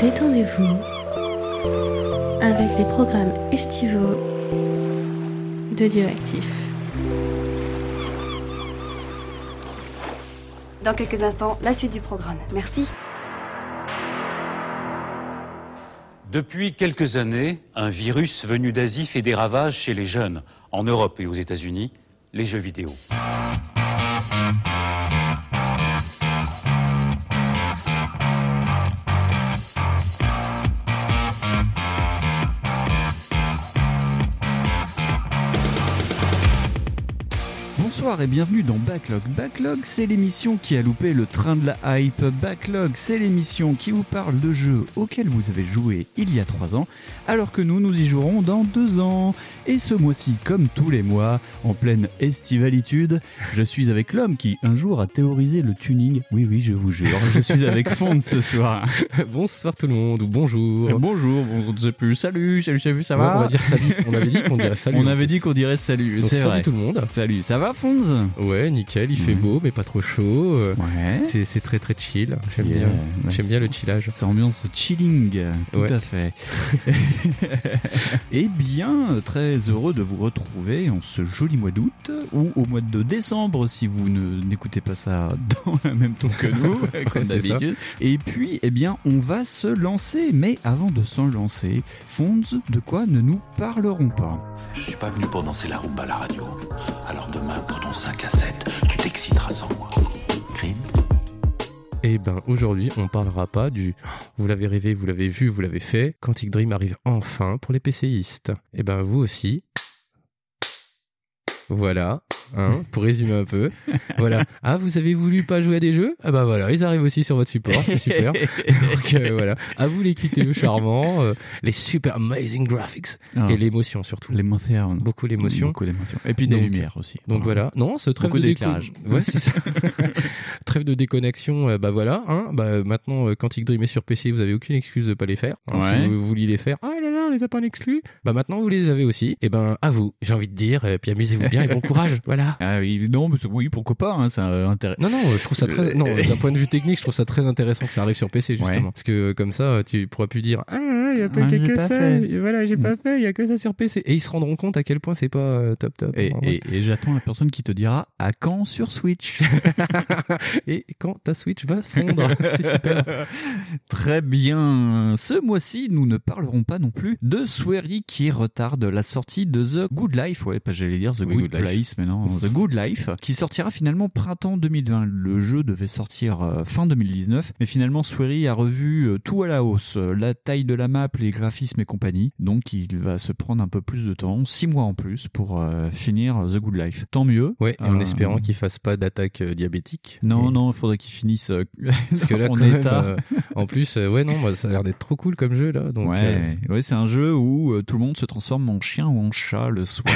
Détendez-vous avec les programmes estivaux de Dieu Actif. Dans quelques instants, la suite du programme. Merci. Depuis quelques années, un virus venu d'Asie fait des ravages chez les jeunes, en Europe et aux États-Unis, les jeux vidéo. Bonsoir et bienvenue dans Backlog. Backlog, c'est l'émission qui a loupé le train de la hype. Backlog, c'est l'émission qui vous parle de jeux auxquels vous avez joué il y a 3 ans, alors que nous, nous y jouerons dans 2 ans. Et ce mois-ci, comme tous les mois, en pleine estivalitude, je suis avec l'homme qui, un jour, a théorisé le tuning. Oui, oui, je vous jure, je suis avec Fond ce soir. Bonsoir tout le monde, ou bonjour. Bonjour, bon, je ne sais plus. Salut, salut, salut, ça va on va dire salut. On avait dit qu'on dirait salut. On avait dit qu'on dirait salut, salut tout le monde. Salut, ça va, Ouais, nickel, il fait Ouais. beau, mais pas trop chaud. Ouais. C'est très très chill. J'aime Yeah, bien. ouais, J'aime bien le chillage. C'est ambiance chilling, tout Ouais. à fait. Eh bien, très heureux de vous retrouver en ce joli mois d'août ou au mois de décembre si vous n'écoutez pas ça dans le même temps que nous, comme d'habitude. Et puis, eh bien, on va se lancer. Mais avant de s'en lancer, Fonds, de quoi ne nous parlerons pas? Je suis pas venu pour danser la rumba à la radio. Alors demain, pour ton 5 à 7, tu t'exciteras sans moi. Green Et ben aujourd'hui, on parlera pas du vous l'avez rêvé, vous l'avez vu, vous l'avez fait. Quantic Dream arrive enfin pour les PCistes. Et ben vous aussi. Voilà, hein, pour résumer un peu. Voilà. Ah, vous avez voulu pas jouer à des jeux? Ah bah voilà, ils arrivent aussi sur votre support, c'est super. Donc euh, voilà, à vous les QTE charmants, euh, les super amazing graphics Ah, et l'émotion surtout. L'émotion. Beaucoup l'émotion. Beaucoup d'émotion. Et puis des Donc- lumières aussi. Donc voilà, non, ce trêve Beaucoup de déco- d'éclairage. Ouais, c'est ça. trêve de déconnexion, euh, bah voilà, hein, bah maintenant Quantic Dream est sur PC, vous avez aucune excuse de pas les faire. Hein, Ouais. Si vous vouliez les faire, ah on les a pas en exclu. Bah maintenant vous les avez aussi. Et ben à vous, j'ai envie de dire, et puis amusez-vous bien et bon courage. Voilà. Ah oui, non, mais oui, pourquoi pas, hein, c'est euh, intéressant. Non, non, je trouve ça très. Non, d'un point de vue technique, je trouve ça très intéressant que ça arrive sur PC, justement. Ouais. Parce que comme ça, tu pourras plus dire Ah, il y a pas Ah, que pas ça. fait. Voilà, j'ai pas fait, il y a que ça sur PC. Et ils se rendront compte à quel point c'est pas euh, top top. Et- et j'attends la personne qui te dira à quand sur Switch? Et quand ta Switch va fondre, c'est super. Très bien. Ce mois-ci, nous ne parlerons pas non plus de Swery qui retarde la sortie de The Good Life. Ouais, pas j'allais dire The Oui, Good, Good Life. Place, mais non, The Good Life, qui sortira finalement printemps 2020. Le jeu devait sortir euh, fin 2019, mais finalement Swery a revu euh, tout à la hausse, euh, la taille de la map, les graphismes et compagnie. Donc il va se prendre un peu plus de temps, six mois en plus, pour euh, finir The Good Life. Tant mieux. Ouais, en Euh, espérant qu'il fasse pas d'attaque diabétique. Non, Et- non, il faudrait qu'il finisse Parce que là, en même, état. euh, en plus, ouais, non, ça a l'air d'être trop cool comme jeu là. Donc, ouais, ouais c'est un jeu où euh, tout le monde se transforme en chien ou en chat le soir.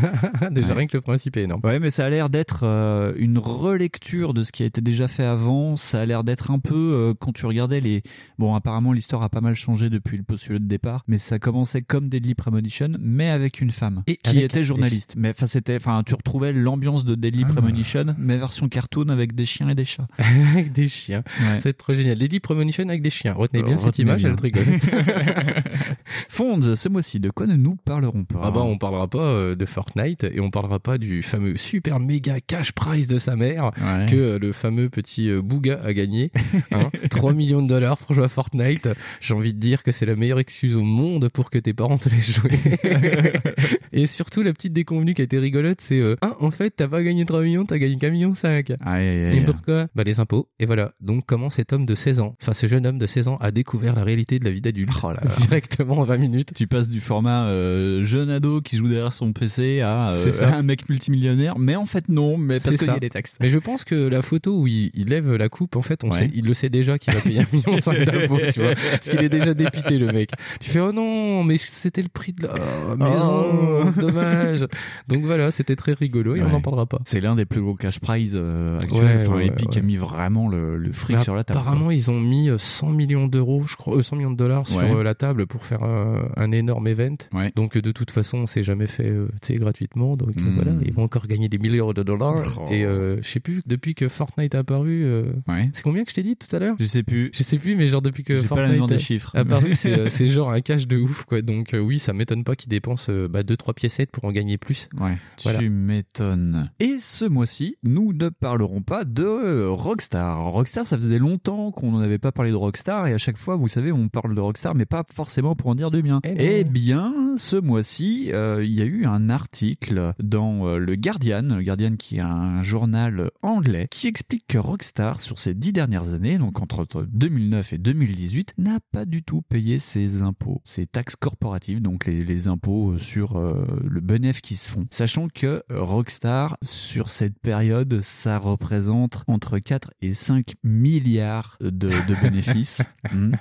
déjà Ouais. rien que le principe est énorme. ouais, mais ça a l'air d'être euh, une relecture de ce qui a été déjà fait avant. Ça a l'air d'être un peu euh, quand tu regardais les. Bon, apparemment l'histoire a pas mal changé depuis le postulat de départ, mais ça commençait comme Deadly Premonition, mais avec une femme Et qui était des- journaliste. Mais enfin, c'était, enfin, tu retrouvais l'ambiance de Deadly Ah. Premonition, mais version cartoon avec des chiens et des chats. avec des chiens. Ouais. C'est trop génial. Lady Premonition avec des chiens. Retenez bien cette retenez image, bien. elle rigole. Fonds, ce mois-ci, de quoi ne nous parlerons pas Ah bah on parlera pas euh, de Fortnite et on parlera pas du fameux super méga cash prize de sa mère Ouais. que euh, le fameux petit euh, Bouga a gagné. Hein 3 millions de dollars pour jouer à Fortnite. J'ai envie de dire que c'est la meilleure excuse au monde pour que tes parents te laissent jouer. et surtout la petite déconvenue qui a été rigolote, c'est euh, ah en fait t'as pas gagné 3 millions, t'as gagné qu'un million 5. Aïe, aïe, aïe. Et pourquoi? Bah les impôts. Et voilà. Donc comment cet homme de 16 ans, enfin ce jeune homme de 16 ans a découvert la réalité de la vie d'adulte Oh directement en 20 minutes. Tu passes du format euh, jeune ado qui joue derrière son PC à, euh, un mec multimillionnaire, mais en fait non, mais parce qu'il y a des taxes. Mais je pense que la photo où il, il lève la coupe, en fait, on Ouais. sait, il le sait déjà qu'il va payer un million cinq d'impôts, tu vois. Parce qu'il est déjà dépité, le mec. Tu fais oh non, mais c'était le prix de la maison, dommage. Donc voilà, c'était très rigolo et on n'en parlera pas. C'est l'un des plus gros cash prize euh, actuels. Ouais, Enfin, Epic a mis vraiment le, le fric sur la table. Apparemment, ils ont mis euh, 100 millions d'euros, je crois, euh, 100 millions de dollars sur euh, la table pour faire euh, un énorme event. Ouais. Donc de toute façon, on s'est jamais fait, euh, gratuitement. Donc euh, Mm. voilà, ils vont encore gagner des millions de dollars. Oh. Et je sais plus, depuis que Fortnite a apparu, Ouais. c'est combien que je t'ai dit tout à l'heure? Je sais plus. Je sais plus, mais genre depuis que pas Fortnite des a apparu, c'est c'est genre un cash de ouf, quoi. Donc oui, ça m'étonne pas qu'ils dépensent euh, bah, 2-3 piécettes pour en gagner plus. Ouais, Voilà. tu m'étonnes. Et ce mois-ci, nous ne parlerons pas de Rockstar. Rockstar, ça faisait longtemps qu'on n'en avait pas parlé de Rockstar et à chaque fois, vous savez, on parle de Rockstar, mais pas forcément pour en dire bien. Eh non. Eh bien, ce mois-ci, euh, il y a eu un article dans euh, le Guardian, le Guardian qui est un journal anglais, qui explique que Rockstar, sur ces dix dernières années, donc entre 2009 et 2018, n'a pas du tout payé ses impôts, ses taxes corporatives, donc les, les impôts euh, sur euh, le bénéfice qui se font. Sachant que Rockstar, sur cette période, ça représente entre 4 et 5 milliards de, de bénéfices. Hmm.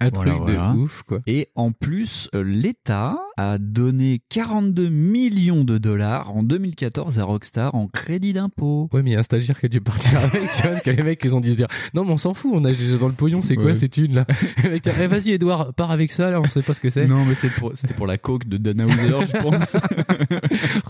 Un Voilà, truc voilà. de ouf, quoi. Et en plus, euh, l'État a donné 42 millions de dollars en 2014 à Rockstar en crédit d'impôt. Ouais, mais il y a un stagiaire qui a dû partir avec, tu vois, parce que les mecs, ils ont dit se dire, non, mais on s'en fout, on a dans le pognon, c'est quoi Ouais. ces thunes, là? Eh, vas-y, Edouard, pars avec ça, là, on sait pas ce que c'est. Non, mais pour- c'était pour la coke de Danhauser, je pense.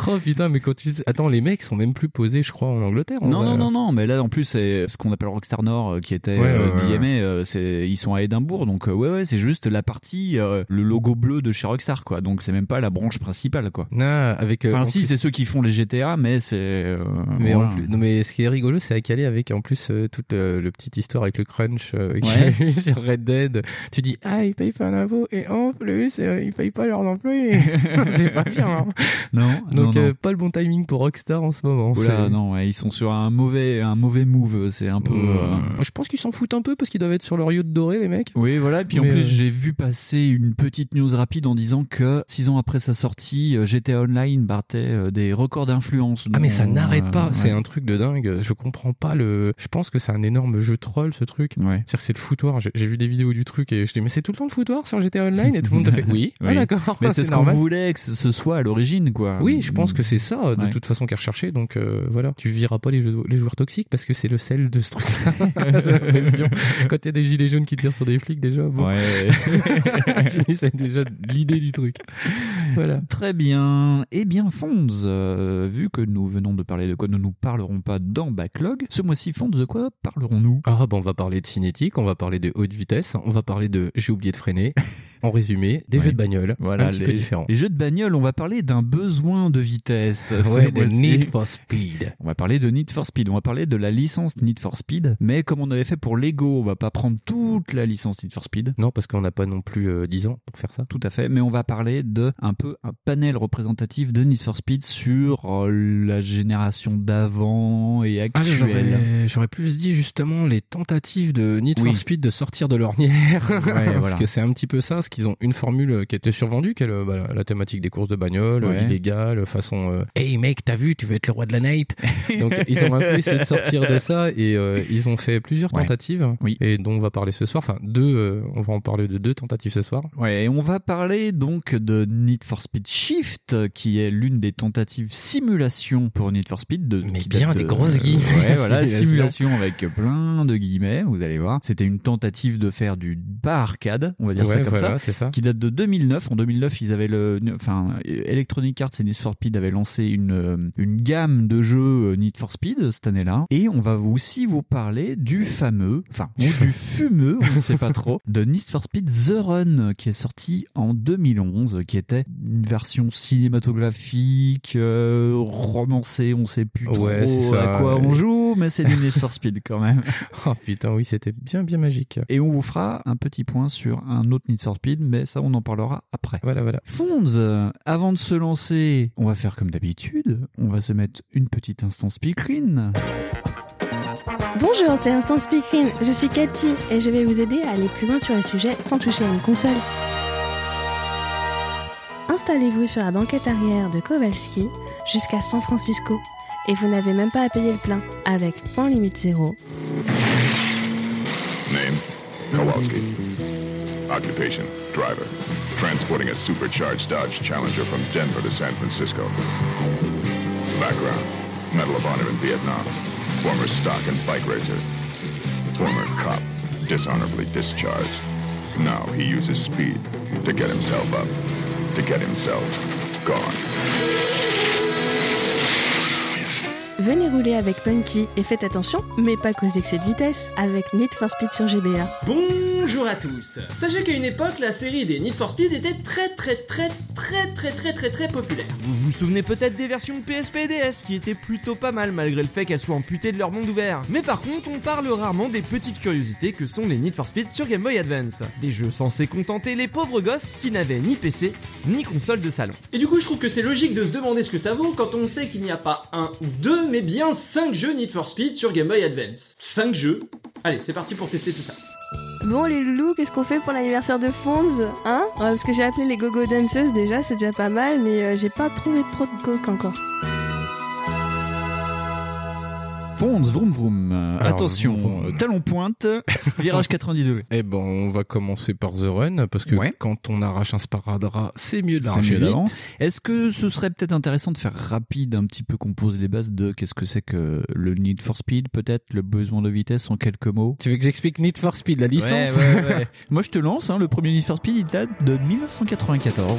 Oh putain, mais quand tu attends, les mecs sont même plus posés, je crois, en Angleterre. non, vrai. non, non, non, mais là, en plus, c'est ce qu'on appelle Rockstar Nord, euh, qui était Ouais, euh, ouais. DMA, euh, ils sont à Édimbourg, donc euh, ouais, ouais, c'est juste la partie, euh, le logo bleu de chez Rockstar, quoi. Donc c'est même pas la branche principale, quoi. Non, avec. euh, Enfin, en si, plus- c'est ceux qui font les GTA, mais c'est. euh, Mais voilà. en plus, non mais ce qui est rigolo, c'est à caler avec en plus euh, toute le petite histoire avec le crunch qu'il y a eu sur Red Dead. Tu dis ah ils payent pas l'impôt et en plus ils payent pas leurs employés. c'est pas bien. hein. Non, Donc non, non. pas le bon timing pour Rockstar en ce moment. Oula, non, ouais, ils sont sur un mauvais, un mauvais move. C'est un peu. Euh, euh, Je pense qu'ils s'en foutent un peu parce qu'ils doivent être sur leur yacht doré les mecs. Oui, voilà. Et puis en plus, euh, j'ai vu passer une petite news rapide en disant que six ans après sa sortie, euh, GTA Online battait euh, des records d'influence. Ah mais ça n'arrête euh, pas, c'est ouais. un truc de dingue. Je comprends pas le. Je pense que c'est un énorme jeu troll ce truc. Ouais. C'est-à-dire que c'est le foutoir. J'ai vu des vidéos du truc et je dis mais c'est tout le temps le foutoir sur GTA Online? Et tout le monde te fait oui. Ah Oui. d'accord. Mais c'est ce qu'on voulait que ce soit à l'origine, quoi. Oui, je pense que c'est ça, de Ouais. toute façon, qui est recherché. Donc euh, voilà, tu viras pas les, jeux- les joueurs toxiques parce que c'est le sel de ce truc-là. J'ai l'impression. Quand il y a des gilets jaunes qui tirent sur des flics, déjà, bon, Ouais. tu dis, c'est déjà l'idée du truc. Voilà. Très bien. Eh bien, Fonds, euh, vu que nous venons de parler de quoi nous ne nous parlerons pas dans Backlog, ce mois-ci, Fonds, de quoi parlerons-nous? Ah, bah, on va parler de cinétique, on va parler de haute vitesse, on va parler de j'ai oublié de freiner. En résumé, des jeux de bagnole, Voilà, un petit les, peu différents. les jeux de bagnole, on va parler d'un besoin de vitesse. Ouais, de. Need for Speed. On va parler de Need for Speed, on va parler de la licence Need for Speed, mais comme on avait fait pour Lego, on va pas prendre toute la licence Need for Speed. Non, parce qu'on n'a pas non plus euh, 10 ans pour faire ça. Tout à fait, mais on va parler de un peu un panel représentatif de Need for Speed sur euh, la génération d'avant et Ah, actuelle. j'aurais, j'aurais plus dit justement les tentatives de Need Oui. for Speed de sortir de l'ornière. Parce voilà. que c'est un petit peu ça, qu'ils ont une formule euh, qui était survendue, qui est le- bah, la thématique des courses de bagnole, Ouais. euh, illégale, façon euh, Hey mec, t'as vu, tu veux être le roi de la night? Donc ils ont un peu essayé de sortir de ça et euh, ils ont fait plusieurs Ouais. tentatives, Oui. et dont on va parler ce soir. Enfin, deux, euh, on va en parler de deux tentatives ce soir. Ouais, et on va parler donc de Need for Speed Shift, qui est l'une des tentatives simulation pour Need for Speed. De, Mais bien des de- grosses guillemets, Ouais, voilà, simulation. avec plein de guillemets, vous allez voir. C'était une tentative de faire du pas arcade, on va dire ça ouais, comme voilà, ça. c'est ça. qui date de 2009. En 2009, ils avaient le, enfin, Electronic Arts et Need for Speed avaient lancé une, euh, une gamme de jeux euh, Need for Speed cette année-là. Et on va aussi vous parler du fameux, enfin, ou du fumeux, on ne sait pas trop, de Need for Speed The Run, qui est sorti en 2011, qui était une version cinématographique, euh, romancée, on sait plus trop Ouais, à quoi on joue, mais c'est du Need for Speed quand même. Oh putain, oui, c'était bien, bien magique. Et on vous fera un petit point sur un autre Need for Speed, mais ça on en parlera après. Voilà, voilà. Fonds, euh, avant de se lancer, on va faire comme d'habitude. On va se mettre une petite instance speakerine. Bonjour, c'est Instant Speakerine. Je suis Cathy et je vais vous aider à aller plus loin sur le sujet sans toucher à une console. Installez-vous sur la banquette arrière de Kowalski jusqu'à San Francisco et vous n'avez même pas à payer le plein avec point limite zéro. Name? Kowalski. Occupation, driver. Transporting a supercharged Dodge Challenger from Denver to San Francisco. Background, Medal of Honor in Vietnam. Former stock and bike racer. Former cop, dishonorably discharged. Now he uses speed to get himself up, to get himself gone. Venez rouler avec Punky et faites attention, mais pas qu'aux excès de vitesse, avec Need for Speed sur GBA. Bonjour à tous Sachez qu'à une époque, la série des Need for Speed était très très très très très très très très populaire. Vous vous souvenez peut-être des versions PSP et DS qui étaient plutôt pas mal malgré le fait qu'elles soient amputées de leur monde ouvert. Mais par contre, on parle rarement des petites curiosités que sont les Need for Speed sur Game Boy Advance. Des jeux censés contenter les pauvres gosses qui n'avaient ni PC ni console de salon. Et du coup, je trouve que c'est logique de se demander ce que ça vaut quand on sait qu'il n'y a pas un ou deux, mais bien 5 jeux Need for Speed sur Game Boy Advance. 5 jeux Allez, c'est parti pour tester tout ça. Bon les loulous, qu'est-ce qu'on fait pour l'anniversaire de Fonz Hein? Parce que j'ai appelé les gogo danceuses déjà, c'est déjà pas mal, mais euh, j'ai pas trouvé trop de coke encore. Fonds, vroom vroom. Alors, Attention, vroom, vroom. euh, talon pointe, virage 90 degrés. Eh ben, on va commencer par The Run, parce que Ouais. quand on arrache un sparadrap, c'est mieux de C'est l'arracher d'avant. Est-ce que ce serait peut-être intéressant de faire rapide, un petit peu qu'on pose les bases de qu'est-ce que c'est que le Need for Speed, peut-être le besoin de vitesse en quelques mots? Tu veux que j'explique Need for Speed, la licence? Ouais, ouais, ouais. Moi je te lance, hein, le premier Need for Speed il date de 1994.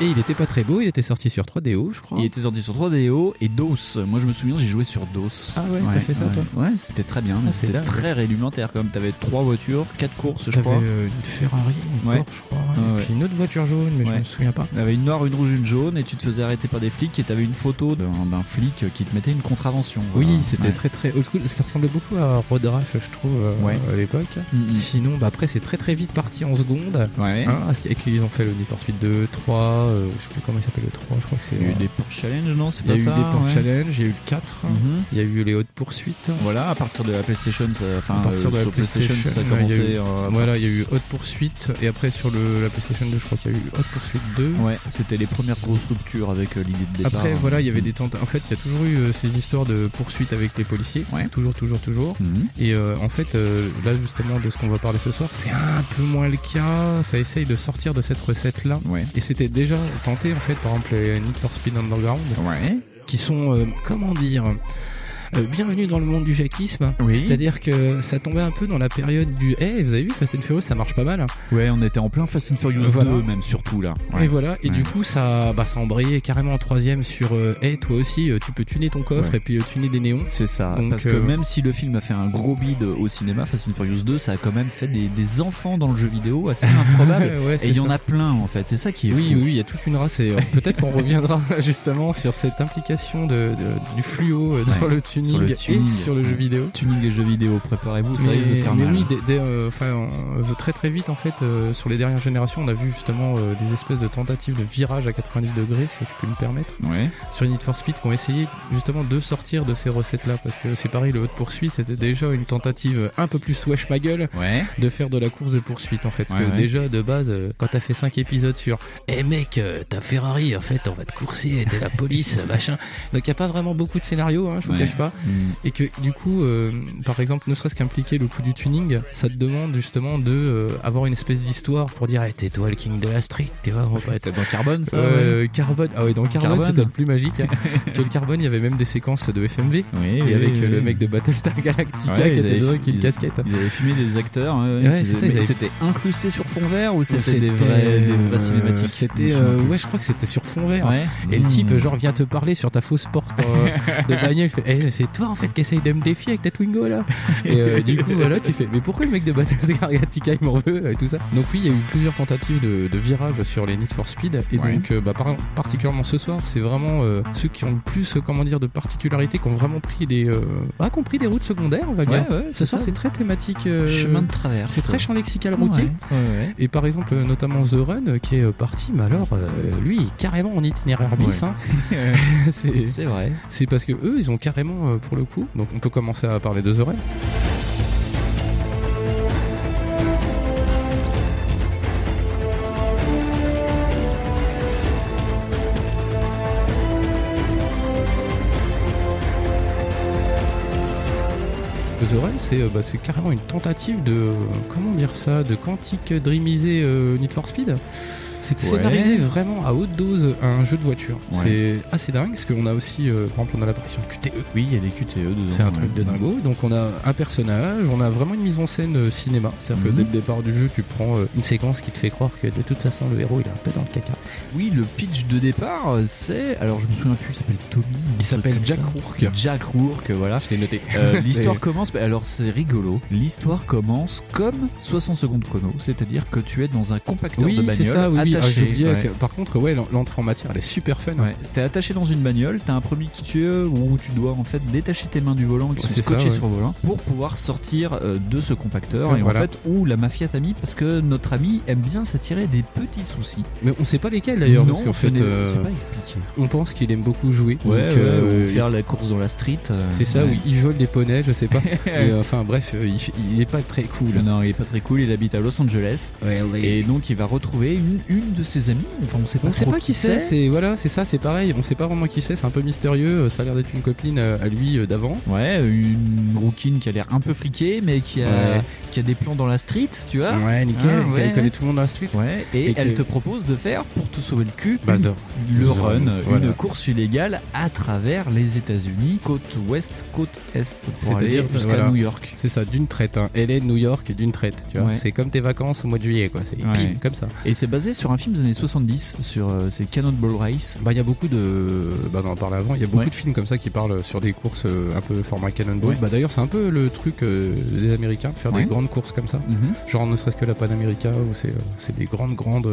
Et et il était pas très beau, il était sorti sur 3DO, je crois. Il était sorti sur 3DO et DOS. Moi je me souviens, j'ai joué sur DOS. Ah ouais, t'as fait ça, ouais. toi Ouais, c'était très bien, mais Ah, c'était très rudimentaire comme t'avais trois voitures, quatre courses, je T'avais crois. euh, une Ferrari, une Ouais. Porsche, je crois, Ah et puis une autre voiture jaune, mais je me souviens pas. Il y avait une noire, une rouge, une jaune, et tu te faisais arrêter par des flics et t'avais une photo d'un flic qui te mettait une contravention. Oui, c'était très très old school. Ça ressemblait beaucoup à Road Rash, je trouve, euh, Ouais. à l'époque. Mm, mm. Sinon, bah après, c'est très très vite parti en seconde. Ouais. Hein, parce qu'ils ont fait le Need for Speed 2, 3, euh, je sais plus comment il s'appelle le 3, je crois que c'est. Il y a eu euh, des Porsche Challenge, non C'est il y a eu des ouais. Challenge, il y a eu le 4, Mhm. il y a eu les hautes poursuites. Voilà, à partir de la PlayStation, ça, enfin, À partir de la sur PlayStation, ça a PlayStation, ouais, il y a commencé. eu- euh, Voilà, il y a eu Haute Poursuite, et après sur le, la PlayStation 2, je crois qu'il y a eu Haute Poursuite 2. Ouais, c'était les premières grosses ruptures avec euh, l'idée de départ. Après, voilà, il y avait des tentes. En fait, il y a toujours eu ces histoires de poursuites avec les policiers. Ouais. Toujours, toujours, toujours. Mhm. Et euh, en fait, là, justement, de ce qu'on va parler ce soir, c'est un peu moins le cas. Ça essaye de sortir de cette recette-là. Ouais. Et c'était déjà tenté, en fait, par exemple, les Need for Speed Underground, Ouais. qui sont, euh, comment dire, euh, bienvenue dans le monde du jackisme. Oui. C'est-à-dire que ça tombait un peu dans la période du Eh, vous avez vu, Fast and Furious, ça marche pas mal. Ouais, on était en plein Fast and Furious Voilà. 2, même surtout là. Ouais. Et voilà, et Ouais. du coup, ça, bah, ça embrayait carrément en troisième sur euh, Eh, toi aussi, euh, tu peux tuner ton coffre Ouais. et puis tuner des néons. C'est ça, Donc, parce que même si le film a fait un gros bide au cinéma, Fast and Furious 2, ça a quand même fait des, des enfants dans le jeu vidéo assez improbable. Ouais, et il y en a plein en fait, c'est ça qui est Oui, fou. oui, il y a toute une race et peut-être qu'on reviendra justement sur cette implication de, de- du fluo dans le tuning, sur le tuning. et sur le jeu vidéo. Tuning jeux vidéo, préparez-vous, ça Mais, risque de faire mais mal. oui, dès- dès, euh, enfin, euh, très très vite en fait, euh, sur les dernières générations, on a vu justement euh, des espèces de tentatives de virage à 90 degrés, si je peux me permettre, Ouais. sur Need for Speed, qui ont essayé justement de sortir de ces recettes-là, parce que c'est pareil, le haute poursuite, c'était déjà une tentative un peu plus wesh ma gueule Ouais. de faire de la course de poursuite en fait. Parce Ouais, que déjà de base, euh, quand t'as fait 5 épisodes sur Eh mec, euh, ta Ferrari en fait, on va te courser, t'es la police, machin. Donc y a pas vraiment beaucoup de scénarios, hein, je vous cache pas. Mm. Et que du coup, euh, par exemple, ne serait-ce qu'impliquer le coup du tuning, ça te demande justement de euh, avoir une espèce d'histoire pour dire hey, t'es toi le king de la street, tu vois, pas être. C'était dans Carbone ça ouais. Euh, Carbone, ah ouais, dans Carbone, Carbone. c'était le plus magique. hein. Parce que le Carbone, il y avait même des séquences de FMV. Oui, Et oui, avec oui, le oui. mec de Battlestar Galactica Ouais, qui était dedans avec une casquette. Ils avaient filmé des acteurs. ouais, Ouais, c'est ça, avaient- C'était incrusté sur fond vert ou c'était des vrais, des cinématiques? C'était, ouais, je crois que c'était sur fond vert. Ouais. Et le type, Mmh. genre, vient te parler sur ta fausse porte de bagnole. Il fait, Eh, c'est toi, en fait, qui essaye de me défier avec ta Twingo, là. Et euh, du coup, voilà, tu fais, mais pourquoi le mec de Battlestar Galactica, il m'en veut, et tout ça? Donc, oui, il y a eu plusieurs tentatives de, de virage sur les Need for Speed. Et Ouais. donc, euh, bah, par- particulièrement ce soir, c'est vraiment euh, ceux qui ont le plus, comment dire, de particularité, qui ont vraiment pris des, euh, ah, qui ont pris des routes secondaires, on va dire. Ouais, ouais, ce soir, c'est très thématique. chemin de traverse. c'est très champ lexical routier. Et par exemple, notamment The Run, qui est parti, mais alors, lui, carrément en itinéraire bis. Hein. c'est C'est vrai. c'est parce que eux, ils ont carrément, euh, pour le coup. Donc on peut commencer à parler de deux oreilles. Euh, bah, c'est carrément une tentative de euh, comment dire ça, de quantique dreamiser Need for Speed? C'est de scénariser vraiment à haute dose un jeu de voiture. C'est assez dingue parce qu'on a aussi, euh, par exemple, on a l'apparition de QTE. Oui, il y a des QTE dedans. C'est un truc de dingo. Donc on a un personnage, on a vraiment une mise en scène euh, cinéma. C'est-à-dire Mhm. que dès le départ du jeu, tu prends euh, une séquence qui te fait croire que de toute façon le héros il est un peu dans le caca. Oui, le pitch de départ, c'est. Alors, je me souviens plus, il s'appelle Tommy. Il s'appelle Jack Rourke. Jack Rourke, voilà. Je l'ai noté. Euh, L'histoire commence, alors c'est rigolo. L'histoire commence comme 60 secondes chrono, c'est-à-dire que tu es dans un compacteur Oui, de bagnole ça, oui, oui. Ah, attaché. j'oubliais ouais. que- par contre, ouais, l'en- l'entrée en matière elle est super fun. Ouais, t'es attaché dans une bagnole, t'as un premier kit où tu dois en fait détacher tes mains du volant qui sont scotchées sur le volant pour pouvoir sortir euh, de ce compacteur et voilà. en fait où la mafia t'a mis parce que notre ami aime bien s'attirer des petits soucis. Mais on sait pas lesquels d'ailleurs, parce qu'en fait, euh, pas expliqué. on pense qu'il aime beaucoup jouer. Donc, euh, faire la course dans la street. euh, C'est ça, oui, il vole des poneys, je sais pas. Mais, euh, enfin bref, euh, il, est pas très cool. Non, il est pas très cool, il habite à Los Angeles. Ouais, ouais. Et donc il va retrouver une, une de ses amies. Enfin, on sait pas, On sait pas qui c'est, c'est voilà, c'est ça, c'est pareil. On sait pas vraiment qui c'est, c'est un peu mystérieux. euh, Ça a l'air d'être une copine euh, à lui euh, d'avant. Ouais, une rouquine qui a l'air un peu friquée, mais qui a, Ouais. qui a des plans dans la street, tu vois. Ouais, nickel. Ah, elle- ouais. Connaît tout le monde dans la street. Ouais, et, Et elle que- te propose de faire, pour te sauver le cul, Bah, une- le run, Run, voilà. une course illégale à travers les États-Unis, côte ouest, côte est, pour aller C'est-à-dire, jusqu'à voilà. New York. C'est ça, d'une traite. Hein. Elle est New York d'une traite. Tu vois, Ouais. c'est comme tes vacances au mois de juillet, quoi. C'est comme ça. Et c'est basé sur un film des années 70, sur euh, c'est Cannonball Race. Bah, il y a beaucoup de. Bah, on en parlait avant. Il y a beaucoup Ouais. de films comme ça qui parlent sur des courses euh, un peu format Cannonball. Ouais. Bah, d'ailleurs, c'est un peu le truc euh, des Américains de faire Ouais. des grandes courses comme ça. Mhm. Genre, ne serait-ce que la Pan America, où c'est euh, c'est des grandes, grandes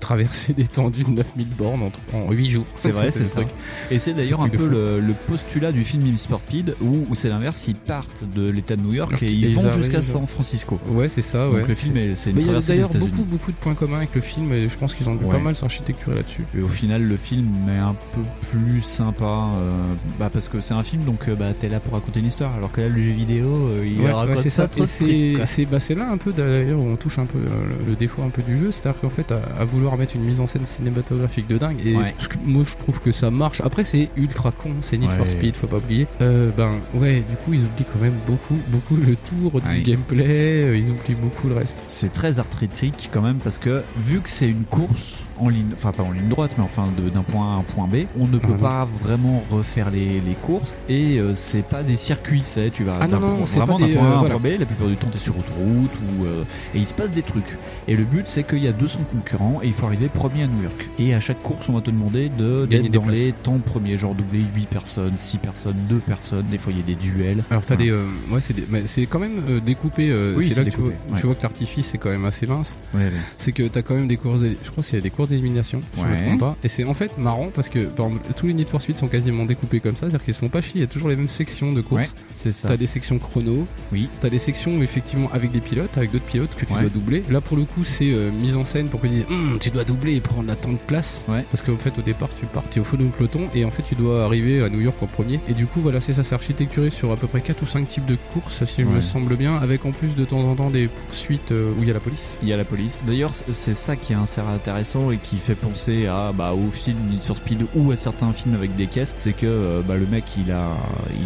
traversées d'étendue de 9000 bornes en, en 8 jours. C'est vrai, c'est ça. truc. Et c'est d'ailleurs un peu le, le postulat du film for Speed où, où c'est l'inverse, ils partent de l'état de New York et Et ils vont jusqu'à San Francisco. Ouais, c'est ça, Donc ouais. le film, est- c'est il y a d'ailleurs beaucoup, beaucoup de points communs avec le film et je pense qu'ils ont dû Ouais. pas mal s'architecturer là-dessus. Et au final, le film est un peu plus sympa, euh, bah parce que c'est un film, donc euh, bah t'es là pour raconter une histoire, alors que là, le jeu vidéo, euh, il Ouais, raconte ouais, ça. pas c'est bah, c'est là un peu d'ailleurs où on touche un peu euh, le, le défaut un peu du jeu, c'est-à-dire qu'en fait à, à vouloir mettre une mise en scène cinématographique de dingue et Ouais. parce que moi je trouve que ça marche. Après c'est ultra con, c'est Need for. Speed, faut pas oublier. Euh, ben ouais, du coup ils oublient quand même beaucoup, beaucoup le tour du Ouais. gameplay, euh, ils oublient beaucoup le reste. C'est très arthritique quand même parce que vu que c'est une course en ligne, enfin pas en ligne droite, mais enfin d'un point A à un point B, on ne peut Ah non. pas vraiment refaire les, les courses et euh, c'est pas des circuits, c'est tu vas Ah non, vraiment d'un point A à euh, un voilà. point B. La plupart du temps, t'es sur autoroute ou euh, et il se passe des trucs. Et le but c'est qu'il y a 200 concurrents et il faut arriver premier à New York. Et à chaque course, on va te demander de Gagner d'être dans places. les temps premiers, genre doubler 8 personnes, 6 personnes, 2 personnes. Des fois, il y a des duels. Alors t'as des, euh, ouais c'est quand même euh, découpé. Oui, c'est là que tu vois, découpé, ouais. tu vois que l'artifice est quand même assez mince. Ouais, c'est que t'as quand même des courses, je crois qu'il y a des courses d'élimination, si je me Ouais. trompe pas. Et c'est en fait marrant parce que par exemple, tous les Need for Speed sont quasiment découpés comme ça, c'est-à-dire qu'ils se font pas chier, il y a toujours les mêmes sections de Ouais, courses. c'est ça. T'as des sections chrono, Oui. t'as des sections effectivement avec des pilotes, avec d'autres pilotes que tu Ouais. dois doubler. Là pour le coup c'est euh, mise en scène pour que tu dises Hum, tu dois doubler et prendre la temps de place. Parce qu'en fait au départ tu pars, es au fond du peloton et en fait tu dois arriver à New York en premier. Et du coup voilà c'est ça, c'est architecturé sur à peu près 4 ou 5 types de courses si je me semble bien, avec en plus de temps en temps des poursuites euh, où il y a la police. Il y a la police. D'ailleurs, c'est- c'est ça qui est assez intéressant et qui fait penser à bah, au film Need for Speed ou à certains films avec des caisses. C'est que euh, bah, le mec il a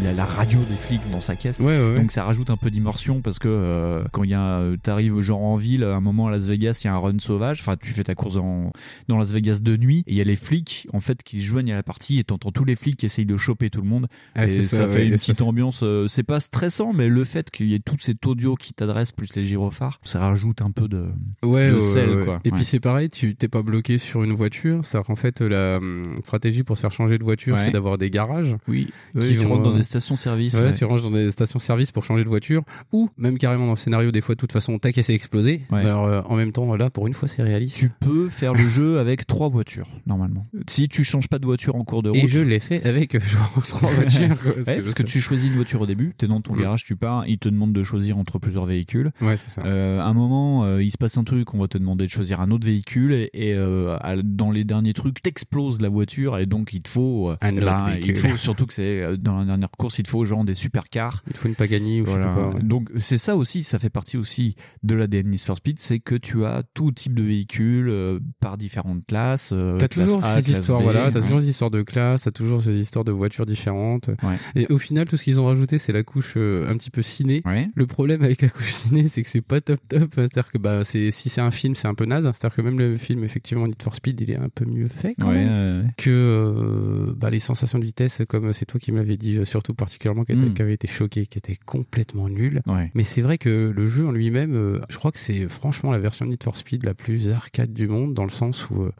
il a la radio des flics dans sa caisse. Ouais, ouais, ouais. Donc ça rajoute un peu d'immersion parce que euh, quand il y a euh, t'arrives genre en ville, à un moment à Las Vegas, il y a un run sauvage. Enfin, tu fais ta course en, dans Las Vegas de nuit et il y a les flics en fait qui se joignent à la partie et t'entends tous les flics qui essayent de choper tout le monde. Ah, et ça, ça, fait une ça, petite ambiance. euh, c'est pas stressant, mais le fait qu'il y ait tout cet audio qui t'adresse plus les gyrophares, ça rajoute un peu de ouais, de sel, quoi. Et puis c'est pareil, tu t'es pas bloqué sur une voiture. C'est qu'en fait la hum, stratégie pour se faire changer de voiture, Ouais. c'est d'avoir des garages. Oui, Qui oui, tu vont, rentres dans euh, des stations-service. Voilà, ouais. tu ranges dans des stations-service pour changer de voiture, ou même carrément dans le scénario, des fois, de toute façon, ta caisse est explosée. Ouais. Alors, euh, en même temps, là, pour une fois, c'est réaliste. Tu peux faire le jeu avec trois voitures normalement. Si tu changes pas de voiture en cours de route. Et je l'ai fait avec euh, genre trois voitures. quoi, Ouais, parce que tu choisis une voiture au début, t'es dans ton garage, tu pars, il te demande de choisir entre plusieurs véhicules. Ouais, c'est ça. Euh, à un moment, euh, il se passe un truc, on va te demander de choisir un autre véhicule et, et, euh, dans les derniers trucs, t'exploses la voiture et donc il te faut, euh, autre là, il véhicule. faut surtout que c'est euh, dans la dernière course, il te faut genre des supercars. Il faut une Pagani ou je sais Voilà. pas. ouais. Donc c'est ça aussi, ça fait partie aussi de l'ADN Need for Speed, c'est que tu as tout type de véhicules euh, par différentes classes. euh, T'as classe toujours A, B, voilà, t'as ouais. toujours ces histoires de classe, t'as toujours ces histoires de voitures différentes. Ouais. Et au final, tout ce qu'ils ont rajouté, c'est la couche un petit peu ciné. Le problème avec la couche ciné, c'est que c'est pas top top. C'est-à-dire que bah, c'est si c'est un film, c'est un peu naze. C'est-à-dire que même le film, effectivement, Need for Speed, il est un peu mieux fait quand Ouais, même. euh, que euh, bah, les sensations de vitesse, comme c'est toi qui me l'avais dit, euh, surtout particulièrement, qui, Mm. qui avait été choqué, qui était complètement nul. Mais c'est vrai que le jeu en lui-même, euh, je crois que c'est franchement la version Need for Speed la plus arcade du monde, dans le sens où euh,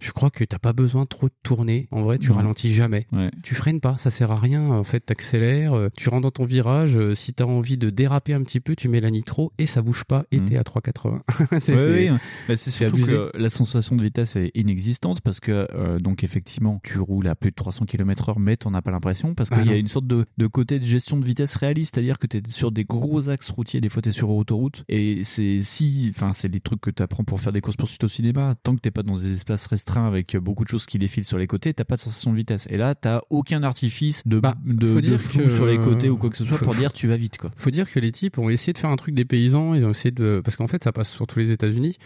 je crois que t'as pas besoin trop de tourner. En vrai, tu Non. ralentis jamais. Ouais. Tu freines pas, ça sert à rien. En fait, t'accélères, euh, tu rentres dans ton virage. euh, Si t'as envie de déraper un petit peu, tu mets la nitro et ça bouge pas. Et Mhm. t'es à 3,80. C'est- Ouais. Bah, surtout abusé. que la sensation de vitesse est inexistante parce que euh, donc effectivement tu roules à plus de 300 km/h mais t'en as pas l'impression parce Ah qu'il y a une sorte de, de côté de gestion de vitesse réaliste c'est-à-dire que t'es sur des gros axes routiers des fois t'es sur autoroute et c'est si enfin c'est des trucs que t'apprends pour faire des courses poursuites au cinéma tant que t'es pas dans des espaces restreints avec beaucoup de choses qui défilent sur les côtés t'as pas de sensation de vitesse et là t'as aucun artifice de, Bah, de, flou que- sur les côtés ou quoi que ce soit faut- pour dire tu vas vite quoi Faut dire que les types ont essayé de faire un truc des paysans. Ils ont essayé de parce qu'en fait ça passe sur tous les États-Unis.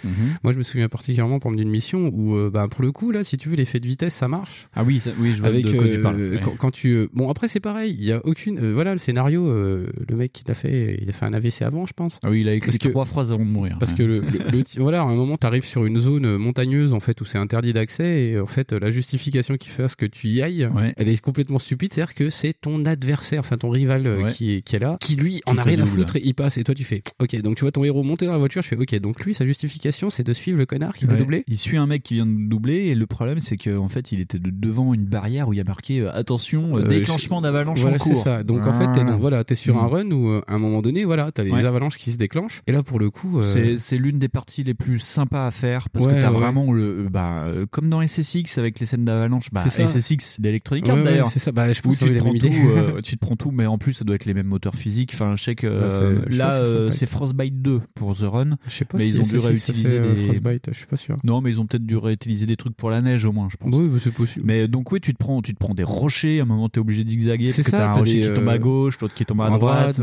Moi, je me souviens particulièrement pour d'une mission où, euh, bah, pour le coup, là, si tu veux, l'effet de vitesse, ça marche. ah oui ça- oui je vois Avec de quoi tu euh, parles ouais. quand, quand tu euh, bon après c'est pareil il y a aucune voilà le scénario le mec qui l'a fait il a fait un AVC avant je pense ah oui il a écrit parce que- trois phrases avant de mourir parce ouais. que le, le- le ti- voilà à un moment t'arrives sur une zone montagneuse en fait où c'est interdit d'accès et en fait la justification qui fait à ce que tu y ailles Ouais. elle est complètement stupide c'est à dire que c'est ton adversaire enfin ton rival euh, Ouais. qui, est, qui est là qui lui en a rien à foutre et il passe et toi tu fais ok donc tu vois ton héros monter dans la voiture je fais ok donc lui sa justification c'est de suivre le connard qui Ouais. doubler Il suit un mec qui vient de doubler et le problème c'est que en fait il était de- devant une barrière où il y a marqué euh, attention euh, déclenchement d'avalanche Voilà, en c'est cours. ça. Donc en fait, t'es dans- voilà, t'es sur un run où euh, à un moment donné, voilà, t'as des avalanches qui se déclenchent. Et là, pour le coup, euh, C'est c'est l'une des parties les plus sympas à faire parce que t'as vraiment le bah euh, comme dans SSX avec les scènes d'avalanche bah C'est ça. SSX d'Electronic ouais, Arts ouais, d'ailleurs c'est ça. Bah, je où pense tu te prends tout, euh, tu te prends tout, mais en plus ça doit être les mêmes moteurs physiques. Enfin, je sais que euh, là c'est euh, Frostbite. c'est Frostbite 2 pour The Run. Je sais pas mais si ils ont dû SSX, ça, réutiliser euh, des- Frostbite, je suis pas sûr. Non, mais ils ont peut-être dû réutiliser des trucs pour la neige au moins, je pense. Oui, bah, c'est possible. Mais donc oui, tu te prends, tu te prends des rochers. À un moment, t'es obligé de zigzaguer parce C'est que ça, t'as un rocher qui tombe à gauche, l'autre qui tombe à droite.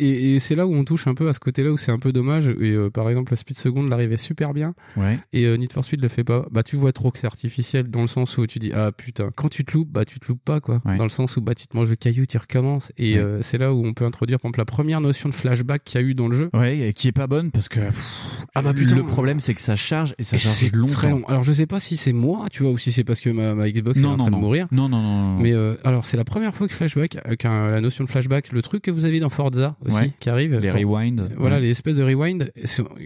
Et c'est, là où on touche un peu à ce côté-là où c'est un peu dommage. Et par exemple, la Speed Second l'arrivait super bien. Ouais. Et Need for Speed le fait pas. Bah, tu vois trop que c'est artificiel dans le sens où tu dis, ah putain, quand tu te loupes, bah, tu te loupes pas, quoi. Ouais. Dans le sens où, bah, tu te manges le caillou, tu recommences. Et Ouais. euh, c'est là où on peut introduire, par exemple, la première notion de flashback qu'il y a eu dans le jeu. Ouais, et qui est pas bonne parce que pff, Ah bah, putain. le problème c'est que ça charge et ça Et charge longtemps. très long. Alors je sais pas si c'est moi, tu vois, ou si c'est parce que ma, ma Xbox est en train non. de mourir. Non, non, non. non. Mais euh, alors c'est la première fois que flashback, euh, la notion de flashback, le truc que vous avez dans Forza aussi, Ouais. qui arrive. les rewind. Voilà, les espèces de rewind,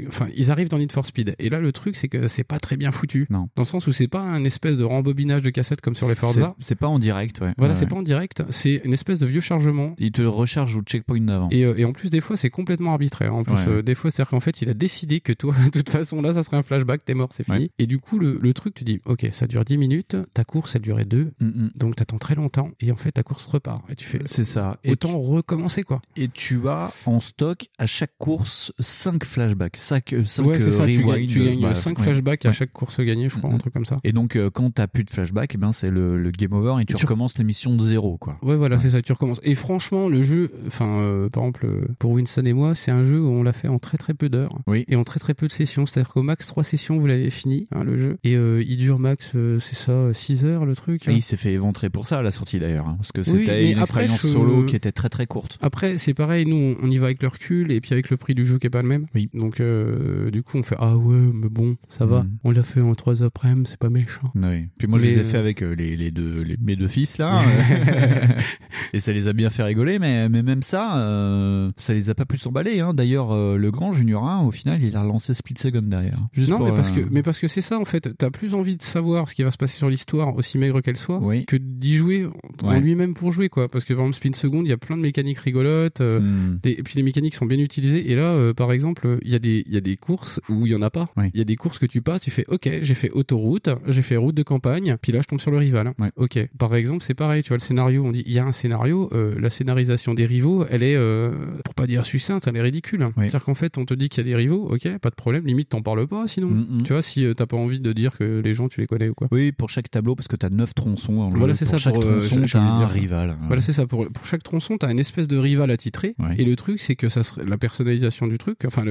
enfin, ils arrivent dans Need for Speed. Et là, le truc, c'est que c'est pas très bien foutu. Non. Dans le sens où c'est pas un espèce de rembobinage de cassette comme sur les Forza. C'est- pas en direct, ouais. Voilà, Ouais, c'est ouais. pas en direct, c'est une espèce de vieux chargement. Il te recharge au checkpoint d'avant. Et, euh, et en plus, des fois, c'est complètement arbitraire. En plus, Ouais. euh, des fois, c'est-à-dire qu'en fait, il a décidé que toi, de toute façon, là, ça serait un flashback, t'es mort, c'est fini. Et du coup, le, le truc, tu dis, ok, ça dure 10 minutes, ta course, elle durait 2, Mm, mm. donc t'attends très longtemps, et en fait, ta course repart. Et tu fais, C'est ça. Et autant recommencer, quoi. et tu as en stock à chaque course 5 flashbacks, 5, ouais, c'est ça, tu gagnes, rewind, tu gagnes bah, 5 ouais. flashbacks à chaque course gagnée, je crois, Mhm. un truc comme ça. Et donc, euh, quand t'as plus de flashback, eh ben, c'est le, le game over et tu Tu- recommences l'émission de zéro, quoi. Ouais, voilà, Ouais. c'est ça, tu recommences. Et franchement, le jeu, enfin, euh, par exemple, euh, pour Winston et moi, c'est un jeu où on l'a fait en très très peu d'heures. Oui. Et en très très peu de sessions. C'est-à-dire qu'au max 3 sessions, vous l'avez fini, hein, le jeu. Et euh, il dure max, c'est ça, 6 heures le truc. Et il s'est fait éventrer pour ça à la sortie d'ailleurs, hein, parce que c'était une après, expérience je- solo qui était très très courte. Après, c'est pareil, nous, on- y va avec le recul, et puis avec le prix du jeu qui est pas le même. Oui. Donc, du coup, on fait, ah ouais, mais bon, ça va. Mhm. On l'a fait en 3 c'est pas méchant. Oui. Puis moi, je les ai euh, fait avec euh, les, les deux, les, mes deux fils là, et ça les a bien fait rigoler. Mais, mais même ça, euh, ça les a pas plus emballés. Hein. D'ailleurs, euh, le grand Junior 1, au final, il a relancé Split Second derrière. Juste non, pour, mais parce, que, mais parce que c'est ça, en fait. T'as plus envie de savoir ce qui va se passer sur l'histoire, aussi maigre qu'elle soit, Oui. que d'y jouer en Ouais. lui-même pour jouer, quoi. Parce que, par exemple, Spin Second, il y a plein de mécaniques rigolotes. hmm, des- et puis les mécaniques sont bien utilisées. Et là, par exemple, il y, a des- il y a des courses où il y en a pas. Il Oui. y a des courses que tu passes, tu fais OK, j'ai fait autoroute. Route, j'ai fait route de campagne, puis là je tombe sur le rival. Ouais. Ok. Par exemple, c'est pareil, tu vois le scénario, on dit il y a un scénario, euh, la scénarisation des rivaux, elle est, euh, pour pas dire succincte, elle est ridicule. Ouais. C'est-à-dire qu'en fait, on te dit qu'il y a des rivaux, ok, pas de problème, limite t'en parles pas sinon. Mm, mm. Tu vois, si euh, t'as pas envie de dire que les gens tu les connais ou quoi. Oui, pour chaque tableau, parce que t'as 9 tronçons le Voilà, c'est ça, chaque pour, euh, tronçon, de un dire rival. Voilà, c'est ça. Pour, pour chaque tronçon, t'as une espèce de rival attitré. Ouais. Et le truc, c'est que ça serait la personnalisation du truc, enfin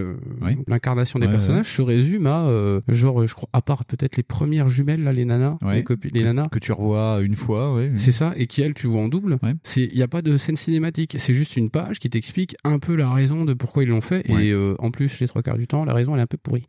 l'incarnation des personnages se résume à genre, je crois, à part peut-être les premières jumelles là, les nanas, Ouais. les copines, les nanas. que tu revois une fois, ouais. C'est ça, et qui elle tu vois en double. Il y a pas de scène cinématique, c'est juste une page qui t'explique un peu la raison de pourquoi ils l'ont fait. Et euh, en plus, les trois quarts du temps, la raison elle est un peu pourrie.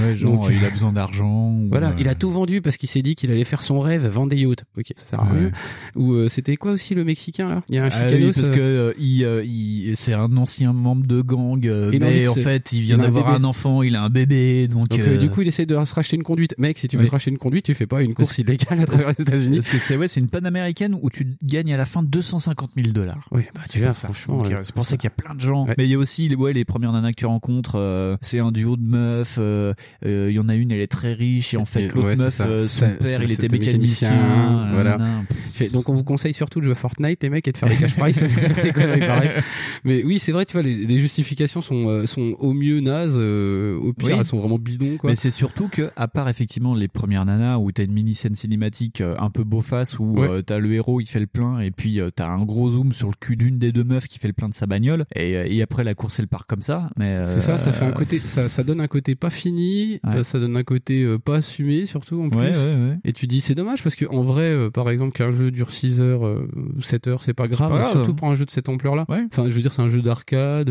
Ouais, genre, Donc- il a besoin d'argent. Voilà, euh, il a tout vendu parce qu'il s'est dit qu'il allait faire son rêve, vendre des yachts. Ok, ça sert à rien. Ou euh, c'était quoi aussi le Mexicain là? Il y a un Ah oui, chicanos. parce euh, que euh, il, euh, il- c'est un ancien membre de gang, euh, mais en fait, il vient d'avoir un enfant, il a un bébé, donc. Donc euh, euh, du coup, il essaie de se racheter une conduite. Mec, si tu veux Une conduite, tu fais pas une course illégale à travers les États-Unis. Parce que c'est ouais, c'est une panaméricaine où tu gagnes à la fin 250 000 dollars. Oui, bah tu vois, franchement. Euh, c'est pour ça qu'il y a plein de gens. Ouais. Mais il y a aussi les, ouais, les premières nanas que tu rencontres. euh, c'est un duo de meufs. euh, Il y en a une, elle est très riche et en fait l'autre ouais, meuf, son père, il était mécanicien. voilà. nanana. Donc on vous conseille surtout de jouer à Fortnite, les mecs, et de faire des cash pareilles. Mais oui, c'est vrai, tu vois, les, les justifications sont sont au mieux nazes, au pire elles sont vraiment bidons quoi. Mais c'est surtout que, à part effectivement les premières nanas où t'as une mini scène cinématique euh, un peu beau face où Ouais. euh, t'as le héros il fait le plein et puis euh, t'as un gros zoom sur le cul d'une des deux meufs qui fait le plein de sa bagnole et, euh, et après la course elle part comme ça. Mais euh, C'est ça, ça fait un côté, ça, ça donne un côté pas fini, Ouais. ça donne un côté pas assumé surtout en plus. Ouais. Et tu dis c'est dommage parce que en vrai, par exemple, qu'un jeu dure 6 heures ou 7 heures, c'est pas grave, pas grave. surtout pour un jeu de cette ampleur-là. Ouais. Enfin, je veux dire, c'est un jeu d'arcade,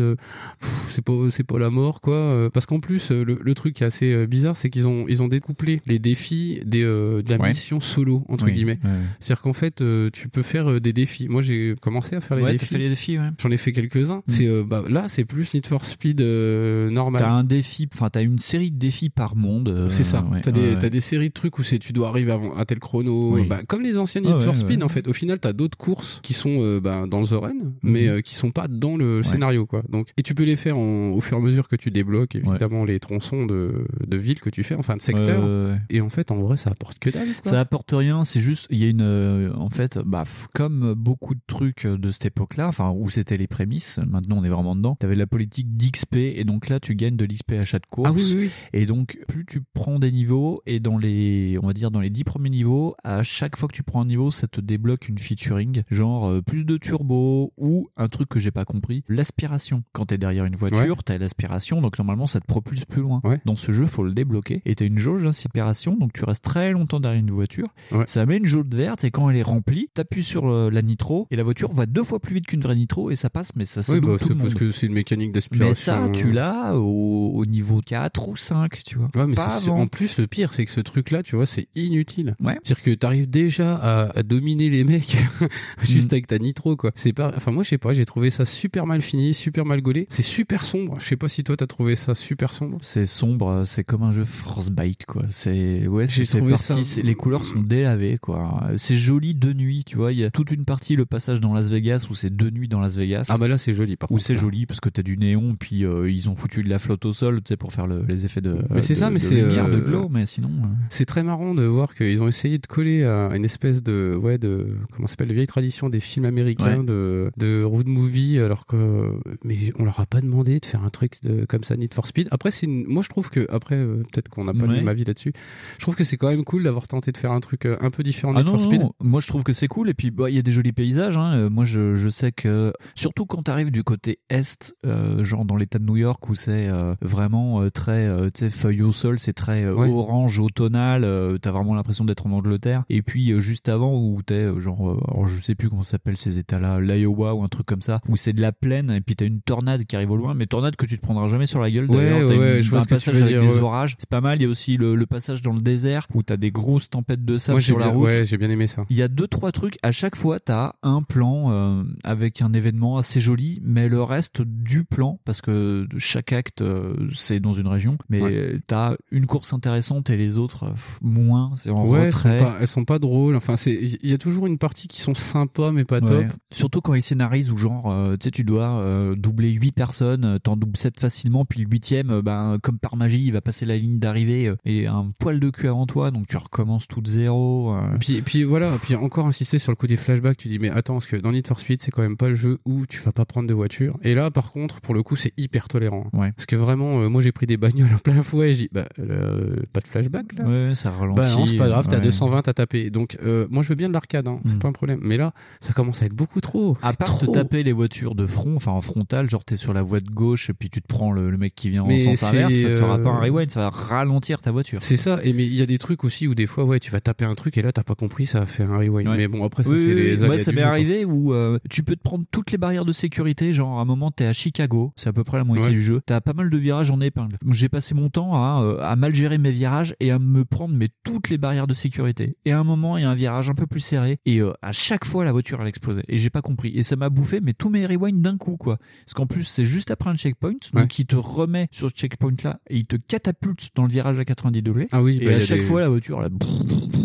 c'est pas c'est pas la mort quoi. parce qu'en plus, le, le truc qui est assez bizarre, c'est qu'ils ont ils ont découplé les défis des euh, de la Ouais. mission solo entre Oui, guillemets. ouais. C'est-à-dire qu'en fait, euh, tu peux faire euh, des défis. Moi, j'ai commencé à faire les Ouais, défis. fait les défis, ouais. J'en ai fait quelques-uns. C'est euh, bah, là, c'est plus Need for Speed normal. T'as un défi, enfin t'as une série de défis par monde. C'est ça. t'as des, séries de trucs où c'est tu dois arriver avant, à tel chrono. Oui. Bah, comme les anciennes Ah Need for Speed, en fait. Au final, t'as d'autres courses qui sont bah, dans the run, mais Mhm. euh, qui sont pas dans le scénario, quoi. Donc, et tu peux les faire en- au fur et à mesure que tu débloques, évidemment, les tronçons de, de ville que tu fais, enfin de secteur. Et en fait, en vrai, ça apporte que dalle, quoi. Ça apporte rien, c'est juste, il y a une, euh, en fait, bah, comme beaucoup de trucs de cette époque-là, enfin, où c'était les prémices, maintenant on est vraiment dedans, t'avais la politique d'XP, et donc là, tu gagnes de l'XP à chaque course. Ah oui, oui, oui. Et donc, plus tu prends des niveaux, et dans les, on va dire, dans les dix premiers niveaux, à chaque fois que tu prends un niveau, ça te débloque une featuring, genre, euh, plus de turbo, ou un truc que j'ai pas compris, l'aspiration. Quand t'es derrière une voiture, t'as l'aspiration, donc normalement, ça te propulse plus loin. Ouais. Dans ce jeu, faut le débloquer, et t'as une jauge d'aspiration, donc tu restes très longtemps derrière une voiture. Ouais. Ça met une jauge verte, et quand elle est remplie, t'appuies sur euh, la nitro, et la voiture va deux fois plus vite qu'une vraie nitro, et ça passe, mais ça, ça Oui, bah, tout c'est parce que c'est une mécanique d'aspiration. Mais ça, tu l'as au, au niveau 4 ou 5, tu vois. Ouais, mais Pas c'est- avant. en plus, le pire, c'est que ce truc-là, tu vois, c'est inutile. Ouais. C'est-à-dire que t'arrives déjà à, à dominer les mecs juste Mm. avec ta nitro, quoi. C'est pas, enfin, moi, je sais pas, j'ai trouvé ça super mal fini, super mal gaulé. C'est super sombre. Je sais pas si toi, t'as trouvé ça super sombre. C'est sombre, c'est comme un jeu Frostbite, quoi. C'est, ouais, c'est partie, ça- les couleurs sont délavées, quoi. C'est joli de nuit, tu vois. Il y a toute une partie, le passage dans Las Vegas, où c'est de nuit dans Las Vegas. Ah bah là, c'est joli, par Où c'est joli parce que t'as du néon, puis euh, ils ont foutu de la flotte au sol, tu sais, pour faire le- les effets de. Mais c'est ça, mais c'est, de euh, glow, mais sinon. euh, C'est très marrant de voir qu'ils ont essayé de coller à une espèce de, ouais, de, comment ça s'appelle, de vieille tradition des films américains Ouais. de, de road movie, alors que, mais on leur a pas demandé de faire un truc de, comme ça, Need for Speed. Après, c'est une, moi je trouve que, après, euh, peut-être qu'on n'a pas Ouais. le même avis là-dessus. Je trouve que c'est quand même cool d'avoir tenté de faire un truc euh, un peu différent de Ah non, non, moi je trouve que c'est cool et puis bah, il y a des jolis paysages. Hein. Euh, Moi je, je sais que surtout quand t'arrives du côté est, euh, genre dans l'État de New York où c'est euh, vraiment euh, très tu feuille au sol, c'est très Ouais. orange automnal. T'as vraiment l'impression d'être en Angleterre. Et puis juste avant où t'es genre alors, je sais plus comment ça s'appelle ces États-là, l'Iowa ou un truc comme ça, où c'est de la plaine et puis t'as une tornade qui arrive au loin, mais tornade que tu te prendras jamais sur la gueule. Ouais, d'ailleurs. Ouais, vois un ce que tu passage avec dire, des ouais. orages, c'est pas mal. Il y a aussi le, le passage dans le désert où t'as des grosses tempêtes de sable Moi, sur la bien, route. ouais, j'ai bien aimé ça. Il y a deux trois trucs. À chaque fois, t'as un plan euh, avec un événement assez joli, mais le reste du plan, parce que chaque acte euh, c'est dans une région, mais Ouais. t'as une course intéressante et les autres euh, moins. C'est en Ouais, elles sont, pas, elles sont pas drôles. Enfin, c'est, il y a toujours une partie qui sont sympas mais pas Ouais. top. Surtout quand ils scénarisent où genre, tu sais, tu dois doubler 8 personnes, t'en doubles 7 facilement, puis le huitième, ben, comme par magie, il va passer la ligne d'arrivée et un poil de cul avant toi, donc tu recommences tout de zéro. euh. Puis, puis voilà, puis encore insister sur le côté flashback, tu dis mais attends, parce que dans Need for Speed, c'est quand même pas le jeu où tu vas pas prendre de voiture. Et là, par contre, pour le coup, c'est hyper tolérant. Ouais. Parce que vraiment, euh, moi j'ai pris des bagnoles en plein fouet, et j'ai dit bah euh, pas de flashback là. Ouais, ça ralentit. Bah non, c'est pas grave, t'as ouais. 220 à taper. Donc euh, moi je veux bien de l'arcade, hein, c'est Mm. pas un problème. Mais là, ça commence à être beaucoup trop. À part te taper les voitures de front, enfin en frontal, genre t'es sur la voie de gauche et puis tu te prends le, le mec qui vient en Mais sens inverse, ça te fera pas un rewind, ça va ralentir ta voiture. C'est ça, et mais il y a des trucs aussi où des fois, ouais, tu vas taper un truc et là t'as pas compris, ça va faire un rewind. Ouais. Mais bon, après ça Oui, c'est oui, les Moi, ça m'est quoi. arrivé où euh, tu peux te prendre toutes les barrières de sécurité. Genre, à un moment, t'es à Chicago, c'est à peu près la moitié Ouais. du jeu. T'as pas mal de virages en épingle. J'ai passé mon temps à, euh, à mal gérer mes virages et à me prendre mais toutes les barrières de sécurité. Et à un moment, il y a un virage un peu plus serré et euh, à chaque fois, la voiture elle explosait. Et j'ai pas compris. Et ça m'a bouffé, mais tous mes rewinds d'un coup, quoi. Parce qu'en plus, c'est juste après un checkpoint, Ouais. donc il te remet sur ce checkpoint là et il te catapulte dans le virage à 90 degrés. Ah oui, bah, il à chaque des- fois, la voiture, là,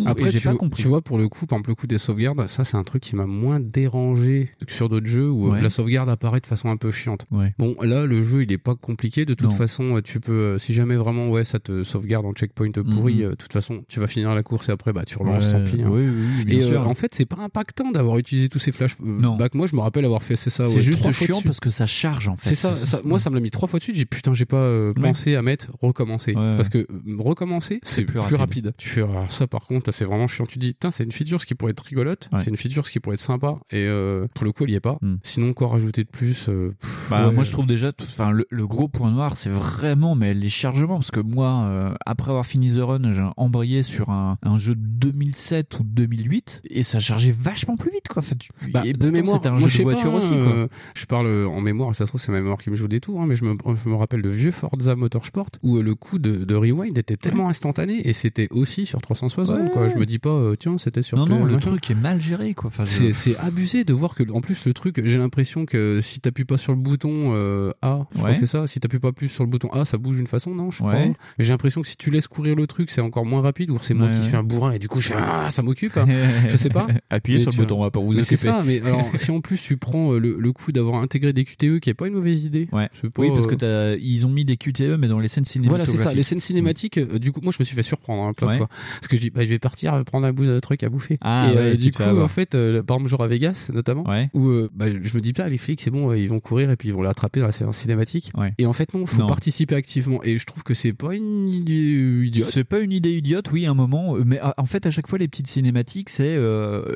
Après, et j'ai tu, pas compris. tu vois, pour le coup, par exemple, le coup des sauvegardes, ça, c'est un truc qui m'a moins dérangé que sur d'autres jeux où euh, Ouais. la sauvegarde apparaît de façon un peu chiante. Ouais. Bon, là, le jeu, il est pas compliqué. De toute Non. façon, euh, tu peux, euh, si jamais vraiment, ouais, ça te sauvegarde en checkpoint pourri, Mhm. euh, de toute façon, tu vas finir la course et après, bah, tu relances, Ouais, tant pis. hein. oui, oui, bien et euh, en fait, c'est pas impactant d'avoir utilisé tous ces flashs. Non. back. moi, je me rappelle avoir fait c'est ça. c'est juste chiant parce que ça charge en fait. C'est ça, ça- moi ça me l'a mis trois fois de suite, j'ai putain j'ai pas euh, pensé à mettre recommencer. Parce que recommencer c'est plus, plus rapide. Tu fais alors ça par contre c'est vraiment chiant. Tu dis putain c'est une feature ce qui pourrait être rigolote, Ouais. c'est une feature ce qui pourrait être sympa et euh, pour le coup elle y est pas. Hmm. Sinon quoi rajouter de plus euh, pff, Bah, ouais. moi je trouve déjà, enfin le, le gros point noir, c'est vraiment mais les chargements parce que moi, euh, après avoir fini The Run, j'ai embrayé sur un, un jeu de 2007 ou 2008 et ça chargeait vachement plus vite quoi. Enfin, tu- Bah, et de mémoire, c'était un moi, jeu je de voiture pas, aussi hein, quoi. euh, je parle euh, en mémoire, ça se trouve c'est ma mémoire qui me joue des tours, hein, mais je me, je me rappelle de vieux Forza Motorsport où euh, le coup de, de rewind était tellement instantané et c'était aussi sur 360 Ouais. quoi. Je me dis pas euh, tiens c'était sur Non non, PS, le machin. truc est mal géré quoi. Enfin, je- C'est, abusé de voir que, en plus, le truc, j'ai l'impression que si t'appuies pas sur le bouton euh, A, je crois que c'est ça, si t'appuies pas plus sur le bouton A, ça bouge d'une façon, non, je crois. Mais j'ai l'impression que si tu laisses courir le truc, c'est encore moins rapide, ou c'est moi qui suis un bourrin et du coup je fais ah, ça m'occupe. hein. je sais pas. Appuyez Mais sur le bouton A pour vous mais c'est occuper. ça, mais alors si en plus tu prends euh, le, le coup d'avoir intégré des QTE, qui est pas une mauvaise idée. Pas, Oui, parce que t'as, ils ont mis des QTE mais dans les scènes voilà, c'est ça. Les scènes cinématiques, du coup, moi, je me suis fait surprendre hein, plein de fois. Parce que je dis, bah, je vais partir prendre un bout de truc à bouffer. Ah et ouais, euh, du coup, en fait, euh, par exemple, genre à Vegas, notamment, Ouais. où euh, bah, je me dis pas, les flics, c'est bon, ils vont courir et puis ils vont l'attraper dans la séance cinématique. Et en fait, non, faut Non. participer activement. Et je trouve que c'est pas une idée idiote. C'est pas une idée idiote, oui, à un moment, mais euh, en fait, à chaque fois, les petites cinématiques, c'est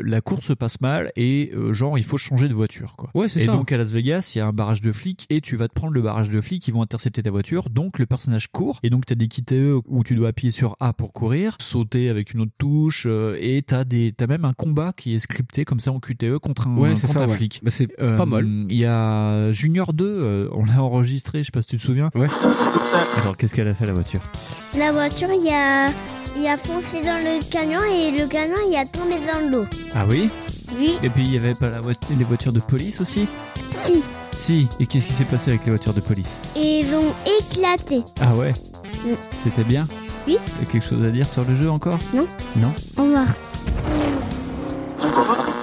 la course se passe mal et genre il faut changer de voiture, quoi. Ouais, c'est Et ça. donc à Las Vegas, il y a un barrage de flics et tu vas te prendre le barrage de flics qui vont intercepter ta voiture. Donc le personnage court et donc t'as des QTE où tu dois appuyer sur A pour courir, sauter avec une autre touche euh, et t'as des t'as même un combat qui est scripté comme ça en QTE contre un, Ouais, c'est contre ça, un ouais. flic. Bah, c'est Euh, pas mal. Il y a Junior 2, euh, on l'a enregistré, je sais pas si tu te souviens. Ouais. Alors qu'est-ce qu'elle a fait la voiture? La voiture, il a, il a foncé dans le camion et le camion, il a tombé dans l'eau. Ah oui? Oui, Et puis il y avait pas la voiture, les voitures de police aussi? Si. Si. Et qu'est-ce qui s'est passé avec les voitures de police? Et ils ont éclaté. Ah ouais? Mm. C'était bien? Oui. T'as quelque chose à dire sur le jeu encore? Non. Non? Au revoir.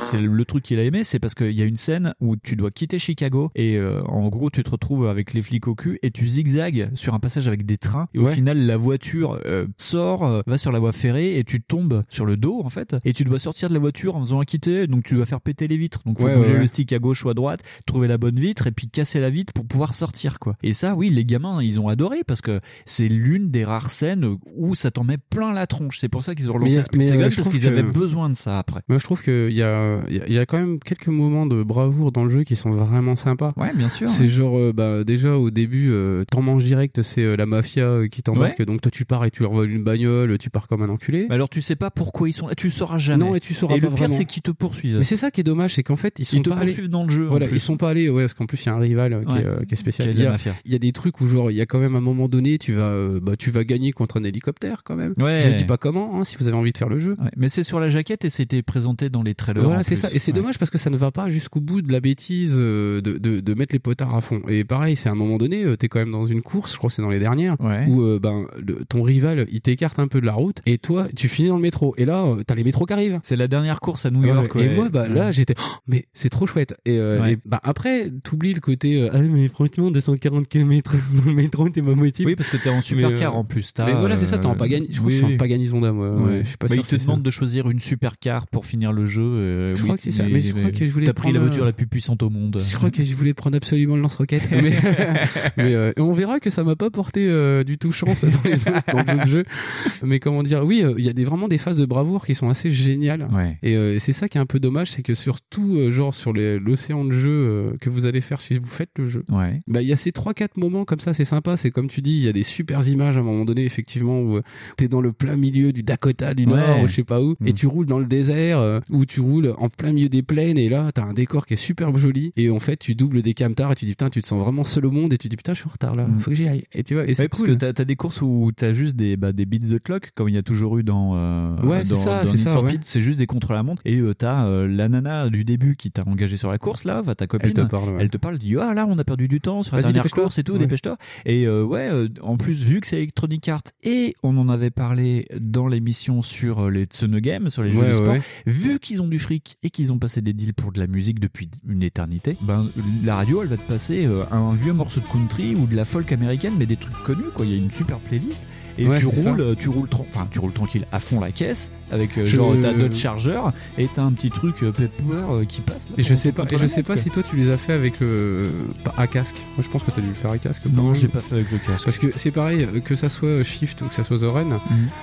C'est le truc qu'il a aimé, c'est parce qu'il y a une scène où tu dois quitter Chicago et euh, en gros tu te retrouves avec les flics au cul et tu zigzags sur un passage avec des trains et au Ouais. final la voiture euh, sort, euh, va sur la voie ferrée et tu tombes sur le dos en fait et tu dois sortir de la voiture en faisant un quitté donc tu dois faire péter les vitres donc faut Ouais, bouger ouais, le stick à gauche ou à droite, trouver la bonne vitre et puis casser la vitre pour pouvoir sortir quoi. Et ça oui les gamins ils ont adoré parce que c'est l'une des rares scènes où ça t'en met plein la tronche. C'est pour ça qu'ils ont relancé Split Second parce qu'ils avaient besoin de ça après. Moi, je trouve qu'il y a, il y, a, il y a quand même quelques moments de bravoure dans le jeu qui sont vraiment sympas. Ouais bien sûr. C'est genre, euh, bah, déjà au début, euh, t'en manges direct, c'est euh, la mafia euh, qui t'embarque. Ouais. Donc toi, tu pars et tu leur voles une bagnole, tu pars comme un enculé. Mais alors tu sais pas pourquoi ils sont là, tu le sauras jamais. non, et tu sauras Et pas le pire c'est qu'ils te poursuivent. Mais c'est ça qui est dommage, c'est qu'en fait, ils sont Ils te pas allés. poursuivent dans le jeu. Voilà, ils sont pas allés, ouais, parce qu'en plus, il y a un rival qui, est, qui est spécial. Il y, a, y des trucs où, genre, il y a quand même un moment donné, tu vas, bah, tu vas gagner contre un hélicoptère quand même. Je dis pas comment, hein, si vous avez envie de faire le jeu. Mais c'est sur la jaquette et c'était présenté dans les trailers. Voilà, c'est ça. Et c'est dommage parce que ça ne va pas jusqu'au bout de la bêtise euh, de, de, de mettre les potards à fond. Et pareil, c'est à un moment donné, euh, t'es quand même dans une course, je crois que c'est dans les dernières, où euh, ben le- ton rival il t'écarte un peu de la route et toi tu finis dans le métro. Et là, t'as les métros qui arrivent. C'est la dernière course à New York. Ouais, Et ouais. moi, bah là, j'étais, Oh, mais c'est trop chouette. Et, euh, Ouais. et, bah après, t'oublies le côté, euh, ah mais franchement, 240 km dans le métro, t'es pas motivé. Oui, parce que t'es en supercar euh, en plus. t'as, Mais voilà, c'est ça, t'es en Pagani. Je crois oui, que je suis en Paganisonda, moi. Ouais, je suis pas Bah, sûr il te demande ça. de choisir une supercar pour finir le jeu. euh, Je oui, crois que c'est ça, mais je crois que je voulais T'as pris la voiture euh, la plus puissante au monde. Je crois que je voulais prendre absolument le lance-roquette. mais mais, euh, on verra que ça m'a pas porté du tout chance dans les autres dans le jeu. Mais comment dire, oui, il y a des, vraiment des phases de bravoure qui sont assez géniales. Ouais. Et c'est ça qui est un peu dommage, c'est que surtout, euh, genre, sur l'océan de jeu que vous allez faire si vous faites le jeu, Ouais. bah, il y a ces 3-4 moments comme ça, c'est sympa. C'est comme tu dis, il y a des super images à un moment donné, effectivement, où t'es dans le plein milieu du Dakota du Nord, ou je sais pas où, et Mm. tu roules dans le désert, ou tu roules en plein milieu des plaines, et là, t'as un décor qui est superbe joli, et en fait, tu doubles des camtars, et tu dis, putain, tu te sens vraiment seul au monde, et tu dis, putain, je suis en retard là, Mm. faut que j'y aille. Et tu vois, et c'est parce cool. que t'as as des courses où t'as juste des, bah, des beats de clock, comme il y a toujours eu dans, euh, Ouais, c'est ça, c'est ça, ouais. Juste des contre la montre. Et euh, t'as euh, la nana du début qui t'a engagé sur la course, là, va ta copine. Elle te parle, ouais. Elle te parle, dit, ah là, on a perdu du temps sur la dernière course et tout, dépêche-toi. Et euh, ouais, euh, en plus, vu que c'est Electronic Arts et on en avait parlé dans l'émission sur les Tsune Games, sur les jeux de sport, vu qu'ils ont du fric et qu'ils ont passé des deals pour de la musique depuis une éternité, ben la radio elle va te passer euh, un vieux morceau de country ou de la folk américaine, mais des trucs connus quoi. Il y a une super playlist. Et Ouais, tu roules, euh, tu roules, enfin tu roules tranquille à fond la caisse avec euh, Je- genre ta Dodge Charger et t'as un petit truc euh, Pepper euh, qui passe. Là, Et je sais pas, et je sais pas quoi. si toi tu les as fait avec le pas à casque. Moi je pense que t'as dû le faire à casque. Non, j'ai pas fait avec le casque. Parce que c'est pareil, que ça soit Shift ou que ça soit The Run, Mhm.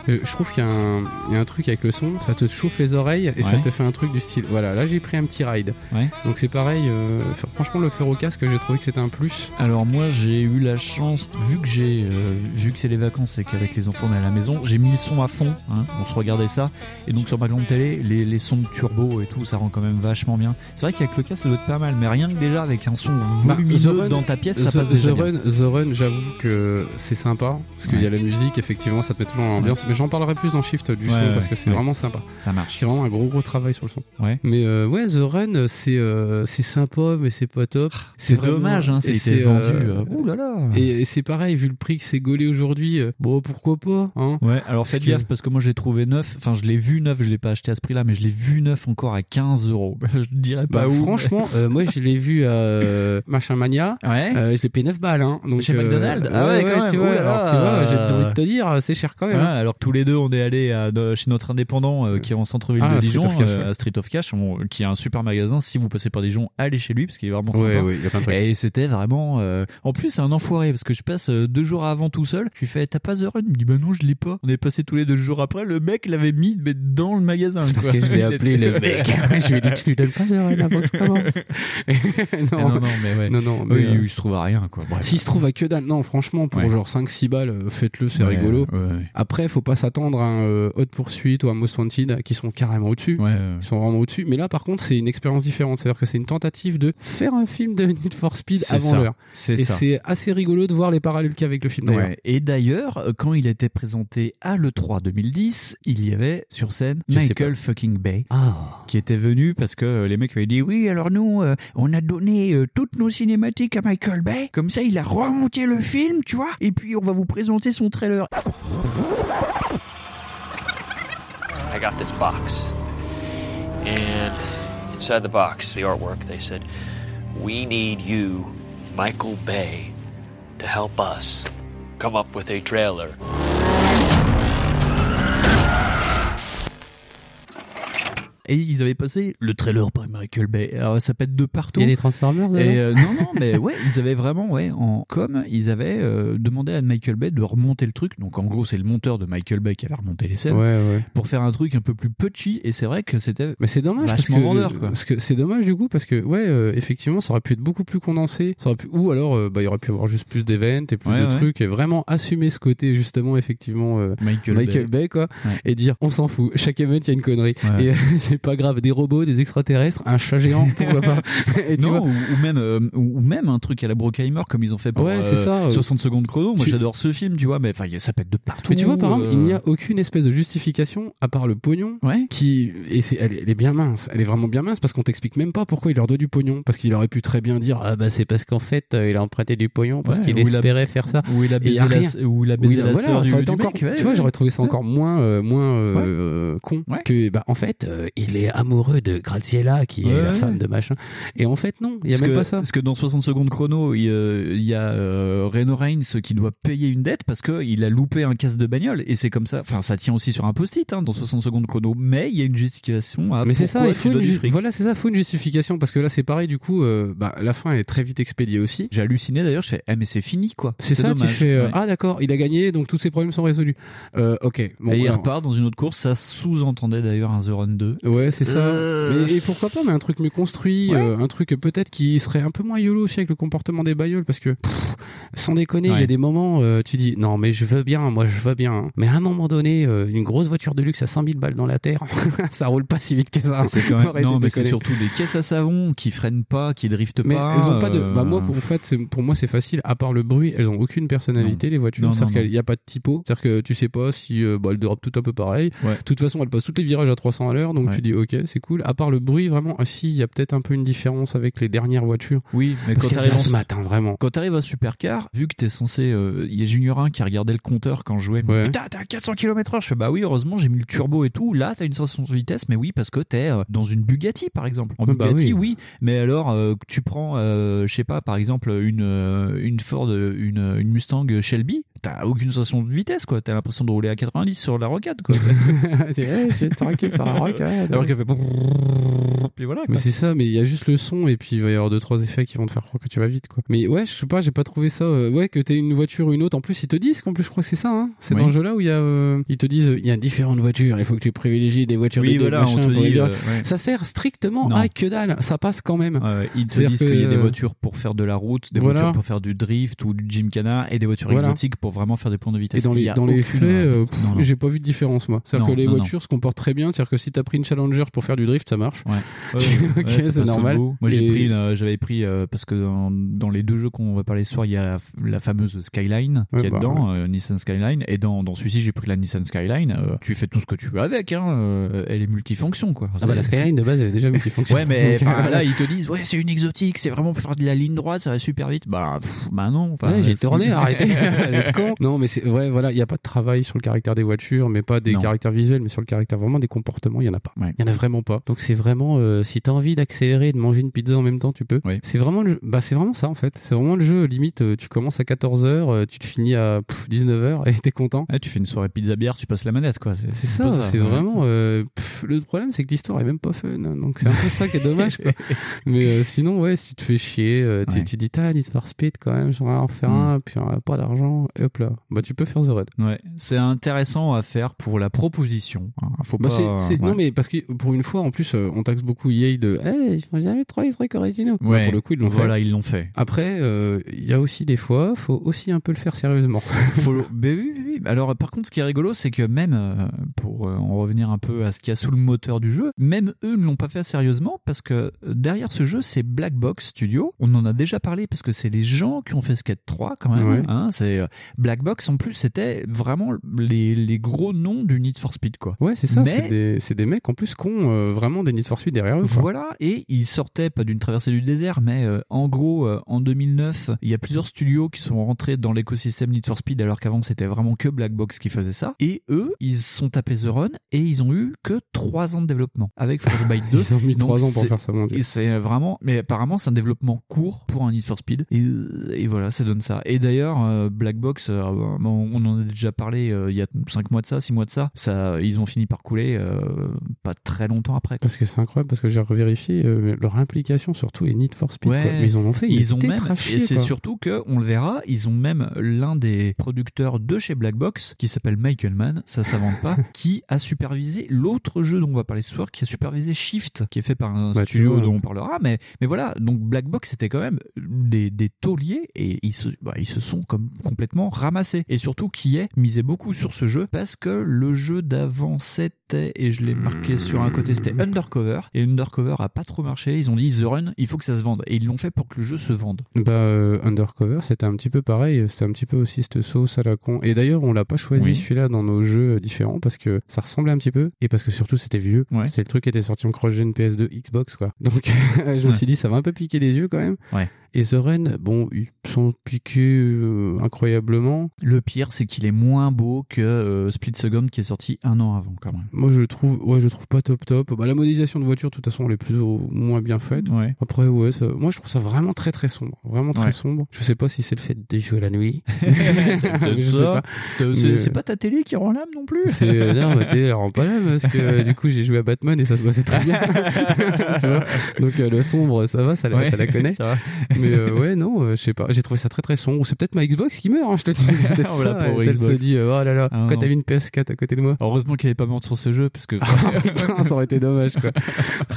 euh, je trouve qu'il y, a un- il y a un truc avec le son, ça te chauffe les oreilles et ça te fait un truc du style. Voilà, là j'ai pris un petit ride. Ouais. Donc c'est pareil, euh, franchement le faire au casque, j'ai trouvé que c'était un plus. Alors moi j'ai eu la chance, vu que j'ai, euh, vu que c'est les vacances et les enfants est à la maison, j'ai mis le son à fond. hein, on se regardait ça. Et donc sur ma grande télé, les, les sons de turbo et tout, ça rend quand même vachement bien. C'est vrai qu'avec le casque ça doit être pas mal, mais rien que déjà avec un son Bah, volumineux Run- dans ta pièce, ça The, passe The déjà bien. The Run, j'avoue que c'est sympa parce qu'il y a la musique, effectivement, ça te met toujours l'ambiance. Mais j'en parlerai plus dans Shift du Ouais, son ouais, parce que c'est ouais. vraiment sympa. Ça marche. C'est vraiment un gros gros travail sur le son. Ouais. Mais euh, ouais, The Run, c'est euh, c'est sympa, mais c'est pas top. C'est vraiment- dommage, hein, c'est c'est, été vendu. euh, ouh là là. Et, et c'est pareil, vu le prix que c'est gaulé aujourd'hui, euh, bon pourquoi pas hein Ouais, alors faites que- gaffe parce que moi j'ai trouvé neuf, enfin je l'ai vu neuf, je l'ai pas acheté à ce prix-là, mais je l'ai vu neuf encore à 15 euros. Je dirais pas Bah où. franchement, euh, moi je l'ai vu à euh, Machin Mania, Ouais. euh, je l'ai payé 9 balles. Hein, donc, Chez euh, McDonald's Ah ouais, quand même. tu vois, Oh alors tu vois, j'ai envie de te dire, c'est cher quand même. Ouais, hein. alors tous les deux, on est allés à- de- chez notre indépendant euh, qui est en centre-ville Ah, de Street Dijon, Cash, euh, ouais. à Street of Cash, on- qui est un super magasin. Si vous passez par Dijon, allez chez lui parce qu'il est vraiment Ouais, sympa. ouais, il y a plein de trucs. Et c'était vraiment. euh, En plus, c'est un enfoiré parce que je passe deux jours avant tout seul. Je lui fais, t'as pas The Il me dit, bah non, je l'ai pas. On est passé tous les deux jours après. Le mec l'avait mis mais dans le magasin. C'est parce quoi. que je l'ai appelé le mec. je lui ai dit, tu lui donnes pas The Run avant que je commence. non, non, non, mais ouais. Non, non, mais, Oui, euh, il se trouve à rien, quoi. S'il se trouve à que dalle, non, franchement, pour Ouais. genre 5-6 balles, euh, faites-le, c'est Ouais, rigolo. ouais, ouais. Après, faut pas s'attendre à un euh, Hot Pursuit ou un Most Wanted qui sont carrément au-dessus. Ouais, ouais. Ils sont vraiment au-dessus. Mais là, par contre, c'est une expérience différente. C'est-à-dire que c'est une tentative de faire un film de Need for Speed avant l'heure. C'est Et ça. c'est assez rigolo de voir les parallèles qu'il y a avec le film d'ailleurs. Ouais. Et d'ailleurs, euh, quand il a été présenté à l'E3 2010, il y avait sur scène Je Michael fucking Bay. Ah. Qui était venu parce que les mecs avaient dit oui, alors nous, euh, on a donné euh, toutes nos cinématiques à Michael Bay. Comme ça, il a remonté le film, tu vois. Et puis, on va vous présenter son trailer. I got this box. And inside the box, the artwork, they said, We need you, Michael Bay, to help us come up with a trailer. Et ils avaient passé le trailer par Michael Bay. Alors, ça pète de partout. Il y a des Transformers Et euh, non, non, mais ouais, ils avaient vraiment, ouais, en com, ils avaient euh, demandé à Michael Bay de remonter le truc. Donc en gros, c'est le monteur de Michael Bay qui avait remonté les scènes Ouais, ouais. pour faire un truc un peu plus punchy. Et c'est vrai que c'était. Mais c'est dommage parce que, vendeur, quoi. parce que c'est dommage du coup parce que ouais euh, effectivement ça aurait pu être beaucoup plus condensé ça aurait pu ou alors bah il y aurait pu avoir juste plus d'events et plus Ouais, de trucs et vraiment assumer ce côté justement effectivement Michael, Michael Bay. Bay quoi et dire on s'en fout chaque event il y a une connerie et c'est pas grave, des robots, des extraterrestres, un chat géant, pourquoi pas. Et tu non, vois, ou, même euh, ou même un truc à la Brockheimer comme ils ont fait pour Ouais, euh, ça, euh, 60 secondes chrono. Moi tu- j'adore ce film, tu vois, mais enfin ça pète de partout. Mais tu vois, par exemple, euh, il n'y a aucune espèce de justification à part le pognon qui et c'est elle, est- elle est bien mince, elle est vraiment bien mince parce qu'on t'explique même pas pourquoi il leur doit du pognon parce qu'il aurait pu très bien dire ah bah c'est parce qu'en fait euh, il a emprunté du pognon parce Ouais, qu'il a- espérait faire ça. ou il a baisé la- il a baisé la voilà, sœur ça du- aurait été du encore, mec, ouais, tu vois, ouais. j'aurais trouvé ça encore moins euh, moins euh, euh, con que bah en fait euh, il est amoureux de Graziella qui est la ouais. femme de machin et en fait non, il y a Parce même que- pas ça. Parce que dans 60 secondes chrono, il, il y a euh, Reno Reigns qui doit payer une dette parce qu'il a loupé un casse de bagnole. Et c'est comme ça. Enfin, ça tient aussi sur un post-it hein, dans 60 secondes chrono. Mais il y a une justification à Mais c'est ça, il faut tu une ju- voilà, c'est ça, faut une justification parce que là c'est pareil du coup, euh, bah la fin est très vite expédiée aussi. J'ai halluciné d'ailleurs, je fais, ah, mais c'est fini quoi. C'est ça, tu dommage. fais euh, Ouais. ah d'accord, il a gagné donc tous ses problèmes sont résolus. Ok, bon, et il repart dans une autre course, ça sous-entendait d'ailleurs un The Run 2. Ouais, c'est ça. Euh. Mais, et pourquoi pas, mais un truc mieux construit, Ouais. euh, un truc peut-être qui serait un peu moins yolo aussi avec le comportement des bagnoles, parce que pff, sans déconner, il y Ouais. a des moments, euh, tu dis non mais je veux bien, moi je veux bien, hein. mais à un moment donné, euh, une grosse voiture de luxe à 100 000 balles dans la terre, ça roule pas si vite que ça. C'est quand même... Non, de mais c'est surtout des caisses à savon qui freinent pas, qui driftent Mais pas. elles ont pas de. Bah moi, pour, en fait, pour moi, c'est facile. À part le bruit, elles ont aucune personnalité les voitures. C'est-à-dire qu'il n'y a pas de typo. C'est-à-dire que tu sais pas si euh, bah, elles dérapent tout un peu pareil. Ouais. De toute façon, elles passent tous les virages à 300 à l'heure, donc Ouais. tu dis ok, c'est cool. À part le bruit, vraiment, ah, si, il y a peut-être un peu une différence avec les dernières voitures. Oui, mais Parce quand t'arrives se matin, vraiment. Quand t'arrives à Supercar, vu que t'es censé, euh, il y a Junior 1 qui a regardé le compteur quand je jouais. me dit, Ouais. Putain, t'es à 400 km/h. Je fais bah oui, heureusement j'ai mis le turbo et tout. Là, t'as une sensation de vitesse, mais oui parce que t'es euh, dans une Bugatti par exemple. En bah Bugatti, oui. oui. Mais alors, euh, tu prends, je sais pas, par exemple une une Ford, une une Mustang Shelby, t'as aucune sensation de vitesse quoi. T'as l'impression de rouler à 90 sur la rocade quoi. Suis tranquille sur la rocade. Alors qu'elle fait. Puis voilà. Mais c'est ça, mais il y a juste le son et puis il va y avoir deux trois effets qui vont te faire croire que tu vas vite quoi. Mais ouais, je sais pas, j'ai pas trouvé ça. ouais, que t'aies une voiture ou une autre. En plus, ils te disent qu'en plus, je crois que c'est ça. Hein. C'est Oui. dans le jeu là où il y a, euh, ils te disent, il y a différentes voitures. Il faut que tu privilégies des voitures Oui, de voilà, on machin, te pour les dit, euh, ouais. Ça sert strictement Non. à que dalle. Ça passe quand même. Ils te disent qu'il y a des voitures pour faire de la route, des Voilà. voitures pour faire du drift ou du gymkhana et des voitures Voilà. exotiques pour vraiment faire des points de vitesse. Et dans les, dans les faits, euh, j'ai pas vu de différence moi. C'est-à-dire que les non, non. voitures se comportent très bien. C'est-à-dire que si t'as pris une Challenger pour faire du drift, ça marche. Ouais. ok, Ouais, c'est normal. Moi, j'ai pris, une- j'avais pris euh, parce que dans, dans les deux jeux qu'on va parler ce soir, il y a la, la fameuse Skyline Ouais, qui est bah, dedans, euh, Nissan Skyline, et dans, dans celui-ci, j'ai pris la Nissan Skyline. euh, tu fais tout ce que tu veux avec, hein, euh, elle est multifonction, quoi. Ah bah la Skyline de base elle est déjà multifonction. Ouais, mais euh, là, ils te disent, ouais, c'est une exotique, c'est vraiment pour faire de la ligne droite, ça va super vite. Bah, bah non. j'ai euh, tourné, arrêtez. Non, mais c'est vrai, voilà, il y a pas de travail sur le caractère des voitures, mais pas des Non. caractères visuels, mais sur le caractère vraiment des comportements, il y en a pas. Ouais. Il y en a vraiment pas. Donc c'est vraiment, euh, si t'as envie d'accélérer, et de manger une pizza en même temps, tu peux. Oui. C'est vraiment, le jeu- bah c'est vraiment ça en fait. C'est vraiment le jeu. Limite, euh, tu commences à 14 h tu te finis à 19 h et t'es content. Ouais, tu fais une soirée pizza bière, tu passes la manette, quoi. C'est ça, c'est ouais. vraiment. euh, pff, le problème, c'est que l'histoire est même pas fun. hein, Donc c'est un peu ça qui est dommage. Quoi. Mais euh, sinon, ouais, si tu te fais chier, euh, tu, Ouais. tu dis, t'as Need for Speed quand même, j'aimerais en faire Mm. un, puis on a pas d'argent, et hop là. Bah tu peux faire The Red. Ouais, c'est intéressant à faire pour la proposition. hein. Faut Bah, pas. c'est- c'est- ouais. Non mais parce que pour une fois en plus euh, on taxe beaucoup EA de hey, ils font jamais trois trucs originaux. Bah, Ouais, pour le coup ils l'ont voilà, fait. ils l'ont fait. Après euh, il y a aussi des fois faut aussi un peu le faire sérieusement. Faut... Mais oui, oui, oui. Alors, par contre, ce qui est rigolo, c'est que même euh, pour euh, en revenir un peu à ce qu'il y a sous le moteur du jeu, même eux ne l'ont pas fait sérieusement parce que euh, derrière ce jeu, c'est Black Box Studio. On en a déjà parlé parce que c'est les gens qui ont fait Skate 3 quand même. Ouais. hein. c'est euh, Black Box en plus, c'était vraiment les, les gros noms du Need for Speed quoi. Ouais c'est ça. Mais- C'est des, c'est des mecs en plus qui ont euh, vraiment des Need for Speed derrière eux. quoi. Voilà, et ils sortaient pas d'une traversée du désert, mais euh, en gros, euh, en 2009, il y a plusieurs studios qui sont rentrés dans l'écosystème Need for Speed, alors qu'avant c'était vraiment que Black Box qui faisait ça. Et eux, ils sont tapés The Run et ils ont eu que 3 ans de développement avec Frostbite 2. Ils ont mis Donc, trois ans pour faire ça mon dieu. Et c'est vraiment, mais apparemment c'est un développement court pour un Need for Speed. Et, et voilà, ça donne ça. Et d'ailleurs, euh, Black Box, euh, on en a déjà parlé euh, il y a 5 mois de ça, 6 mois de ça. Ça, ils ont fini par couler euh, pas très longtemps après. quoi. Parce que c'est incroyable parce que j'ai revérifié euh, leur implication sur tous les Need for Speed. Ouais. quoi. Ils en ont fait. Ils ont même, et c'est surtout que on le verra, ils ont même l'un des producteurs de chez Black Box qui s'appelle Michael Mann, ça s'invente pas, qui a supervisé l'autre jeu dont on va parler ce soir, qui a supervisé Shift, qui est fait par un Bah, tu studio vois. dont on parlera. Mais, mais voilà, donc Black Box c'était quand même des, des tauliers et ils se, bah, ils se sont comme complètement ramassés. Et surtout, qui est misé beaucoup sur ce jeu parce que le jeu d'avant c'était, et je l'ai marqué sur un côté, c'était Undercover. Et Undercover a pas trop marché. Ils ont dit The Run, il faut que ça se vende. Et ils l'ont fait pour que le jeu se vende. Bah, euh, Undercover, c'était un petit peu pareil. C'était un petit peu aussi cette sauce à la con. Et d'ailleurs, on l'a pas choisi Oui. celui-là dans nos jeux différents parce que ça ressemblait un petit peu et parce que surtout c'était vieux. C'était le truc qui était sorti en cross-gen PS2 Xbox, quoi. Donc, je me Ouais. suis dit, ça va un peu piquer les yeux quand même. Ouais. Et The Run, bon, ils sont piqués euh, incroyablement. Le pire, c'est qu'il est moins beau que euh, Split Second qui est sorti un an avant, quand même. Moi, je le trouve, ouais, je le trouve pas top top. Bah, la modélisation de voiture, de toute façon, elle est plus ou moins bien faite. Ouais. Après, ouais, ça- moi, je trouve ça vraiment très très sombre, vraiment très Ouais. sombre. Je sais pas si c'est le fait de jouer la nuit. C'est pas. C'est- pas ta télé qui rend l'âme non plus. C'est euh, non, mais t'es rend pas là parce que euh, du coup j'ai joué à Batman et ça se passait très bien. tu vois? Donc euh, le sombre, ça va, ça, la- Ouais, ça la connaît. ça va. Mais euh, ouais, non, euh, je sais pas. J'ai trouvé ça très très sombre. Ou c'est peut-être ma Xbox qui meurt. hein, je te dis. C'est peut-être Oh, ça. Elle peut-être se dit euh, oh là là. Ah, non. t'as mis une PS4 à côté de moi Heureusement qu'elle est pas morte sur ce jeu parce que. Ah, putain, ça aurait été dommage quoi.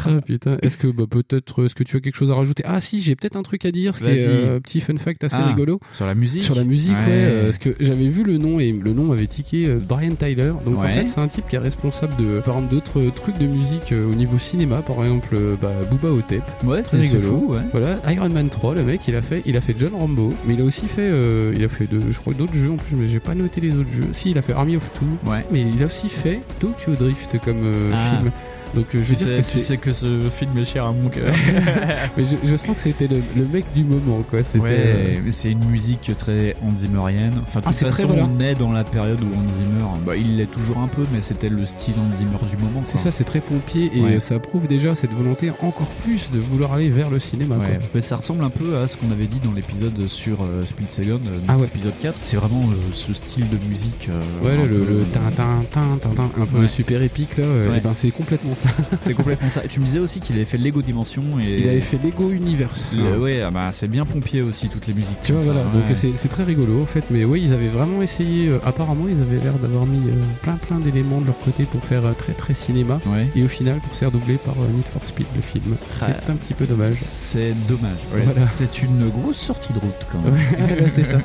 Ah, putain. Est-ce que bah, peut-être est-ce que tu as quelque chose à rajouter? Ah si, j'ai peut-être un truc à dire. Ce qui est euh, petit fun fact assez Ah, rigolo. Sur la musique? Sur la musique, ouais. Ouais. parce que j'avais vu le nom et le nom avait tiqué Brian Tyler. Donc en fait, c'est un type qui est responsable de, par exemple, d'autres trucs de musique au niveau cinéma. Par exemple, bah, Booba Hotep. Ouais, c'est c'est rigolo. fou, ouais. Voilà, Iron Man 3, le mec, il a fait, il a fait John Rambo, mais il a aussi fait, euh, il a fait, de, je crois, d'autres jeux en plus, mais j'ai pas noté les autres jeux. Si, il a fait Army of Two, Ouais. mais il a aussi fait Tokyo Drift comme euh, Ah. film. Donc euh, je Tu veux dire sais, que tu c'est- sais que ce film est cher à mon cœur. mais je, je sens que c'était le, le mec du moment, quoi. Ouais, euh, mais c'est une musique très Hans Zimmerienne. Enfin, de Ah, toute très, façon, voilà. on est dans la période où Hans Zimmer, bah, il l'est toujours un peu, mais c'était le style Hans Zimmer du moment. C'est ça, c'est très pompier et Ouais. euh, ça prouve déjà cette volonté encore plus de vouloir aller vers le cinéma. quoi. Ouais, mais ça ressemble un peu à ce qu'on avait dit dans l'épisode sur euh, Split Second, euh, Ah ouais. épisode 4. C'est vraiment euh, ce style de musique. euh, Ouais, le, peu- le tin, tin, tin, tin, tin, un peu Ouais. super épique là, euh, Ouais. et ben c'est complètement ça. C'est complètement ça. Et tu me disais aussi qu'il avait fait Lego Dimension et. Il avait fait Lego Universe. Le- ouais, ah bah, c'est bien pompier aussi toutes les musiques. Tu vois, ça, voilà, donc ouais. c'est très rigolo en fait, mais oui, ils avaient vraiment essayé, euh, apparemment, ils avaient l'air d'avoir mis euh, plein plein d'éléments de leur côté pour faire euh, très très cinéma, Ouais. et au final pour se faire doubler par Need for Speed le film. Ah. C'est un petit peu dommage. C'est dommage. ouais. Voilà. C'est une grosse sortie de route quand même. Là, c'est ça.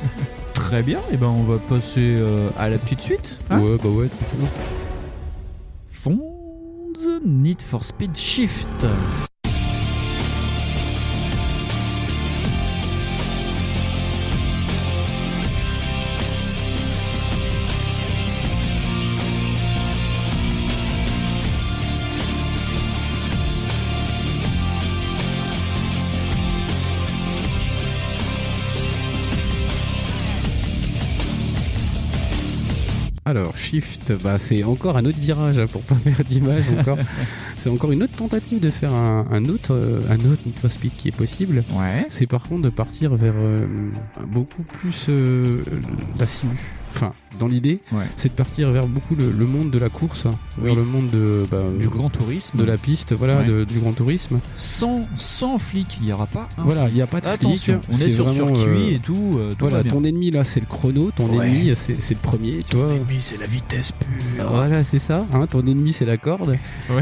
Très bien, et ben on va passer à la petite suite. hein? ouais, bah ouais, tranquillement. Fonds Need for Speed Shift. Alors, Shift, bah, c'est encore un autre virage hein, pour pas faire d'image encore. c'est encore une autre tentative de faire un, un autre, euh, un autre Need for Speed qui est possible. Ouais. C'est par contre de partir vers euh, beaucoup plus euh, la simu. Enfin, dans l'idée, Ouais. c'est de partir vers beaucoup le, le monde de la course, hein, Oui. vers le monde de, bah, Du grand tourisme. de la piste, voilà, Ouais. de- du grand tourisme. Sans, sans flic, il n'y aura pas. un Voilà, flic. il n'y a pas de flic. Attention, on c'est est sur vraiment, circuit euh, et tout. euh, tout Voilà, ton ennemi là, c'est le chrono. Ton Ouais. ennemi, c'est le premier, vois. ennemi, c'est la vitesse pure. Voilà, c'est ça. Hein, ton ennemi, c'est la corde.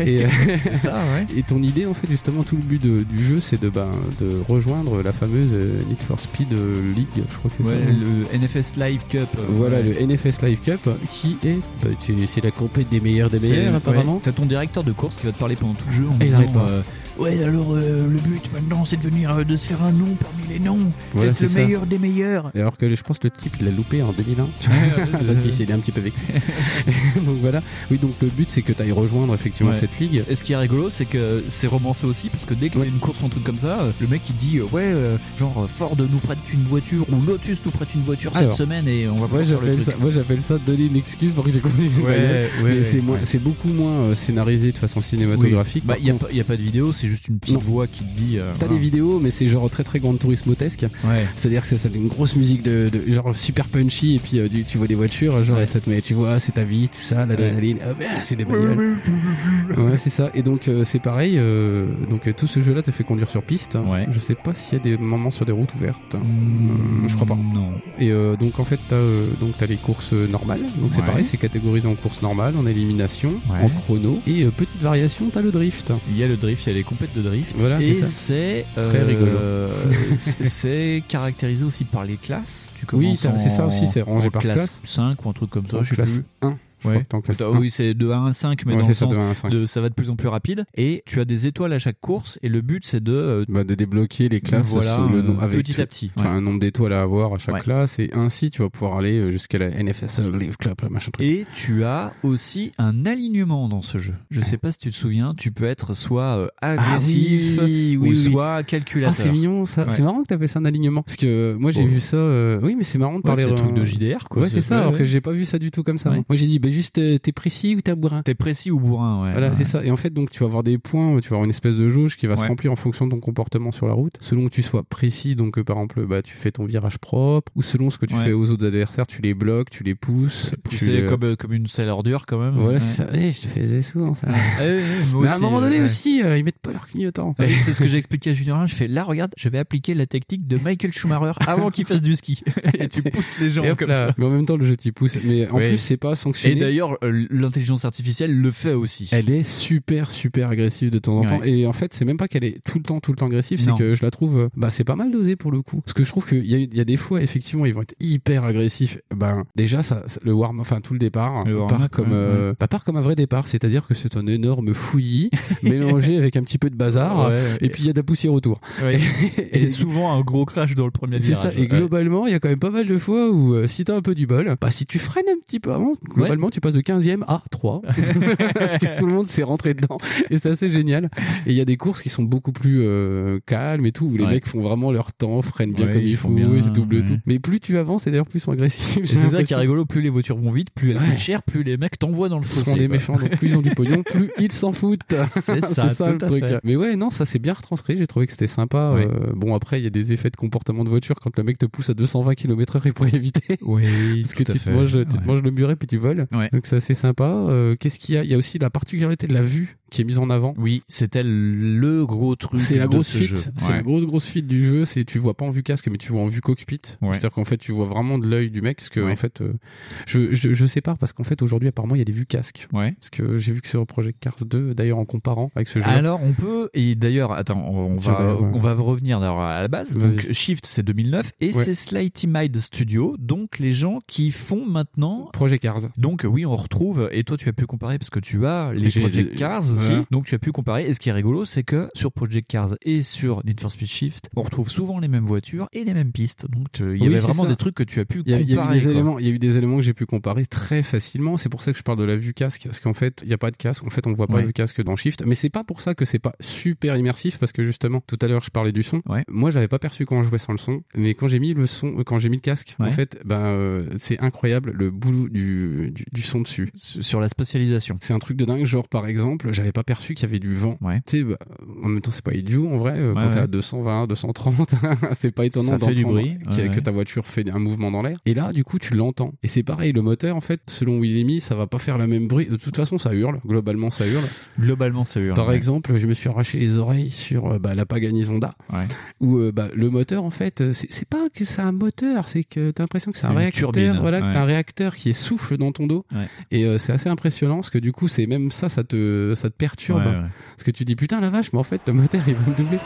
Et, euh, ça, et ton idée, en fait, justement, tout le but de- du jeu, c'est de, ben, de rejoindre la fameuse euh, Need for Speed League. Je crois que c'est Ouais, ça. le NFS Live Cup. Voilà, ouais. le NFS Live Cup, qui est, bah, c'est la compète des meilleurs des meilleurs, apparemment. T'as ton directeur de course qui va te parler pendant tout le jeu en Et il disant, arrête pas. Ouais, alors euh, le but maintenant c'est de venir euh, de se faire un nom parmi les noms. Voilà, Être le c'est ça. meilleur des meilleurs. Et Alors que je pense que le type il l'a loupé en 2001. tu vois. Ouais, ouais, donc il s'est un petit peu vexé. donc voilà. Oui, donc le but c'est que tu ailles rejoindre effectivement Ouais. cette ligue. Et ce qui est rigolo, c'est que c'est romancé aussi parce que dès qu'il y a une course ou un truc comme ça, euh, le mec il dit euh, ouais, euh, genre Ford nous prête une voiture ou Lotus nous prête une voiture Alors, cette semaine et on va Moi pouvoir faire le j'appelle truc. ça, moi j'appelle ça donner une excuse pour que j'ai conduit bagnole. Mais ouais, c'est ouais. moins- c'est beaucoup moins euh, scénarisé de façon cinématographique. Bah, Par il n'y a, contre- pas- y a pas de vidéo c'est juste une petite Non. voix qui te dit. euh, T'as voilà. des vidéos, mais c'est genre très très grande tourismotesque. Ouais. C'est-à-dire que c'est c'est une grosse musique de, de- genre super punchy et puis euh, tu, tu vois des voitures, genre et ça te met, tu vois, c'est ta vie, tout ça, l'adrénaline, ah, bah, c'est des bagnoles. Ouais, c'est ça. Et donc euh, c'est pareil. donc tout ce jeu-là te fait conduire sur piste. Je sais pas s'il y a des moments sur des routes ouvertes. Euh, je crois pas. Non. Et donc en fait t'as donc t'as les courses normales. Donc c'est Ouais. pareil, c'est catégorisé en course normale, en élimination, Ouais. en chrono et petite variation, t'as le drift. Il y a le drift, il y a les compètes de drift. Voilà, et c'est ça. c'est Très rigolo. c'est- c'est caractérisé aussi par les classes. Tu Oui, commences t'as- c'est ça aussi, c'est rangé par classe, classe. 5 ou un truc comme ça, En je sais classe plus. 1. Ouais. que 1. Oui, c'est de 1 à 5, mais Ouais, dans le ça, sens de 1 à 5. de ça va de plus en plus rapide. Et tu as des étoiles à chaque course, et le but c'est de euh, Bah, de débloquer les classes Voilà, sur le euh, nom- avec petit à petit, tu as un nombre d'étoiles à avoir à chaque classe et ainsi tu vas pouvoir aller euh, jusqu'à la NFSL Live Club machin truc. Et tu as aussi un alignement dans ce jeu. Je sais pas si tu te souviens, tu peux être soit agressif Ah oui, oui, ou oui. soit Ah, calculateur. c'est mignon ça. C'est marrant que t'appelles ça un alignement. Parce que moi j'ai vu ça. euh, Oui, mais c'est marrant de parler. c'est le truc de JDR, quoi. Ouais, c'est ça. alors que j'ai pas vu ça du tout comme ça. Moi j'ai dit, bah juste euh, t'es précis ou t'es bourrin. T'es précis ou bourrin, ouais. Voilà, ouais. c'est ça. Et en fait, donc, tu vas avoir des points, tu vas avoir une espèce de jauge qui va se remplir en fonction de ton comportement sur la route. Selon que tu sois précis, donc, euh, par exemple, bah, tu fais ton virage propre, ou selon ce que tu Ouais. fais aux autres adversaires, tu les bloques, tu les pousses. Sais, les- comme, euh, comme une sale ordure quand même. Voilà, c'est ça. Eh, je te faisais souvent ça. Ouais, moi Mais à un moment donné aussi, euh, ils mettent pas leur clignotant. Ouais, c'est ce que j'ai expliqué à Junior 1. Je fais là, regarde, je vais appliquer la technique de Michael Schumacher avant qu'il fasse du ski. Et tu pousses les gens comme là. ça. Mais en même temps, le jeu t'y pousse. Mais en Oui. plus, c'est pas sanctionné. D'ailleurs, euh, l'intelligence artificielle le fait aussi. Elle est super super agressive de temps en temps Ouais. et en fait c'est même pas qu'elle est tout le temps tout le temps agressive c'est que je la trouve euh, bah c'est pas mal dosé pour le coup parce que je trouve qu'il y y a des fois effectivement ils vont être hyper agressifs ben déjà ça, le warm enfin tout le départ Le part comme ouais, euh, ouais. bah, part comme un vrai départ c'est-à-dire que c'est un énorme fouillis mélangé avec un petit peu de bazar et puis il y a de la poussière autour. Et souvent un gros crash dans le premier c'est ça virage. et globalement il y a quand même pas mal de fois où euh, si t'as un peu du bol bah si tu freines un petit peu avant globalement tu passes de 15e à 3 parce que tout le monde s'est rentré dedans et c'est assez génial et il y a des courses qui sont beaucoup plus euh, calmes et tout où les Ouais. mecs font vraiment leur temps freinent bien Ouais, comme ils il font faut bien, ils se doublent ouais. tout mais plus tu avances et d'ailleurs plus ils sont agressifs Et c'est ça qui est rigolo, plus les voitures vont vite, plus elles coûtent cher, plus les mecs t'envoient dans le Ils fossé. sont des quoi. méchants, donc plus ils ont du pognon, plus ils s'en foutent. C'est ça, le tout à truc. fait. Mais ouais, non, ça c'est bien retranscrit. J'ai trouvé que c'était sympa. Ouais. Euh, bon, après, il y a des effets de comportement de voiture quand le mec te pousse à 220 km/h et pour y éviter. Oui, Parce que tu te, fait. manges, tu te manges le muret puis tu voles. Ouais. Donc c'est assez sympa. Euh, Qu'est-ce qu'il y a? Il y a aussi la particularité de la vue qui est mise en avant. Oui, c'était le gros truc. C'est la grosse ce. C'est Ouais. la grosse grosse fit du jeu. C'est tu vois pas en vue casque, mais tu vois en vue cockpit. Ouais. C'est-à-dire qu'en fait tu vois vraiment de l'œil du mec. Parce que en fait, euh, je, je je sépare parce qu'en fait aujourd'hui apparemment il y a des vues casque. Ouais. Parce que j'ai vu que sur Project Cars 2, d'ailleurs en comparant avec ce jeu. Alors on peut et d'ailleurs attends on va on va revenir à la base donc Shift c'est 2009 et c'est Slighty Mind Studio donc les gens qui font maintenant Project Cars. donc oui on retrouve et toi tu as pu comparer parce que tu as les Project Cars aussi donc tu as pu comparer et ce qui est rigolo c'est que sur Project Cars et sur Need for Speed Shift on retrouve souvent les mêmes voitures et les mêmes pistes donc euh, il y Oui, avait vraiment ça. des trucs que tu as pu il y comparer des quoi. éléments, il y a eu des éléments que j'ai pu comparer très facilement. C'est pour ça que je parle de la vue casque, parce qu'en fait, il n'y a pas de casque. En fait, on voit pas Ouais. vue casque dans Shift. Mais c'est pas pour ça que c'est pas super immersif, parce que justement, tout à l'heure, je parlais du son. Ouais. Moi, j'avais pas perçu quand je jouais sans le son, mais quand j'ai mis le son, euh, quand j'ai mis le casque, en fait, ben, euh, c'est incroyable le boulot du, du, du son dessus. sur la spatialisation C'est un truc de dingue. Genre, par exemple, j'avais pas perçu qu'il y avait du vent. Ouais. Tu sais, bah, en même temps, c'est pas idiot en vrai. euh, Ouais, quand t'es ouais. à 220, 230, c'est pas étonnant fait du d'entendre bruit, que ta voiture fait un mouvement dans l'air. Et là, du coup, tu l'entends. Et c'est pareil, le moteur, en fait, selon où il est mis, ça va pas faire le même bruit. De toute façon, ça hurle. Globalement, ça hurle. globalement ça hurle Par exemple, je me suis arraché les oreilles sur euh, bah, la Pagani Zonda, Ouais. où euh, bah, le moteur, en fait, c'est pas que c'est un moteur, c'est que t'as l'impression que c'est un réacteur, turbine, voilà, que t'as un réacteur qui est souffle dans ton dos. Ouais. Et euh, c'est assez impressionnant, parce que du coup, c'est même ça, ça te, ça te perturbe. Ouais, ouais. Parce que tu dis putain la vache, mais en fait le moteur il va me doubler.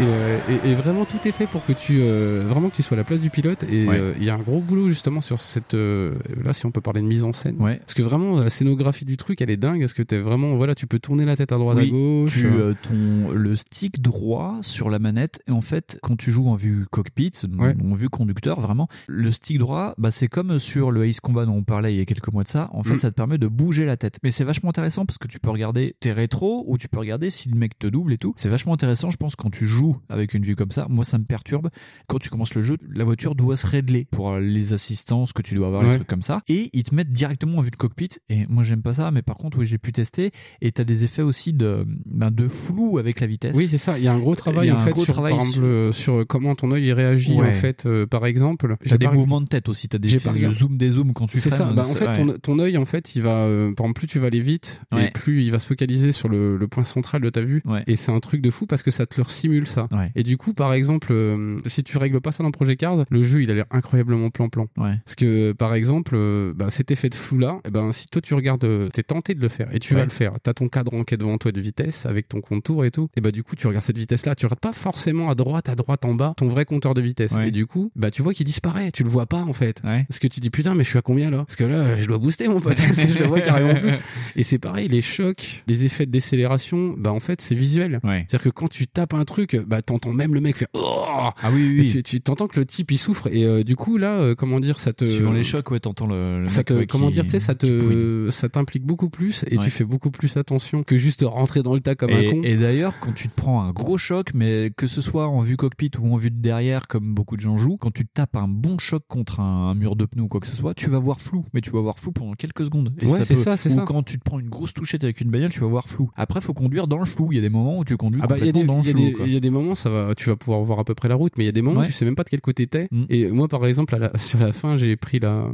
Et, euh, et- et vraiment tout est fait pour que tu euh, vraiment que tu sois à la place du pilote et Ouais. euh, il y a un gros boulot justement sur cette euh, là si on peut parler de mise en scène Ouais. parce que vraiment la scénographie du truc elle est dingue parce que t'es vraiment voilà tu peux tourner la tête à droite Oui, à gauche tu ton le stick droit sur la manette et en fait quand tu joues en vue cockpit Ouais. en vue conducteur vraiment le stick droit bah c'est comme sur le Ace Combat dont on parlait il y a quelques mois de ça en fait Mm. ça te permet de bouger la tête mais c'est vachement intéressant parce que tu peux regarder tes rétros ou tu peux regarder si le mec te double et tout c'est vachement intéressant je pense quand tu joues flou avec une vue comme ça. Moi, ça me perturbe. Quand tu commences le jeu, la voiture doit se régler pour les assistances que tu dois avoir, Ouais. les trucs comme ça. Et ils te mettent directement en vue de cockpit. Et moi, j'aime pas ça. Mais par contre, oui, j'ai pu tester. Et t'as des effets aussi de, ben, de flou avec la vitesse. Oui, c'est ça. Il y a un gros travail en fait gros sur, travail par exemple, euh, sur comment ton œil il réagit Ouais. en fait. euh, par exemple, T'as des pas- mouvements de tête aussi. T'as des regardé. zoom, des zooms quand tu C'est ça. Bah, en fait, ouais. ton, ton œil, en fait, il va, euh, par exemple, plus tu vas aller vite, et plus il va se focaliser sur le, le point central de ta vue. Et c'est un truc de fou parce que ça te le simule ça. Et du coup, par exemple, euh, si tu règles pas ça dans Project Cars, le jeu il a l'air incroyablement plan-plan. Parce que, par exemple, euh, bah, cet effet de flou là, eh ben, si toi tu regardes, euh, t'es tenté de le faire et tu Ouais. vas le faire. T'as ton cadran qui est devant toi de vitesse avec ton contour et tout. Et bah, du coup, tu regardes cette vitesse là, tu regardes pas forcément à droite, à droite, en bas, ton vrai compteur de vitesse. Et du coup, bah, tu vois qu'il disparaît. Tu le vois pas en fait. Parce que tu dis putain, mais je suis à combien là? Parce que là, je dois booster mon pote. Parce que je le vois carrément plus. Et c'est pareil, les chocs, les effets de décélération, bah en fait c'est visuel. C'est-à-dire que quand tu tapes un truc, bah t'entends même le mec faire oh Ah oui, oui. Et tu, t'entends que le type il souffre et euh, du coup là, euh, comment dire, ça te Suivant les chocs, ouais, t'entends le, le ça mec, te, ouais, comment qui- dire, tu sais, ça te, ça t'implique beaucoup plus et Ouais. tu fais beaucoup plus attention que juste rentrer dans le tas comme et, un con. et d'ailleurs, quand tu te prends un gros choc, mais que ce soit en vue cockpit ou en vue de derrière, comme beaucoup de gens jouent, quand tu tapes un bon choc contre un, un mur de pneu ou quoi que ce soit, tu vas voir flou, mais tu vas voir flou pendant quelques secondes. Et Ouais, c'est peut- ça, c'est ça. quand tu te prends une grosse touchette avec une bagnole, tu vas voir flou. Après, faut conduire dans le flou. Il y a des moments où tu conduis Ah bah complètement des, dans le flou. il y a des moments ça va, tu vas pouvoir voir à peu près la route, mais il y a des moments Ouais. Mm. où tu sais même pas de quel côté t'es. Et moi par exemple à la- sur la fin j'ai pris la,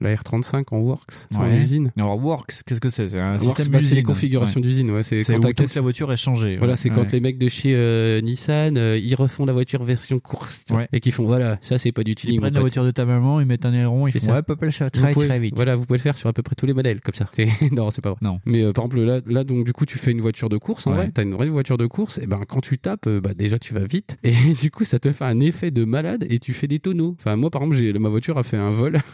la R35 en Works, c'est en usine. Alors Works, qu'est-ce que c'est? C'est un Works, système bah, c'est les d'usine. configurations Ouais. d'usine, ouais. C'est quand où toute la voiture est changée. Voilà, c'est quand Ouais. les mecs de chez euh, Nissan, euh, ils refont la voiture version course et qui font voilà, ça c'est pas du tuning. Ils prennent la voiture de ta maman, ils mettent un aileron, ils font ça. ouais, papa, ça très très vite. Voilà, vous pouvez le faire sur à peu près tous les modèles comme ça. C'est- non, c'est pas vrai. Non. Mais euh, par exemple là, là donc du coup tu fais une voiture de course en vrai, t'as une vraie voiture de course et ben quand tu tapes, bah déjà tu vas vite et du coup ça te fait un effet de malade et tu fais des tonneaux. Enfin moi par exemple ma voiture a fait un vol.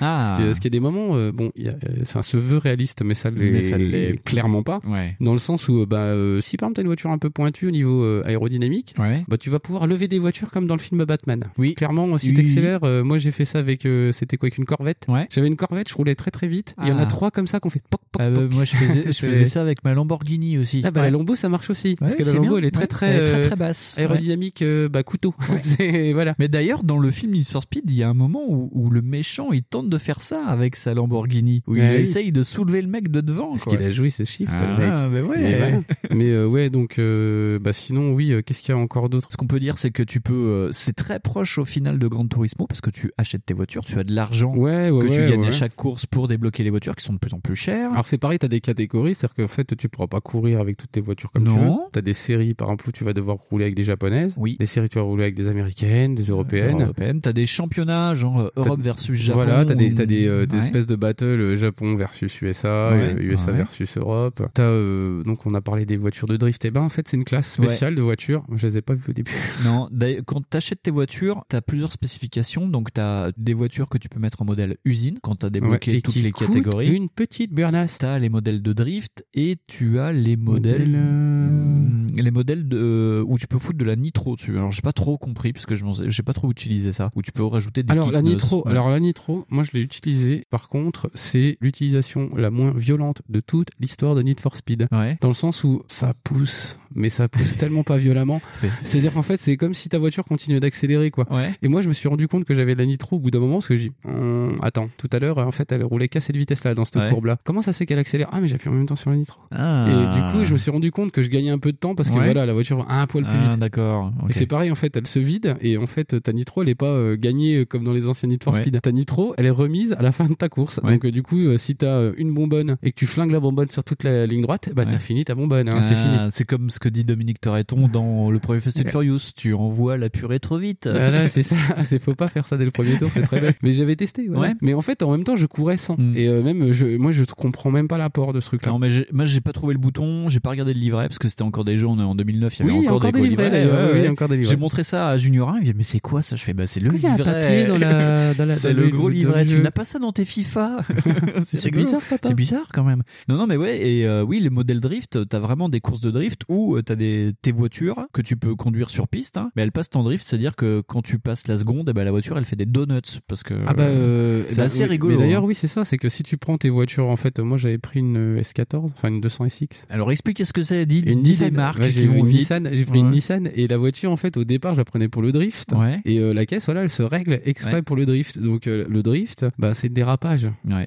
Ah. Ce qui est- ce qui est des moments euh, bon, y a- ça se veut réaliste mais ça l'est ça l'est. clairement pas. Ouais. Dans le sens où euh, bah euh, si par exemple t'as une voiture un peu pointue au niveau euh, aérodynamique, Ouais. bah tu vas pouvoir lever des voitures comme dans le film Batman. Oui. Clairement, si Oui, t'accélères, moi j'ai fait ça avec, c'était quoi, avec une Corvette. Ouais. J'avais une Corvette, je roulais très très vite. Il y en a Ah. trois comme ça qu'on fait poc poc Ah, bah, poc. moi, je faisais, je C'est- faisais ça avec ma Lamborghini aussi. Ah bah la Lambo ça marche aussi parce que la Lambo elle est très très, très, euh, basse. Ouais. aérodynamique euh, bah couteau voilà Mais d'ailleurs, dans le film Need for Speed, il y a un moment où, où le méchant il tente de faire ça avec sa Lamborghini, où il oui. essaye de soulever le mec de devant. parce qu'il a joué ce shift Ah, le mec. mais ouais. mais, voilà. Mais, euh, ouais donc euh, bah sinon oui euh, qu'est-ce qu'il y a encore d'autre? Ce qu'on peut dire, c'est que tu peux, euh, c'est très proche au final de Gran Turismo parce que tu achètes tes voitures, tu as de l'argent ouais ouais que ouais, tu gagnes ouais. à chaque course pour débloquer les voitures qui sont de plus en plus chères. alors c'est pareil, t'as des catégories, c'est-à-dire qu'en fait tu pourras pas courir avec toutes tes voitures comme tu Non. veux. T'as des séries par exemple où tu vas devoir rouler avec des japonaises, Oui. des séries tu vas rouler avec des américaines, des européennes. européenne. T'as des championnats genre euh, Europe versus Japon. Voilà, t'as des, t'as des, euh, des Ouais. espèces de battles euh, Japon versus USA, Ouais, USA ouais. versus Europe. T'as euh, donc on a parlé des voitures de drift. Et ben en fait c'est une classe spéciale de voitures. Je les ai pas vues au début. Non, quand tu achètes tes voitures, tu as plusieurs spécifications. Donc, tu as des voitures que tu peux mettre en modèle usine quand tu as débloqué toutes les catégories. Une petite burnasse. Tu as les modèles de drift et tu as les modèles. Modèle, euh, Hmm, Les modèles de, où tu peux foutre de la nitro dessus. Alors, j'ai pas trop compris parce que je j'ai pas trop utilisé ça. Où tu peux rajouter des Alors la nitro, ouais. alors la nitro, moi je l'ai utilisée. Par contre, c'est l'utilisation la moins violente de toute l'histoire de Need for Speed. Ouais. Dans le sens où ça pousse, mais ça pousse tellement pas violemment. C'est-à-dire qu'en fait, c'est comme si ta voiture continuait d'accélérer, quoi. Ouais. Et moi, je me suis rendu compte que j'avais de la nitro au bout d'un moment, parce que j'ai Hum, attends, tout à l'heure, en fait, elle roulait qu'à cette vitesse-là, dans cette Ouais. courbe-là. Comment ça fait qu'elle accélère? Ah, mais j'appuie en même temps sur la nitro. Ah. Et du coup, je me suis rendu compte que je gagnais un peu de temps parce que voilà, la voiture va un poil plus Ah, vite. d'accord. Et c'est pareil, en fait, elle se vide et en fait, ta nitro, elle est pas euh, gagnée comme dans les anciens Need for Ouais. Speed. Ta nitro, elle est remise à la fin de ta course. Ouais. Donc, euh, du coup, euh, si t'as une bonbonne et que tu flingues la bonbonne sur toute la ligne droite, bah, Ouais. t'as fini ta bonbonne, hein, c'est fini. Ah, c'est comme ce que dit Dominique Toretton dans le premier Fast and. Furious. Tu envoies la purée trop vite. Voilà, c'est ça. C'est faut pas faire ça dès le premier tour, c'est très bête. Mais j'avais testé. voilà. Mais en fait, en même temps, je courais sans. Mm. Et euh, même, je, moi, je comprends même pas l'apport de ce truc-là. Non mais moi j'ai pas trouvé le bouton, j'ai pas regardé le livret parce que c'était encore des jeux on est en 2009, il y avait Oui, a encore, encore des livrets, d'ailleurs. Oui, encore des livrets. J'ai montré ça à Junior 1, il me dit mais c'est quoi ça? Je fais bah c'est le Pourquoi il y a un livret. papier dans la- dans la- c'est dans le le- gros livret, tu n'as pas ça dans tes FIFA? C'est bizarre, papa. C'est bizarre quand même. Non non mais ouais et euh, oui les modèles drift, t'as vraiment des courses de drift où euh, t'as des tes voitures que tu peux conduire sur piste, hein, mais elles passent en drift, c'est-à-dire que quand tu passes la seconde, eh ben la voiture elle fait des donuts parce que Ah bah, euh, c'est bah, assez oui. rigolo. Mais d'ailleurs, hein. oui, c'est ça. C'est que si tu prends tes voitures, en fait, moi, j'avais pris une S14, enfin une 200 SX. Alors explique ce que c'est, dis, Une des marques. qui vont vite. Nissan, j'ai pris une. Nissan et la voiture en fait au départ je la prenais pour le drift Ouais. et euh, la caisse voilà elle se règle exprès Ouais. pour le drift donc euh, le drift bah c'est le dérapage. Ouais.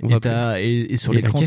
Et, et, et sur Et l'écran,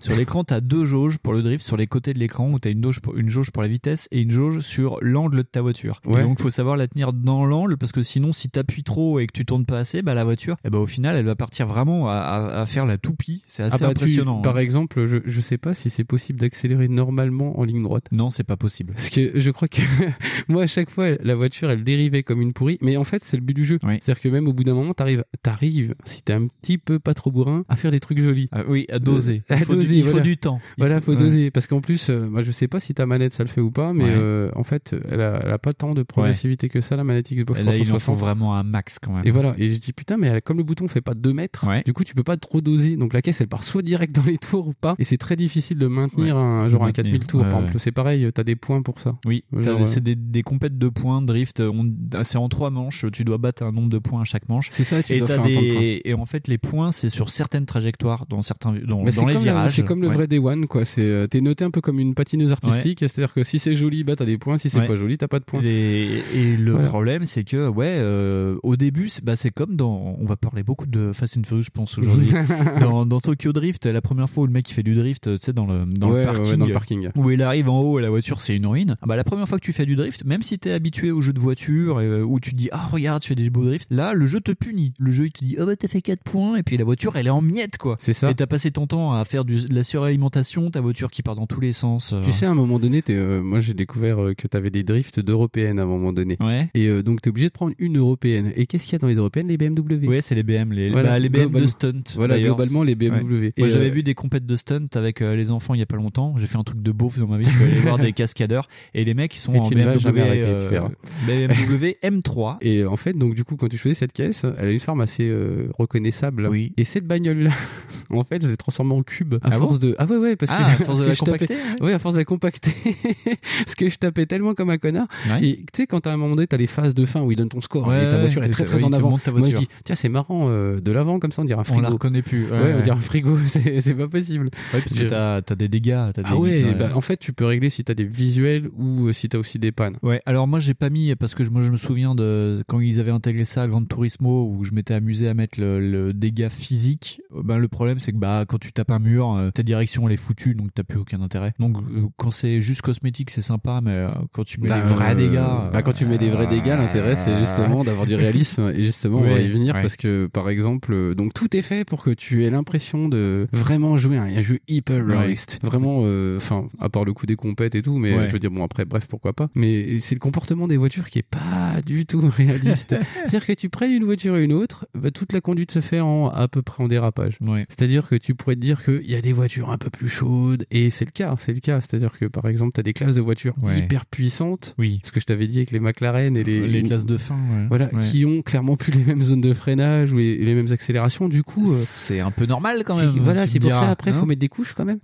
sur l'écran, t'as deux jauges pour le drift sur les côtés de l'écran où t'as une jauge pour, une jauge pour la vitesse et une jauge sur l'angle de ta voiture. Et donc, faut savoir la tenir dans l'angle parce que sinon, si t'appuies trop et que tu tournes pas assez, bah la voiture, eh ben au final, elle va partir vraiment à, à- à faire la toupie. C'est assez Ah bah, tu- impressionnant. par hein. exemple, je, je sais pas si c'est possible d'accélérer normalement en ligne droite. Non, c'est pas possible. Parce que je crois que moi à chaque fois la voiture elle dérivait comme une pourrie, mais en fait c'est le but du jeu. C'est-à-dire que même au bout d'un moment t'arrives, t'arrives si t'es un petit peu pas trop bourrin à faire des trucs jolis. Ah oui, à doser. Euh, Il à faut du- il faut voilà. du temps. Il Voilà, faut- faut ouais. doser parce qu'en plus, euh, moi je sais pas si ta manette ça le fait ou pas, mais Ouais. euh, en fait elle a, elle a pas tant de progressivité que ça la manette Xbox là, il en 360. faut vraiment un max quand même. Et voilà, et je dis putain, mais elle- comme le bouton fait pas 2 mètres, du coup tu peux pas trop doser. Donc la caisse elle part soit direct dans les tours ou pas. Et c'est très difficile de maintenir un genre un maintenir. 4000 tours. Par exemple, c'est pareil, t'as des points pour ça. Oui, c'est des, des compètes de points, drift. on- C'est en trois manches. Tu dois battre un nombre de points à chaque manche. C'est ça, tu et dois faire un temps de et en fait les points c'est sur certaines trajectoires, dans certains dans, dans les virages. c'est comme le Ouais. vrai Day One, quoi. C'est, euh, t'es noté un peu comme une patineuse artistique, c'est-à-dire que si c'est joli, bah t'as des points, si c'est Ouais. pas joli, t'as pas de points. Et, et le Voilà. problème, c'est que, ouais, euh, au début, c'est bah, c'est comme dans. On va parler beaucoup de Fast and Furious, je pense, aujourd'hui. dans, dans Tokyo Drift, la première fois où le mec il fait du drift, tu sais, dans le, dans, le parking, dans le parking. Où il arrive en haut et la voiture, c'est une ruine. Ah Bah, la première fois que tu fais du drift, même si t'es habitué au jeu de voiture, euh, où tu te dis, ah, regarde, je fais des beaux drifts, là, le jeu te punit. Le jeu, il te dit, oh, bah, t'as fait 4 points, et puis la voiture, elle est en miettes, quoi. C'est ça. Et t'as passé ton temps à faire du, de la suralimentation, ta voiture qui part dans tous les sens. euh. Tu sais, à un moment donné, euh, moi j'ai découvert euh, que t'avais des drifts d'européennes à un moment donné. Ouais. Et donc t'es obligé de prendre une européenne. Et qu'est-ce qu'il y a dans les européennes Les BMW. Ouais, c'est les BM, les, Voilà, bah, les BM de stunt. Voilà, globalement les BMW. Ouais. Moi, j'avais vu des compètes de stunt avec les enfants il y a pas longtemps. J'ai fait un truc de beauf dans ma vie. Je suis allé voir des cascadeurs et les mecs ils sont Et en BMW, euh, verras. BMW M3. Et en fait, donc du coup, quand tu choisis cette caisse, elle a une forme assez euh, reconnaissable. Oui. Et cette bagnole-là, en fait, je l'ai transformée en cube à Ah force bon de. Ah ouais, ouais, parce Ah, que à force de la je tapais- compacter, ouais. Ouais, à force de la compacter. parce que je tapais tellement comme un connard. Ouais. Et tu sais, quand à un moment donné, t'as les phases de fin où il donne ton score et ta voiture est très très en avant. Moi, je dis, tiens, c'est marrant, euh, de l'avant comme ça, on dirait un On frigo. la reconnaît plus. Ouais, on dirait un frigo, c'est pas possible. Ouais, parce que t'as as des dégâts. Ah ouais, bah, en fait, tu peux régler si t'as des visuels ou euh, si t'as aussi des pannes. Ouais, alors moi j'ai pas mis parce que je- moi je me souviens de quand ils avaient intégré ça à Gran Turismo où je m'étais amusé à mettre le, le dégât physique. Euh, Ben le problème c'est que bah quand tu tapes un mur, euh, ta direction elle est foutue donc t'as plus aucun intérêt. Donc euh, quand c'est juste cosmétique c'est sympa mais euh, quand tu mets Bah, des vrais euh, dégâts, bah, quand tu mets des vrais dégâts, l'intérêt c'est justement d'avoir du réalisme et justement on va Ouais, y venir ouais. parce que par exemple, donc tout est fait pour que tu aies l'impression de vraiment jouer à un jeu hyper Ouais. réaliste. Vraiment, euh, enfin à part le coup des compètes et tout, mais Ouais. je veux dire bon après bref pourquoi pas. Mais c'est le comportement des voitures qui est pas du tout réaliste. C'est-à-dire que tu prennes une voiture et une autre, bah, toute la conduite se fait en à peu près en dérapage. Ouais. C'est-à-dire que tu pourrais te dire qu'il y a des voitures un peu plus chaudes, et c'est le cas, c'est le cas. C'est-à-dire que par exemple, tu as des classes de voitures Ouais. hyper puissantes, Oui. ce que je t'avais dit avec les McLaren et les, les classes de fin. ouais. voilà, qui ont clairement plus les mêmes zones de freinage ou les, les mêmes accélérations. Du coup, euh, c'est un peu normal quand même. Voilà, c'est pour diras, ça après, hein faut mettre des couches quand même.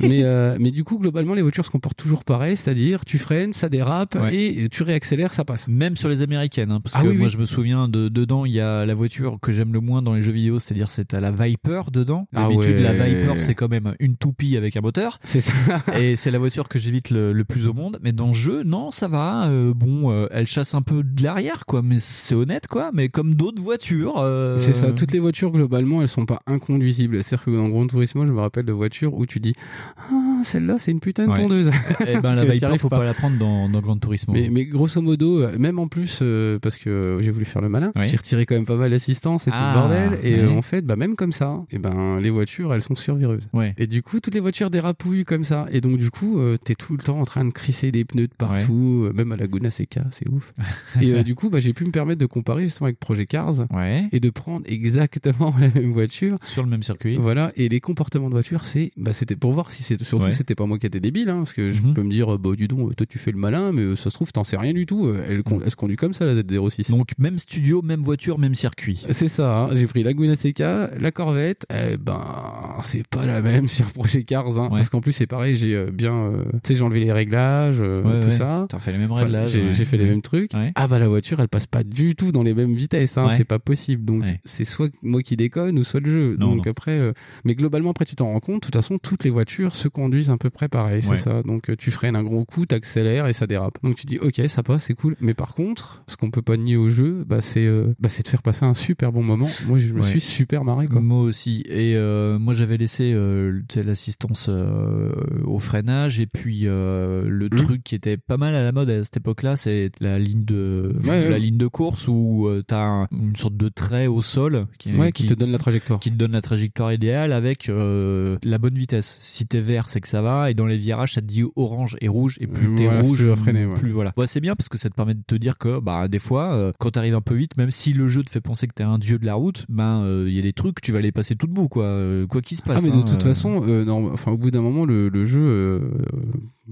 Mais, euh, mais du coup, globalement, les voitures se comportent toujours pareil, c'est-à-dire tu freines, ça dérape Ouais. et tu réaccélères, ça passe. Même sur les américaines, hein, parce Ah que oui, moi oui. je me souviens de dedans il y a la voiture que j'aime le moins dans les jeux vidéo, c'est-à-dire c'est à la Viper dedans. Ah D'habitude la. Viper c'est quand même une toupie avec un moteur. C'est ça. et c'est la voiture que j'évite le, le plus au monde. Mais dans le jeu, non, ça va. euh, bon, euh, elle chasse un peu de l'arrière, quoi. Mais c'est honnête, quoi. Mais comme d'autres voitures. euh, C'est ça, toutes les voitures globalement elles sont pas inconduisibles. C'est-à-dire que dans Grand Turismo, je me rappelle de voitures où tu dis Ah, celle-là c'est une putain de Ouais. tondeuse. Eh ben la Viper, faut pas. la prendre dans, dans Gran Turismo. Mais, mais grosso modo, euh, même en plus, euh, parce que j'ai voulu faire le malin, Oui. j'ai retiré quand même pas mal d'assistance et tout Ah, le bordel. Et euh, en fait, bah, même comme ça, et ben, les voitures, elles sont survireuses. Ouais. Et du coup, toutes les voitures dérapouillent comme ça. Et donc, du coup, euh, t'es tout le temps en train de crisser des pneus de partout, même à la Laguna Seca, c'est ouf. et euh, du coup, bah, j'ai pu me permettre de comparer justement avec Project Cars Ouais. et de prendre exactement la même voiture. Sur le même circuit. Voilà, et les comportements de voiture, c'est, bah, c'était pour voir si c'est, surtout, c'était pas moi qui étais débile, hein, parce que je Mhm. peux me dire, bah, dis donc, toi, tu fais le malin, mais euh, ça se trouve, t'en sais rien du tout. Euh, Elle, con- elle se conduit comme ça, la Z06. Donc même studio, même voiture, même circuit. C'est ça, hein. j'ai pris la Laguna Seca, la Corvette, eh ben, c'est pas la même sur Project Cars, hein, Ouais. parce qu'en plus, c'est pareil, j'ai euh, bien, euh, tu sais, j'ai enlevé les réglages, euh, Ouais, tout ouais. ça. T'as fait les mêmes Enfin, réglages. j'ai, fait les mêmes trucs. Ah bah la voiture, elle passe pas du tout dans les mêmes vitesses, hein, c'est pas possible. Donc c'est soit moi qui déconne ou soit le jeu. Non, Donc non. après, euh, mais globalement après tu t'en rends compte. De toute façon, toutes les voitures se conduisent conduise à peu près pareil, c'est ça. Donc euh, tu freines un gros coup, t'accélères et ça dérape. Donc tu dis ok, ça passe, c'est cool. Mais par contre, ce qu'on peut pas nier au jeu, bah c'est euh, bah, c'est de faire passer un super bon moment. Moi, je me Ouais. suis super marré quoi. Moi aussi. Et euh, moi, j'avais laissé euh, l'assistance au freinage et puis le Mhm. truc qui était pas mal à la mode à cette époque-là, c'est la ligne de Ouais, ouais. la ligne de course où t'as un- une sorte de trait au sol qui, te donne la trajectoire. qui te donne la trajectoire idéale avec la bonne vitesse. Si t'es vert, c'est que ça va, et dans les virages, ça te dit orange et rouge, et plus t'es rouge, freiner, ouais. plus voilà. Ouais, c'est bien parce que ça te permet de te dire que bah des fois, euh, quand t'arrives un peu vite, même si le jeu te fait penser que t'es un dieu de la route, ben il y a des trucs, tu vas les passer tout debout, quoi, euh, quoi qu'il se passe. Ah mais de hein, toute euh. façon, euh, non, enfin au bout d'un moment le, le jeu, euh,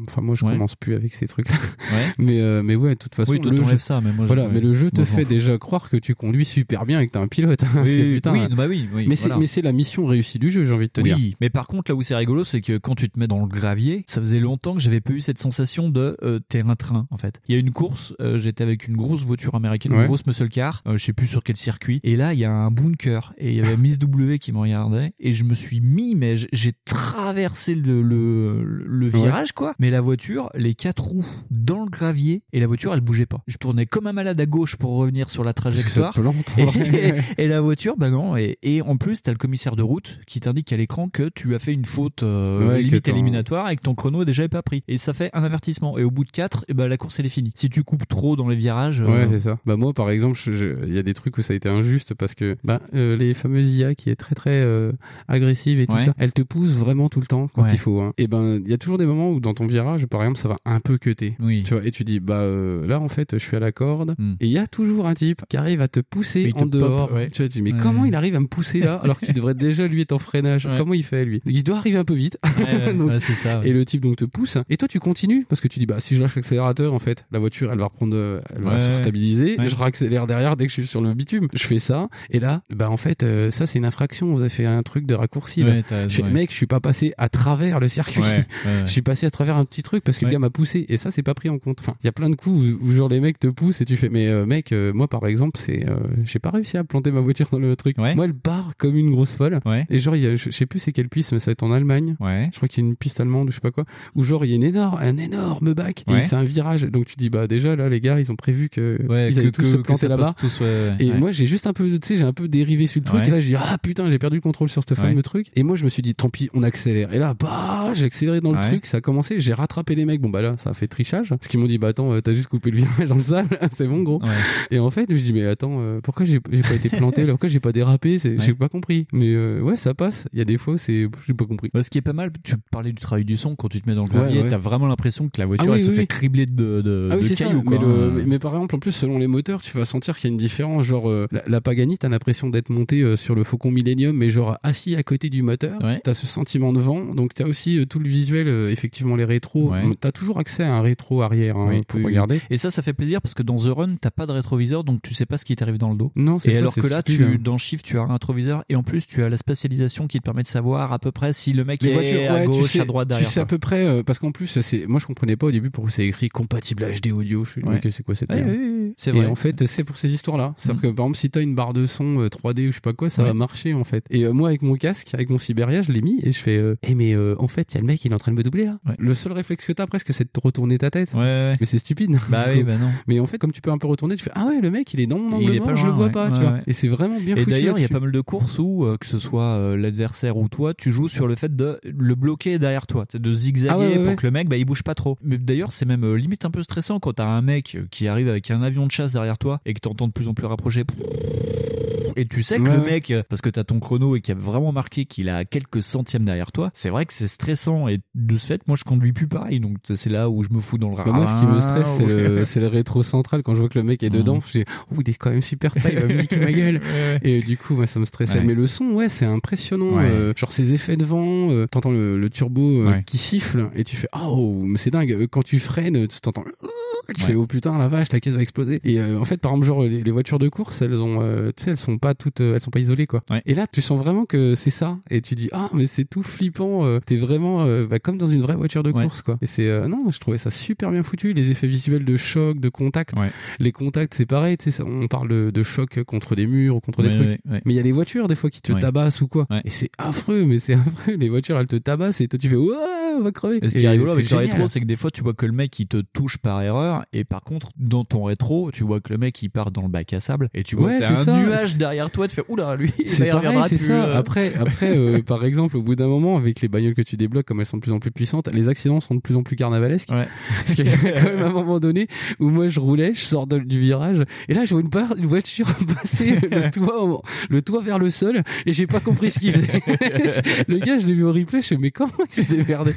enfin moi je Ouais. commence plus avec ces trucs-là. Ouais. Mais euh, mais ouais, de toute façon Oui, toi, le jeu, ça, mais moi, je- voilà, mais le jeu te fait déjà croire que tu conduis super bien et que t'es un pilote. hein, parce que, Oui, putain, oui, bah oui, oui, mais c'est voilà. mais c'est la mission réussie du jeu, j'ai envie de te oui, dire. mais par contre, là où c'est rigolo, c'est que quand tu te mets dans le gravier, ça faisait longtemps que j'avais pas eu cette sensation de euh, t'es un train, en fait. Il y a une course, euh, j'étais avec une grosse voiture américaine, Ouais. une grosse muscle car, euh, je sais plus sur quel circuit, et là, il y a un bunker, et il y avait Miss W qui me regardait, et je me suis mis, mais j'ai traversé le, le, le Ouais. virage, quoi, mais la voiture, les quatre roues dans le gravier, et la voiture, elle bougeait pas. Je tournais comme un malade à gauche pour revenir sur la trajectoire. Et, la voiture, bah non. Et, et en plus, t'as le commissaire de route qui t'indique à l'écran que tu as fait une faute euh, Ouais, limite éliminatoire et que ton chrono est déjà pas pris. Et ça fait un avertissement. Et au bout de 4 et ben la course elle est finie. Si tu coupes trop dans les virages, euh, Ouais, c'est ça. Bah moi, par exemple, il y a des trucs où ça a été injuste parce que bah, euh, les fameuses IA qui est très très euh, agressive et tout Ouais. ça, elle te pousse vraiment tout le temps quand Ouais. il faut. Hein. Et ben, il y a toujours des moments où dans ton virage, par exemple, ça va un peu cuter. Oui. Tu vois, et tu dis bah euh, là en fait, je suis à la corde Hmm. et il y a toujours un type qui arrive à te pousser te en dehors. pop, ouais. Tu vois, tu dis mais comment il arrive à me pousser là alors qu'il devrait déjà lui être en freinage? Ouais. Comment il fait lui? Il doit arriver un peu vite. Ouais, ouais, Donc- ouais, c'est ça. ouais. et le type donc te pousse et toi tu continues parce que tu dis bah si je lâche l'accélérateur en fait la voiture elle va reprendre elle va Ouais, se stabiliser. Ouais. je réaccélère derrière dès que je suis sur le bitume. Je fais ça et là bah en fait euh, ça c'est une infraction. Vous avez fait un truc de raccourci. Ouais, je fais, mec je suis pas passé à travers le circuit. Je suis passé à travers un petit truc parce que le gars m'a poussé. Et ça c'est pas pris en compte. Enfin il y a plein de coups où, où genre les mecs te poussent et tu fais mais euh, mec euh, moi par exemple c'est j'ai pas réussi à planter ma voiture dans le truc. Moi elle part comme une grosse folle. Ouais. et genre il y a, je, je sais plus c'est quelle piste mais ça va être en Allemagne. Ouais. je crois qu'il y a une piste allemande ou je sais pas quoi. Où genre il y a une énorme un énorme bac. Ouais. et c'est un virage. Donc tu dis bah déjà là les gars ils ont prévu que ils allaient tous se planter là-bas. et moi j'ai juste un peu tu sais j'ai un peu dérivé sur le truc. Et là je dis ah putain j'ai perdu le contrôle sur ce fameux truc. Et moi je me suis dit tant pis on accélère. Et là bah j'ai accéléré dans le Ouais. truc ça a commencé j'ai rattrapé les mecs bon bah là ça a fait trichage parce qu'ils m'ont dit bah attends euh, t'as juste coupé le virage dans le sable c'est bon gros Ouais. et en fait je dis mais attends euh, pourquoi j'ai pas été planté pourquoi j'ai pas dérapé? Ouais. j'ai pas compris mais euh, ouais ça passe il y a des fois c'est j'ai pas compris Bah, ce qui est pas mal, tu parlais du travail du son, quand tu te mets dans le ouais. t'as vraiment l'impression que la voiture Ah oui, elle se oui, fait cribler de, de, Ah oui, de cailloux. Mais, quoi. le- Euh, mais, mais par exemple, en plus, selon les moteurs, tu vas sentir qu'il y a une différence. Genre, euh, la, la Pagani, t'as l'impression d'être monté euh, sur le Faucon Millennium, mais genre assis à côté du moteur. T'as ce sentiment de vent. Donc, t'as aussi euh, tout le visuel, euh, effectivement, les rétros. Ouais. T'as toujours accès à un rétro arrière hein, Oui, pour oui, oui. regarder. Et ça, ça fait plaisir parce que dans The Run, t'as pas de rétroviseur, donc tu sais pas ce qui t'arrive dans le dos. Non, c'est Et ça, alors que là, tu, hein. dans Shift, tu as un rétroviseur et en plus, tu as la spatialisation qui te permet de savoir à peu près si le mec Les est voitures, à ouais, gauche, tu sais, à droite, tu derrière. sais à peu près, euh, parce qu'en plus, c'est, moi je comprenais pas au début pourquoi c'est écrit compatible HD audio. Je suis dit, Ouais. c'est quoi cette Ouais, merde c'est Et vrai. en fait, c'est pour ces histoires-là. C'est-à-dire Mhm. que par exemple, si t'as une barre de son euh, 3D ou je sais pas quoi, ça Ouais. va marcher en fait. Et euh, moi, avec mon casque, avec mon Siberia, je l'ai mis et je fais, euh, eh mais euh, en fait, il y a le mec, il est en train de me doubler là. Ouais. Le seul réflexe que t'as presque, c'est de te retourner ta tête. Ouais, ouais. Mais c'est stupide. Bah oui, bah non. Mais en fait, comme tu peux un peu retourner, tu fais, ah ouais, le mec, il est dans mon angle mort, je le vois pas, tu vois. Et c'est vraiment bien Et foutu d'ailleurs, il y a pas mal de courses où, euh, que ce soit euh, l'adversaire ou toi, tu joues sur le fait de le bloquer derrière toi, de zigzaguer Ah pour que le mec bah, il bouge pas trop. Mais d'ailleurs, c'est même euh, limite un peu stressant quand t'as un mec euh, qui arrive avec un avion de chasse derrière toi et que t'entends de plus en plus rapprocher. Et tu sais que Ouais, le mec, euh, parce que t'as ton chrono et qui a vraiment marqué qu'il a quelques centièmes derrière toi, c'est vrai que c'est stressant. Et de ce fait, moi je conduis plus pareil. Donc c'est là où je me fous dans le Bah, moi, ce qui me stresse, c'est le, c'est le rétro central. Quand je vois que le mec est dedans, je dis, oh, il est quand même super près, il va me niquer ma gueule. Et du coup, moi, ça me stressait. Ouais. Mais le son, ouais, c'est impressionnant. Ouais. Euh, genre ces effets de vent, euh, t'entends le, le turbo euh, qui siffle et tu fais, oh, mais c'est dingue. Quand tu freines, tu t'entends. Tu fais oh putain la vache la caisse va exploser. Et euh, en fait par exemple genre les, les voitures de course elles ont euh, tu sais elles sont pas toutes euh, elles sont pas isolées quoi. Et là tu sens vraiment que c'est ça. Et tu dis ah mais c'est tout flippant euh, t'es vraiment euh, bah, comme dans une vraie voiture de Ouais. course quoi. Et c'est euh, non je trouvais ça super bien foutu. Les effets visuels de choc de contact. Les contacts c'est pareil tu sais on parle de, de choc contre des murs ou contre des Ouais, trucs. ouais, ouais. mais il y a les voitures des fois qui te Ouais. tabassent ou quoi. Et c'est affreux mais c'est affreux. Les voitures elles te tabassent et toi tu fais ouais on va crever. Et ce qui est rigolo avec le rétro, c'est que des fois, tu vois que le mec il te touche par erreur, et par contre, dans ton rétro, tu vois que le mec il part dans le bac à sable, et tu vois Ouais, que c'est un ça. nuage derrière toi, tu fais oula, lui, C'est il pareil, c'est ça. euh. Après, après, euh, par exemple, au bout d'un moment, avec les bagnoles que tu débloques, comme elles sont de plus en plus puissantes, les accidents sont de plus en plus carnavalesques. Parce qu'il y a quand même un moment donné où moi je roulais, je sors de- du virage, et là je vois une, part, une voiture passer le toit, le toit vers le sol, et j'ai pas compris ce qu'il faisait. le gars, je l'ai vu au replay, je fais mais comment il s'est démerdé?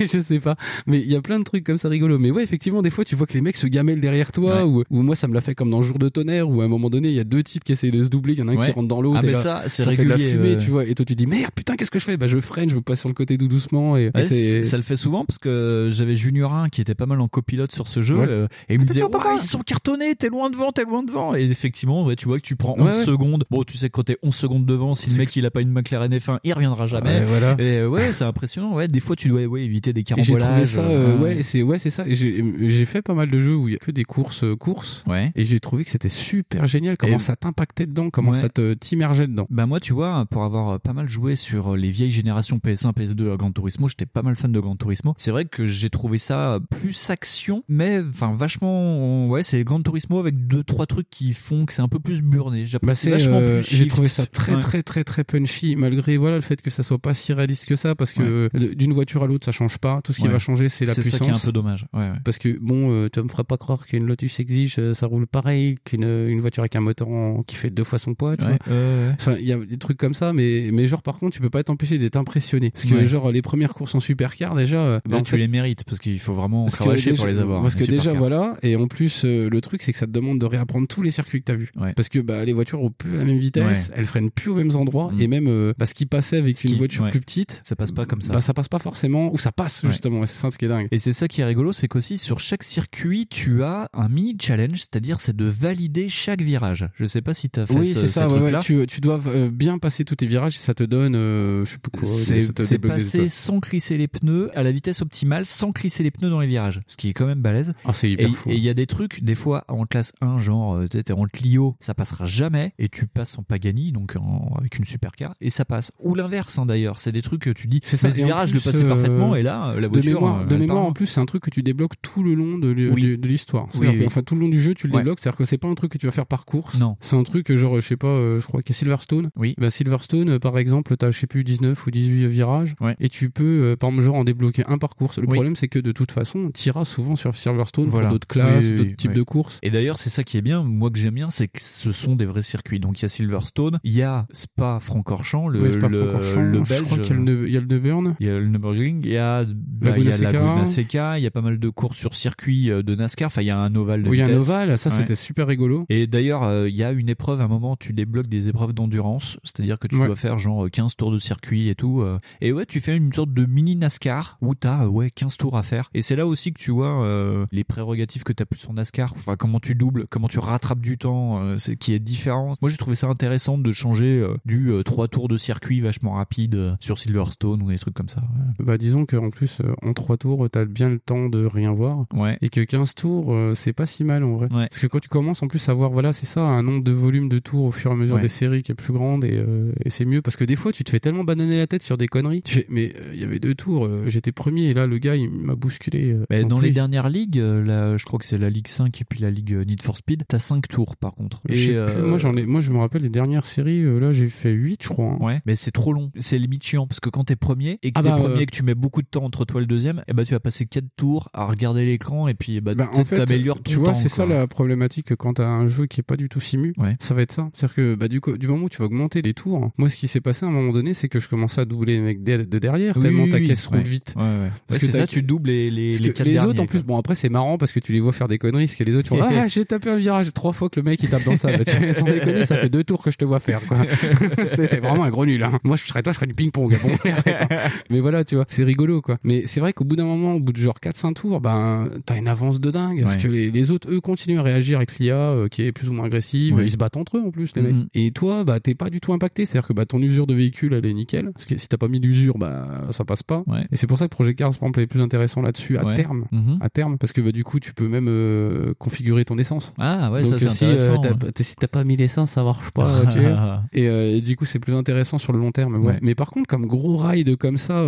Je sais pas. Mais il y a plein de trucs comme ça rigolos. Mais ouais, effectivement, des fois tu vois que les mecs se gamellent derrière toi, ou, ou moi ça me l'a fait comme dans Jour de tonnerre, où à un moment donné il y a deux types qui essayent de se doubler, il y en a un Ouais. qui rentre dans l'autre. Ah, et là, ça, c'est fait de la fumée, tu vois. Et toi tu dis merde, putain, qu'est-ce que je fais? Bah je freine, je me passe sur le côté tout doucement. Et, Ouais, et ça le fait souvent parce que j'avais Junior 1 qui était pas mal en copilote sur ce jeu euh, et il me disait ils sont cartonnés t'es loin devant t'es loin devant et effectivement ouais, tu vois que tu prends Ouais, 11 ouais. secondes bon tu sais que quand t'es 11 secondes devant si le mec il a pas une McLaren F1 il reviendra jamais voilà. et euh, ouais c'est impressionnant ouais des fois tu dois éviter des Et j'ai trouvé carambolages ça, euh, ouais, c'est ça. J'ai fait pas mal de jeux où il y a que des courses, euh, courses. Ouais. Et j'ai trouvé que c'était super génial. Comment Et- ça t'impactait dedans, comment Ouais. ça te t'immergeait dedans? Bah moi tu vois pour avoir euh, pas mal joué sur euh, les vieilles générations PS1 PS2 à Gran Turismo j'étais pas mal fan de Gran Turismo c'est vrai que j'ai trouvé ça plus action mais enfin vachement ouais c'est Gran Turismo avec deux trois trucs qui font que c'est un peu plus burné Bah j'apprécie c'est, vachement euh, j'ai shift. trouvé ça très Ouais. très très très punchy malgré voilà le fait que ça soit pas si réaliste que ça parce que d'une voiture à l'autre ça change pas. Tout ce qui va changer c'est la C'est puissance. ça qui est un peu dommage. Parce que bon, euh, tu me feras pas croire qu'une Lotus Exige euh, ça roule pareil qu'une une voiture avec un moteur en- qui fait deux fois son poids. Tu Ouais, vois. ouais, ouais. Enfin, il y a des trucs comme ça, mais mais genre par contre tu peux pas être empêché d'être impressionné parce que genre les premières courses en supercar déjà. euh, bah, en tu fait, les mérites parce qu'il faut vraiment déjà- pour les avoir Parce les que déjà voilà, et en plus euh, le truc c'est que ça te demande de réapprendre tous les circuits que t'as vus. Ouais. Parce que bah les voitures ont plus la même vitesse, elles freinent plus aux mêmes endroits, Mm. et même euh, bah, ce qui passait avec Ce une qui- voiture plus petite, ça passe pas comme ça bah ça passe pas forcément, ou ça passe justement, c'est ça ce qui est dingue. Et c'est ça qui est rigolo, c'est qu'aussi sur chaque circuit, tu as un mini challenge, c'est-à-dire c'est de valider chaque virage. Je sais pas si t'as fait Oui, ce, c'est ça, ce ouais, ouais. truc-là. Tu, tu dois euh, bien passer tous tes virages et ça te donne, euh, je sais plus quoi, C'est ça te c'est débloque des passer sans clisser les pneus à la vitesse optimale, sans clisser les pneus dans les virages, ce qui est quand même balèze. Ah, c'est hyper et fou. et il y a des trucs, des fois en classe 1, genre euh, tu t'es en Clio, ça passera jamais, et tu passes en Pagani, donc en- avec une supercar, et ça passe. Ou l'inverse hein, d'ailleurs, c'est des trucs que tu dis, C'est ça. mais ce virage, je le plus, passais euh, parfaitement, et là, euh, la voiture. De mémoire, de mémoire en plus, c'est un truc que tu débloques tout le long de, Oui. du- de l'histoire. Oui, oui. Enfin, tout le long du jeu, tu le Ouais. débloques. C'est-à-dire que c'est pas un truc que tu vas faire par course. Non. C'est un truc, genre, je sais pas, euh, je crois qu'il y a Silverstone. Oui. Bah, Silverstone, euh, par exemple, t'as, je sais plus, 19 ou 18 virages. Ouais. Et tu peux, euh, par exemple, genre, en débloquer un par course. Le problème, c'est que de toute façon, t'iras souvent sur Silverstone Voilà. pour d'autres classes, d'autres types de courses. Et d'ailleurs, c'est ça qui est bien, moi que j'aime bien, c'est que ce sont des vrais circuits. Donc il y a Silverstone, il y a Spa Francorchamps, le, pas le, le Je belge. crois qu'il y a le, Neu- il y a le Neuburn. Il y a le Nürburgring, il y a, bah, Laguna il y a Seca. Laguna Seca, il y a pas mal de courses sur circuit de NASCAR, enfin il y a un ovale de Oui, il y a un vitesse. ovale, ça Ouais. c'était super rigolo. Et d'ailleurs, euh, il y a une épreuve, à un moment, tu débloques des épreuves d'endurance, c'est-à-dire que tu Ouais. dois faire genre 15 tours de circuit et tout. euh, et ouais, tu fais une sorte de mini NASCAR où t'as euh, ouais 15 tours à faire. Et c'est là aussi que tu vois euh, les prérogatives que t'as plus sur NASCAR, enfin comment tu doubles, comment tu rattrapes du temps, euh, c'est qui est différent. Moi, j'ai trouvé ça intéressant de changer euh, du 3 tours de circuit vachement rapide euh, sur Silverstone ou des trucs comme ça. ouais. Bah disons qu'en plus euh, en 3 tours t'as bien le temps de rien voir Ouais. et que 15 tours euh, c'est pas si mal en vrai parce que quand tu commences en plus à voir voilà c'est ça un nombre de volumes de tours au fur et à mesure Ouais. des séries qui est plus grande et, euh, et c'est mieux parce que des fois tu te fais tellement bananer la tête sur des conneries tu fais mais euh, il y avait deux tours j'étais premier et là le gars il m'a bousculé Mais en dans plus. les dernières ligues, là, je crois que c'est la Ligue 5 et puis la Ligue Need for Speed, t'as 5 tours par contre. Et, plus, moi j'en ai moi je me rappelle des dernières séries là j'ai fait 8 je crois hein. Ouais, mais c'est trop long. C'est limite chiant parce que quand t'es premier et que Ah t'es bah, premier et que tu mets beaucoup de temps entre toi et le deuxième, et bah tu vas passer 4 tours à regarder l'écran et puis bah, Bah, tu sais, en fait, tu vois, c'est ça la problématique que quand t'as un jeu qui est pas du tout simu, ça va être ça. C'est-à-dire que bah, du, coup, du moment où tu vas augmenter les tours, moi ce qui s'est passé à un moment donné, c'est que je commençais à doubler les mecs de de derrière Oui, tellement oui, ta caisse roule Ouais. vite. Ouais, ouais. Ouais, Parce c'est que ça, t'as- tu doubles les, les, les les autres en plus, quoi. bon après c'est marrant parce que tu les vois faire des conneries, parce que les autres ils font ah j'ai tapé un virage trois fois que le mec il tape dans. Tu fais, Sans déconner, ça fait deux tours que je te vois faire quoi. C'était vraiment un gros nul. Hein. Moi je serais toi, je ferais du ping pong. Bon, mais voilà tu vois, c'est rigolo quoi. Mais c'est vrai qu'au bout d'un moment, au bout de genre 4-5 tours, ben t'as une avance de dingue. Parce Ouais. que les, les autres, eux, continuent à réagir avec l'IA euh, qui est plus ou moins agressive. Ils se battent entre eux en plus, les Mhm. mecs. Et toi, bah, t'es pas du tout impacté. C'est-à-dire que bah, ton usure de véhicule, elle est nickel. Parce que si t'as pas mis d'usure, bah, ça passe pas. Ouais. Et c'est pour ça que Project Cars, par exemple, est plus intéressant là-dessus à terme. Mhm. À terme. Parce que bah, du coup, tu peux même euh, configurer ton essence. Ah ouais, Donc ça c'est si, intéressant. euh, t'as- si t'as pas mis l'essence, ça marche pas et, et du coup, c'est plus intéressant sur le long terme. Ouais. Mais par contre, comme gros ride comme ça,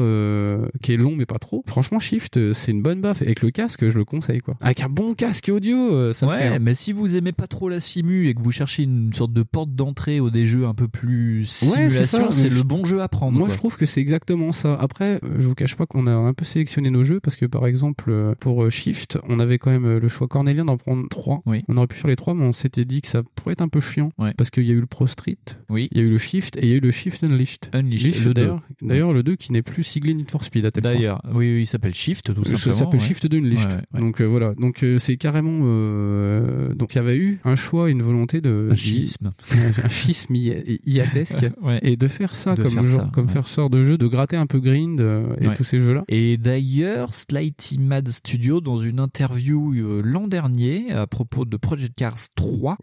qui est long mais pas trop, franchement, Shift, c'est une bonne baffe. Avec le casque, je le conseille quoi. Avec un bon casque audio, euh, ça ouais, fait. hein. mais si vous aimez pas trop la simu et que vous cherchez une sorte de porte d'entrée ou des jeux un peu plus Ouais, c'est simulation, ça, c'est le bon jeu à prendre. Moi, quoi. je trouve que c'est exactement ça. Après, euh, je vous cache pas qu'on a un peu sélectionné nos jeux parce que, par exemple, euh, pour Shift, on avait quand même le choix cornélien d'en prendre trois. Oui. On aurait pu faire les trois, mais on s'était dit que ça pourrait être un peu chiant Ouais. parce qu'il y a eu le Pro Street, Oui. il y a eu le Shift et il y a eu le Shift Unleashed. Unleashed, Leash, le d'ailleurs, d'ailleurs, le 2 qui n'est plus siglé Need for Speed à tel point. D'ailleurs, oui, oui, il s'appelle Shift tout Ça simplement. s'appelle ouais. Shift 2 Unleashed. Ouais, ouais. Donc euh, voilà, donc euh, c'est carrément euh, donc il y avait eu un choix, une volonté de Un schisme. un schisme i- iatesque Ouais. et de faire ça De comme faire genre, ça, comme ouais. faire sort de jeu, de gratter un peu grind euh, et Ouais. tous ces jeux-là. Et d'ailleurs, Slighty Mad Studio, dans une interview l'an dernier à propos de Project Cars 3,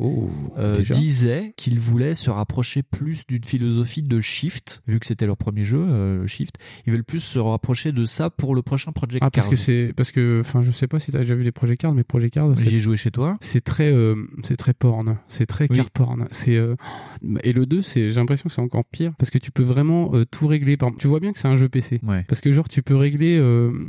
euh, déjà disait qu'il voulait se rapprocher plus d'une philosophie de Shift, vu que c'était leur premier jeu, euh, Shift. Ils veulent plus se rapprocher de ça pour le prochain Project Ah parce Cars. que c'est parce que enfin je sais pas si t'as déjà vu les Project Cars mais Project Cars J'y ai joué chez toi. c'est très euh, c'est très porn c'est très Oui. car porn c'est euh, et le 2 c'est j'ai l'impression que c'est encore pire parce que tu peux vraiment euh, tout régler par tu vois bien que c'est un jeu PC Ouais. parce que genre tu peux régler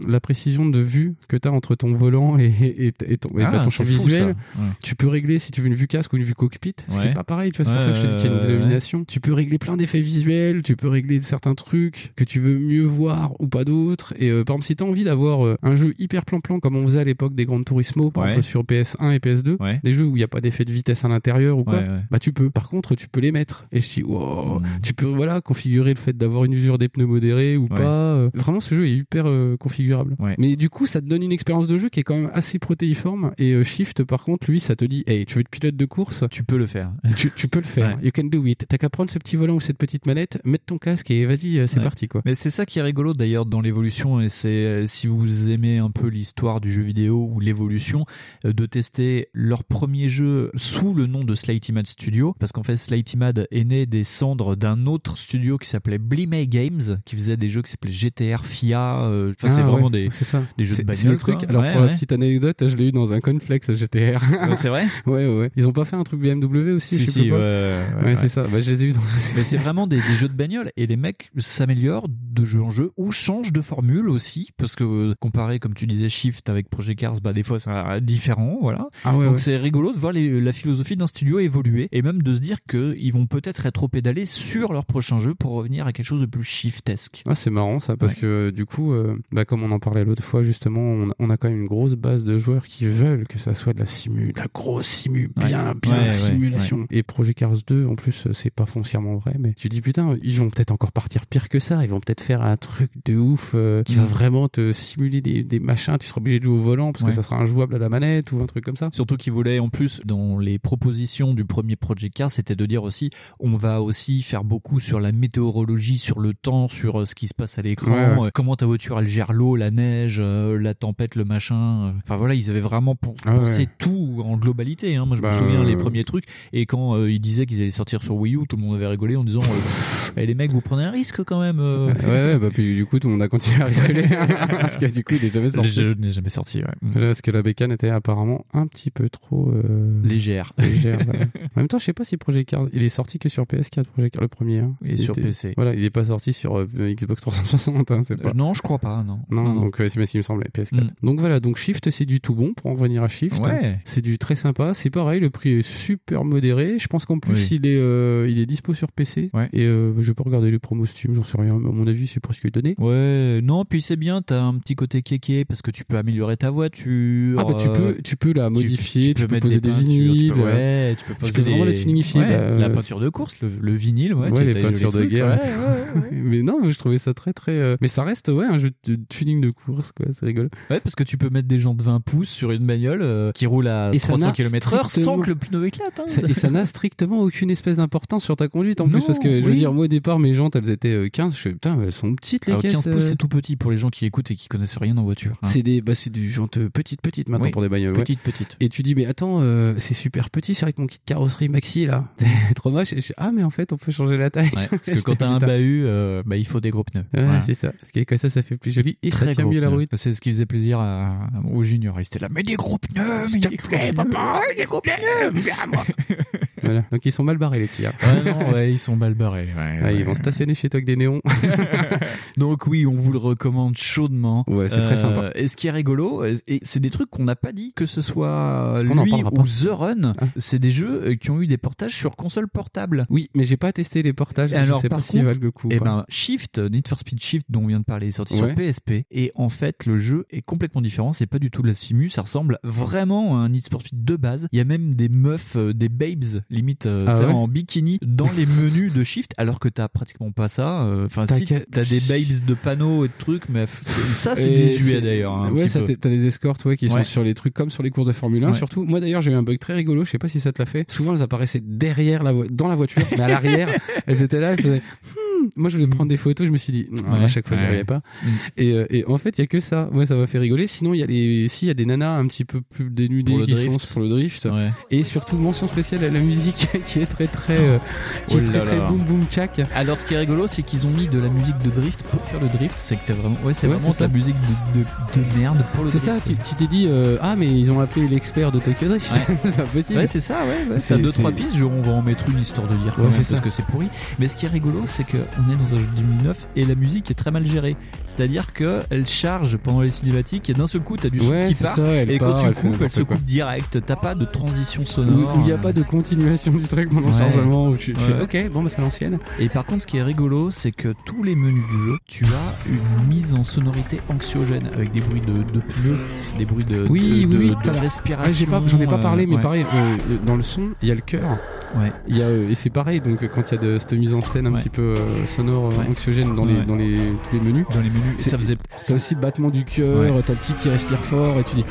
la précision de vue que tu as entre ton volant et, et, et ton, et Ah, bah, ton champ fou, visuel. Ouais. tu peux régler si tu veux une vue casque ou une vue cockpit ce qui est pas pareil tu vois c'est pour ça que je te dis qu'il y a une dénomination tu peux régler plein d'effets visuels tu peux régler certains trucs que tu veux mieux voir ou pas d'autres et par exemple si t'as envie d'avoir un jeu hyper plan-plan comme on faisait à l'époque des Gran Turismo par Ouais. exemple sur PS1 et PS2 Ouais. des jeux où il n'y a pas d'effet de vitesse à l'intérieur ou quoi Ouais, bah tu peux. Par contre tu peux les mettre. Et je dis wow, Mm. tu peux voilà configurer le fait d'avoir une usure des pneus modérée ou pas. Euh, vraiment ce jeu est hyper euh, configurable. Mais du coup ça te donne une expérience de jeu qui est quand même assez protéiforme. Et euh, Shift par contre lui ça te dit hey tu veux être pilote de course? Tu peux le faire. tu, tu peux le faire. You can do it. T'as qu'à prendre ce petit volant ou cette petite manette mettre ton casque et vas-y c'est parti quoi. Mais c'est ça qui est rigolo d'ailleurs dans l'évolution, et c'est si vous aimez un peu l'histoire du jeu vidéo ou l'évolution, euh, de tester leur premier jeu sous le nom de Slighty Mad Studio, parce qu'en fait Slighty Mad est né des cendres d'un autre studio qui s'appelait Blimey Games, qui faisait des jeux qui s'appelaient GTR, FIA, euh, enfin c'est Ah, vraiment ouais, des, des jeux de bagnole. trucs alors Ouais, pour la petite anecdote je l'ai eu dans un Conflex GTR Ouais, c'est vrai ouais ouais ils ont pas fait un truc BMW aussi Si, je si, ouais. c'est ça. Bah, je les ai eu dans. Mais c'est vraiment des, des jeux de bagnole et les mecs s'améliorent de jeu en jeu ou changent de formule aussi parce que euh, comparé comme tu disais Shift avec Project Cars bah des fois c'est différent voilà Ah ouais, donc ouais. c'est rigolo de voir les- la philosophie d'un studio évoluer et même de se dire que ils vont peut-être rétro-pédaler sur leur prochain jeu pour revenir à quelque chose de plus shiftesque Ah, c'est marrant ça parce Ouais. que euh, du coup, euh, bah, comme on en parlait l'autre fois justement, on, on a quand même une grosse base de joueurs qui veulent que ça soit de la simu, de la grosse simu, bien, bien simulation. Et Project Cars 2, en plus, euh, c'est pas foncièrement vrai, mais tu dis putain, ils vont peut-être encore partir pire que ça. Ils vont peut-être faire un truc de ouf euh, qui va Mm. vraiment te simuler des, des machins. Tu seras obligé de jouer au volant parce Ouais. ça sera injouable à la manette ou un truc comme ça. Surtout qu'ils voulaient en plus dans les propositions du premier Project Cars, c'était de dire aussi on va aussi faire beaucoup sur la météorologie, sur le temps, sur euh, ce qui se passe à l'écran, Ouais, ouais. euh, comment ta voiture elle gère l'eau, la neige, euh, la tempête, le machin. Enfin voilà, ils avaient vraiment pen- Ah pensé tout en globalité. Hein. Moi je Bah, me souviens les premiers trucs et quand euh, ils disaient qu'ils allaient sortir sur Wii U, tout le monde avait rigolé en disant Eh, les mecs vous prenez un risque quand même. ouais, ouais, bah puis du coup, tout le monde a continué à rigoler parce que du coup, il est jamais sorti. Je n'ai jamais sorti. ouais. Parce que la bécane était apparemment un petit peu trop euh, Légère. légère. voilà. En même temps, je sais pas si Project Cars, il est sorti que sur PS4, Project Cars, le premier. hein. Et Il sur était- PC. Voilà, il est pas sorti sur euh, Xbox 360. Hein, c'est pas. Euh, Non, je crois pas. Non. Non, donc euh, c'est mais il me semblait PS4. Mm. Donc voilà, donc Shift c'est du tout bon pour en revenir à Shift. Ouais. C'est du très sympa, c'est pareil, le prix est super modéré. Je pense qu'en plus Oui. il est euh, il est dispo sur PC Ouais. et je peux regarder les promos Steam, j'en sais rien, à mon avis c'est presque donné. Ouais, non, puis c'est bien, t'as un petit côté kéké parce que tu peux améliorer ta voiture. Ah bah tu euh, peux tu peux la modifier, tu, peux, mettre poser des, vinyles. Tu peux, ouais, tu peux poser peux vraiment des- la tuningifier. Ouais, bah, la euh, peinture de course, le, le vinyle, ouais. Ouais, tu- les des peintures de trucs, guerre. ouais, ouais, ouais. mais non, mais je trouvais ça très très. euh, Mais ça reste ouais un jeu de tuning de course quoi, c'est rigolo. Ouais, parce que tu peux mettre des gens de 20 pouces sur une bagnole euh, qui roule à Et ça 300 n'a km heure sans que le pneu éclate. Hein. Ça- et ça n'a strictement aucune espèce d'importance sur ta conduite en plus parce que je veux dire moi au départ mes jantes elles étaient euh, 15 je fais putain mais elles sont petites les Alors, caisses 15 pouces, euh. c'est tout petit pour les gens qui écoutent et qui connaissent rien en voiture. hein. c'est des bah c'est du jante petite, petite maintenant Oui, pour des bagnoles. ouais. petite, petite. Et tu dis, mais attends, euh, c'est super petit, c'est avec mon kit carrosserie maxi là. C'est trop moche. Et je, ah, mais en fait, on peut changer la taille. Ouais, parce que quand t'as un bahut, euh, bah, il faut des gros pneus. Ouais, Voilà. c'est ça. Parce que comme ça, ça fait plus joli et ça Très tient gros mieux la route. C'est ce qui faisait plaisir à, aux juniors. Ils étaient là, mais des gros pneus, mais des gros pneus. des gros pneus, viens à moi. voilà. Donc ils sont mal barrés les petits. hein. Ouais, non, ouais, ils sont mal barrés. ouais, Ouais, ouais. Ils vont stationner chez toi avec des néons. Donc oui, on vous le recommande chaudement. Ouais, c'est très Euh, sympa. Et ce qui est rigolo, et c'est des trucs qu'on n'a pas dit, que ce soit Parce en lui ou. The Run, c'est des jeux euh, qui ont eu des portages sur console portable. Oui, mais j'ai pas testé les portages. Et je alors, sais par pas s'ils valent le coup. ou eh ben, Shift, Need for Speed Shift, dont on vient de parler, est sorti Ouais. sur PSP. Et en fait, le jeu est complètement différent. C'est pas du tout de la simu. Ça ressemble vraiment à un Need for Speed de base. Il y a même des meufs, euh, des babes, limite, euh, Ah ouais en bikini dans les menus de Shift, alors que t'as pratiquement pas ça. Euh, Enfin, si, t'as des babes de panneaux et de trucs, mais ça, c'est Et désuet d'ailleurs. hein, ouais, t'as des ouais, qui Ouais. sont sur les trucs comme sur les courses de Formule 1 Ouais. surtout. Moi d'ailleurs j'ai eu un bug très rigolo, je sais pas si ça te l'a fait. Souvent elles apparaissaient derrière la dans la voiture, mais à l'arrière elles étaient là, elles faisaient. Moi je voulais prendre des photos, je me suis dit Ah, Ouais. à chaque fois j'y Ouais. arrivais pas. Mm. Et, euh, et en fait il y a que ça. Moi ça m'a fait rigoler. Sinon il y a les si il y a des nanas un petit peu plus dénudées qui drift. sont pour le drift. Ouais. Et surtout mention spéciale à la musique qui est très très euh, qui Oh est très là très là. boom boom tchak. Alors, ce qui est rigolo, c'est qu'ils ont mis de la musique de drift pour faire le drift. C'est que t'as vraiment, ouais, c'est Ouais, vraiment c'est ta ça. musique de, de, de merde pour le C'est drift. ça, tu t'es dit euh, ah mais ils ont appelé l'expert de Tokyo Drift. c'est impossible. Ouais, c'est ça, ouais. ouais. C'est- T'as deux, c'est- trois pistes, on va en mettre une histoire de dire quand Ouais, même, c'est parce ça. que c'est pourri. Mais ce qui est rigolo, c'est qu'on est dans un jeu de 2009 et la musique est très mal gérée. C'est-à-dire que elle charge pendant les cinématiques et d'un seul coup, t'as du son Ouais, qui part. ça, et part, quand tu coupes, elle se coupe direct. T'as pas de transition sonore. où il n'y a pas de continuation du truc pendant le chargement où tu, tu Ouais. fais ok bon bah c'est l'ancienne Et par contre, ce qui est rigolo, c'est que tous les menus du jeu, tu as une mise en sonorité anxiogène avec des bruits de, de pneus, des bruits de, oui de, oui oui de respiration. Ah, pas j'en ai pas parlé euh, mais ouais. pareil euh, dans le son il y a le cœur Ouais. il y a euh, et c'est pareil donc quand il y a de cette mise en scène un Ouais. petit peu euh, sonore euh, Ouais. anxiogène dans les dans les tous les menus Dans les menus, et ça faisait. T'as aussi le battement du cœur, t'as le type qui respire fort et tu dis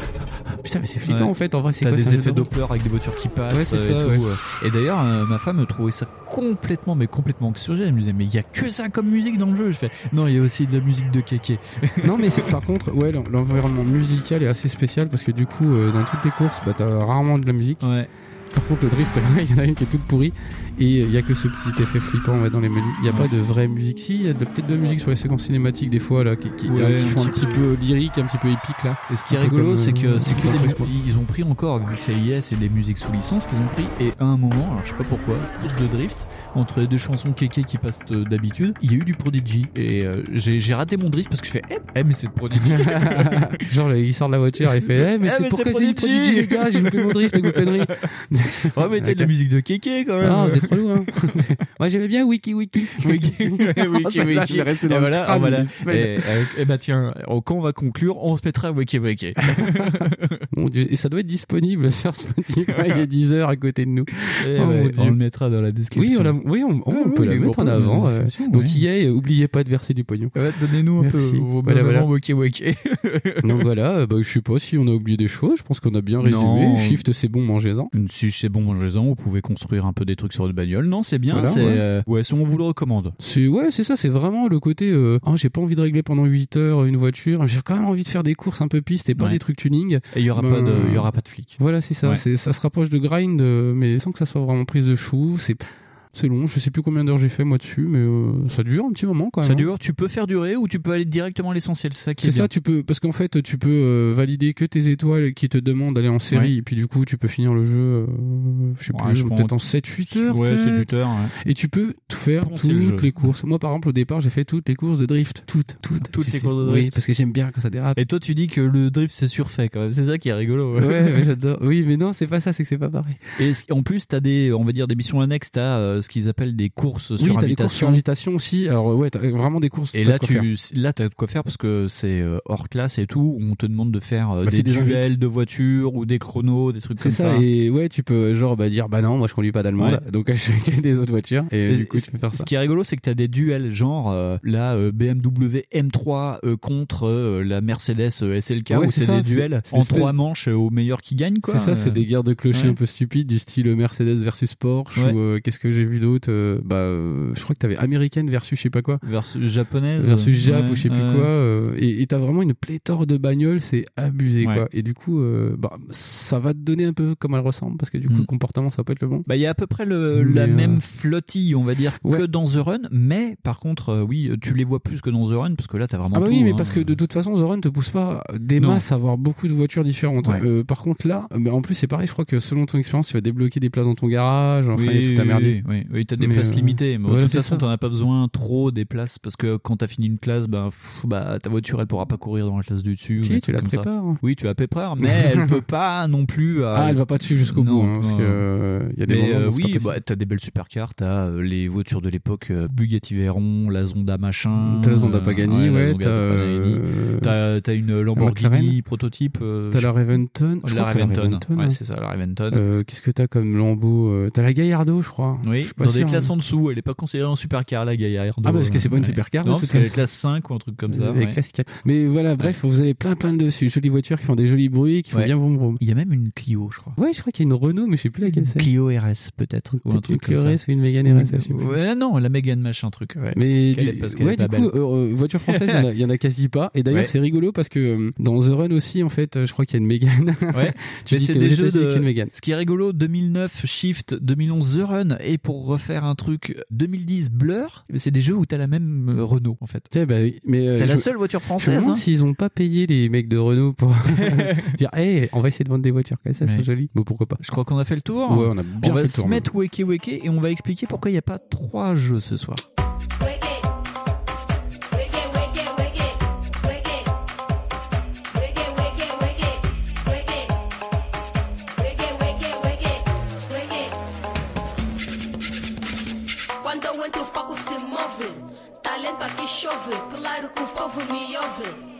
Ah, putain mais c'est flippant en fait en vrai c'est T'as quoi des un jeu effets Doppler avec des voitures qui passent ça, et tout. Et d'ailleurs, euh, ma femme trouvait ça complètement, mais complètement anxiogène. Elle me disait, mais il y a que ça comme musique dans le jeu. Je fais, non, il y a aussi de la musique de kéké. non mais par contre ouais l'en- l'environnement musical est assez spécial parce que du coup euh, dans toutes les courses bah t'as rarement de la musique Ouais. Par contre, le drift, il y en a une qui est toute pourrie. Et il y a que ce petit effet flippant ouais, dans les menus. Il n'y a pas de vraie musique. Si, il y a peut-être de la musique sur les séquences cinématiques des fois, là, qui, qui, euh, qui font un petit peu lyrique, un petit peu épique, là. Et ce qui est rigolo, c'est euh, que, c'est que ils ont pris encore, vu que c'est IS et des musiques sous licence qu'ils ont pris, et à un moment, alors je sais pas pourquoi, course de drift, entre les deux chansons kéké qui passent euh, d'habitude, il y a eu du Prodigy. Et euh, j'ai raté mon drift parce que je fais, eh, eh, mais c'est de Prodigy. Genre, il sort de la voiture, il fait, eh, mais Eh, c'est mais pour c'est Prodigy. Les gars, j'ai loupé mon drift avec vos conneries. ouais, mais t'as de la musique de kéké quand même. Ah, c'est trop lourd, hein. Moi, j'aimais bien Wiki Wiki. Wiki, wiki, Celle-là, wiki. Et voilà, voilà. semaines. Et, euh, et bah tiens, euh, quand on va conclure, on se mettra Wiki Wiki. Mon dieu. Et ça doit être disponible sur Spotify et Deezer à côté de nous. Eh Oh, ouais, on le mettra dans la Oui, description. On, oui, on, on peut ouais, la mettre en avant. euh. Donc, y est, oubliez pas de verser du pognon. Ouais, Donnez-nous un peu vos Voilà, voilà. Wiki Wiki. Donc voilà, euh, bah, je sais pas si on a oublié des choses. Je pense qu'on a bien résumé. Non. Shift, c'est bon, mangez-en. Si c'est bon, mangez-en, vous pouvez construire un peu des trucs sur le bagnole. Non, c'est bien, Voilà, c'est, ouais. euh, ouais, ça, on vous le recommande. C'est ouais, c'est ça. C'est vraiment le côté. Euh, ah, j'ai pas envie de régler pendant 8 heures une voiture. J'ai quand même envie de faire des courses un peu piste et pas Ouais. des trucs tuning. Et il y aura Ben, pas de, il y aura pas de flics. Voilà, c'est ça. Ça se rapproche de grind, euh, mais sans que ça soit vraiment prise de chou. C'est c'est long. Je sais plus combien d'heures j'ai fait moi dessus, mais euh, ça dure un petit moment quand même. Ça hein. dure, tu peux faire durer ou tu peux aller directement à l'essentiel, c'est ça qui est, C'est ça, tu peux parce qu'en fait tu peux euh, valider que tes étoiles qui te demandent d'aller en série Ouais. et puis du coup tu peux finir le jeu euh, je sais Ouais, plus peut-être en 7 8 heures. Ouais, peut-être. c'est 8 heures, ouais. Et tu peux tout faire le toutes les courses. Moi par exemple au départ, j'ai fait toutes les courses de drift, toutes toutes Toutes les courses de Oui, drift. parce que j'aime bien quand ça dérape. Et toi, tu dis que le drift c'est surfait quand même. C'est ça qui est rigolo. Ouais, j'adore. Oui, mais non, c'est pas ça, c'est que c'est pas pareil. Et en plus, t'as des, on va dire des missions annexes. T'as euh, ce qu'ils appellent des courses oui, sur t'as des courses sur invitation. invitation aussi. Alors ouais, t'as vraiment des courses. Et là, faire. tu, là, t'as de quoi faire parce que c'est euh, hors classe et tout. où On te demande de faire euh, Bah, des, c'est des duels invites. de voitures ou des chronos, des trucs C'est comme ça. ça, et ouais, tu peux genre bah, dire bah non, moi je conduis pas d'allemande, Ouais. donc je fais des autres voitures, et, Et du coup tu peux faire ça. Ce qui est rigolo, c'est que t'as des duels, genre euh, la BMW M3 euh, contre euh, la Mercedes SLK, Ouais, où c'est c'est des c'est- duels c'est en trois manches au meilleur qui gagne, quoi. C'est ça, c'est des guerres de clochers un peu stupides du style Mercedes versus Porsche ou qu'est-ce que j'ai vu vu d'autres euh, Bah, euh, je crois que t'avais américaine versus je sais pas quoi. Versus japonaise. Versus Jap ouais, ou je sais plus quoi. euh, et t'as vraiment une pléthore de bagnoles, c'est abusé Ouais. quoi. Et du coup, bah, ça va te donner un peu comment elles ressemblent parce que du coup, Mm. le comportement, ça peut être le bon. Bah, il y a à peu près le, la même flottille, on va dire, Ouais. que dans The Run, mais par contre, oui, tu les vois plus que dans The Run, parce que là, t'as vraiment Ah bah tout, oui, mais hein. parce que de toute façon, The Run te pousse pas des Non. masses à avoir beaucoup de voitures différentes. Ouais. Euh, par contre là, mais en plus c'est pareil, je crois que selon ton expérience, tu vas débloquer des places dans ton garage. Enfin, il y a oui, tout à merder. oui, oui, oui, t'as des Mais, places euh, limitées, mais de toute façon, t'en as pas besoin trop des places, parce que quand t'as fini une classe, bah, pff, bah, ta voiture, elle pourra pas courir dans la classe du dessus. Si, tu la comme ça. prépares. Oui, tu la prépares, mais elle peut pas non plus. euh, Ah, elle va pas suivre jusqu'au bout, hein, parce que euh, y a des Mais, moments. où oui, bah, t'as des belles supercars, t'as les voitures de l'époque, Bugatti Veyron, la Zonda machin. T'as la Zonda Pagani, ouais, t'as, une Lamborghini prototype. T'as la Raventon. La Raventon. Ouais, hein. c'est ça, la Raventon. Qu'est-ce que t'as comme Lambeau T'as la Gallardo, je crois. Oui, suis pas dans des classes hein. en dessous, elle est pas considérée en supercar la Gaillard. Ah, parce que c'est pas une supercar, Non, parce qu'elle est classe 5 ou un truc comme ça. Classe 4. Mais voilà, bref, vous avez plein plein de jolies voitures qui font des jolis bruits, qui font bien vroom vroom. Il y a même une Clio, je crois. Ouais, je crois qu'il y a une Renault, mais je sais plus laquelle c'est. Clio RS peut-être ou un truc Clio comme ça. RS ou une Mégane RS. Ouais, non, la Mégane machin truc. Ouais. Mais ouais, du coup, euh, euh, voiture française, il y en a- quasi pas. Et d'ailleurs, c'est rigolo parce que euh, dans The Run aussi, en fait, euh, je crois qu'il y a une Mégane. Ouais. tu Mais c'est des jeux de. avec une Mégane. Ce qui est rigolo, 2009 Shift, 2011 The Run, et pour refaire un truc 2010 Blur, c'est des jeux où t'as la même euh, Renault en fait. Bah oui, mais euh, C'est la je- seule voiture Je me française. demande hein. s'ils ont pas payé les mecs de Renault pour dire, hey, on va essayer de vendre des voitures comme ça, Ouais. c'est joli. Bon, pourquoi pas. Je crois qu'on a fait le tour. Ouais, on a bien on va se mettre weke weke et on va expliquer pourquoi il n'y a pas trois jeux ce soir. Claro que o povo me ouve.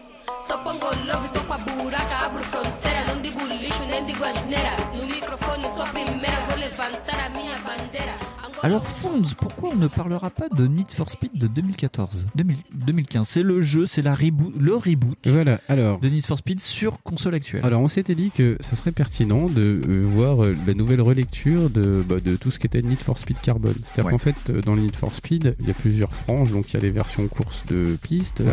Só pongo love, tô com a buraca, abro fronteira. Não digo lixo, nem digo asneira. No microfone, sou a primeira, vou levantar a minha bandeira. Alors Fonds, pourquoi on ne parlera pas de Need for Speed de 2014 2000 2015 C'est le jeu, c'est la reboot, le reboot Voilà, alors. de Need for Speed sur console actuelle. Alors on s'était dit que ça serait pertinent de euh, voir euh, la nouvelle relecture de, bah, de tout ce qui était Need for Speed Carbon. C'est-à-dire Ouais. qu'en fait euh, dans le Need for Speed il y a plusieurs franges, donc il y a les versions courses de piste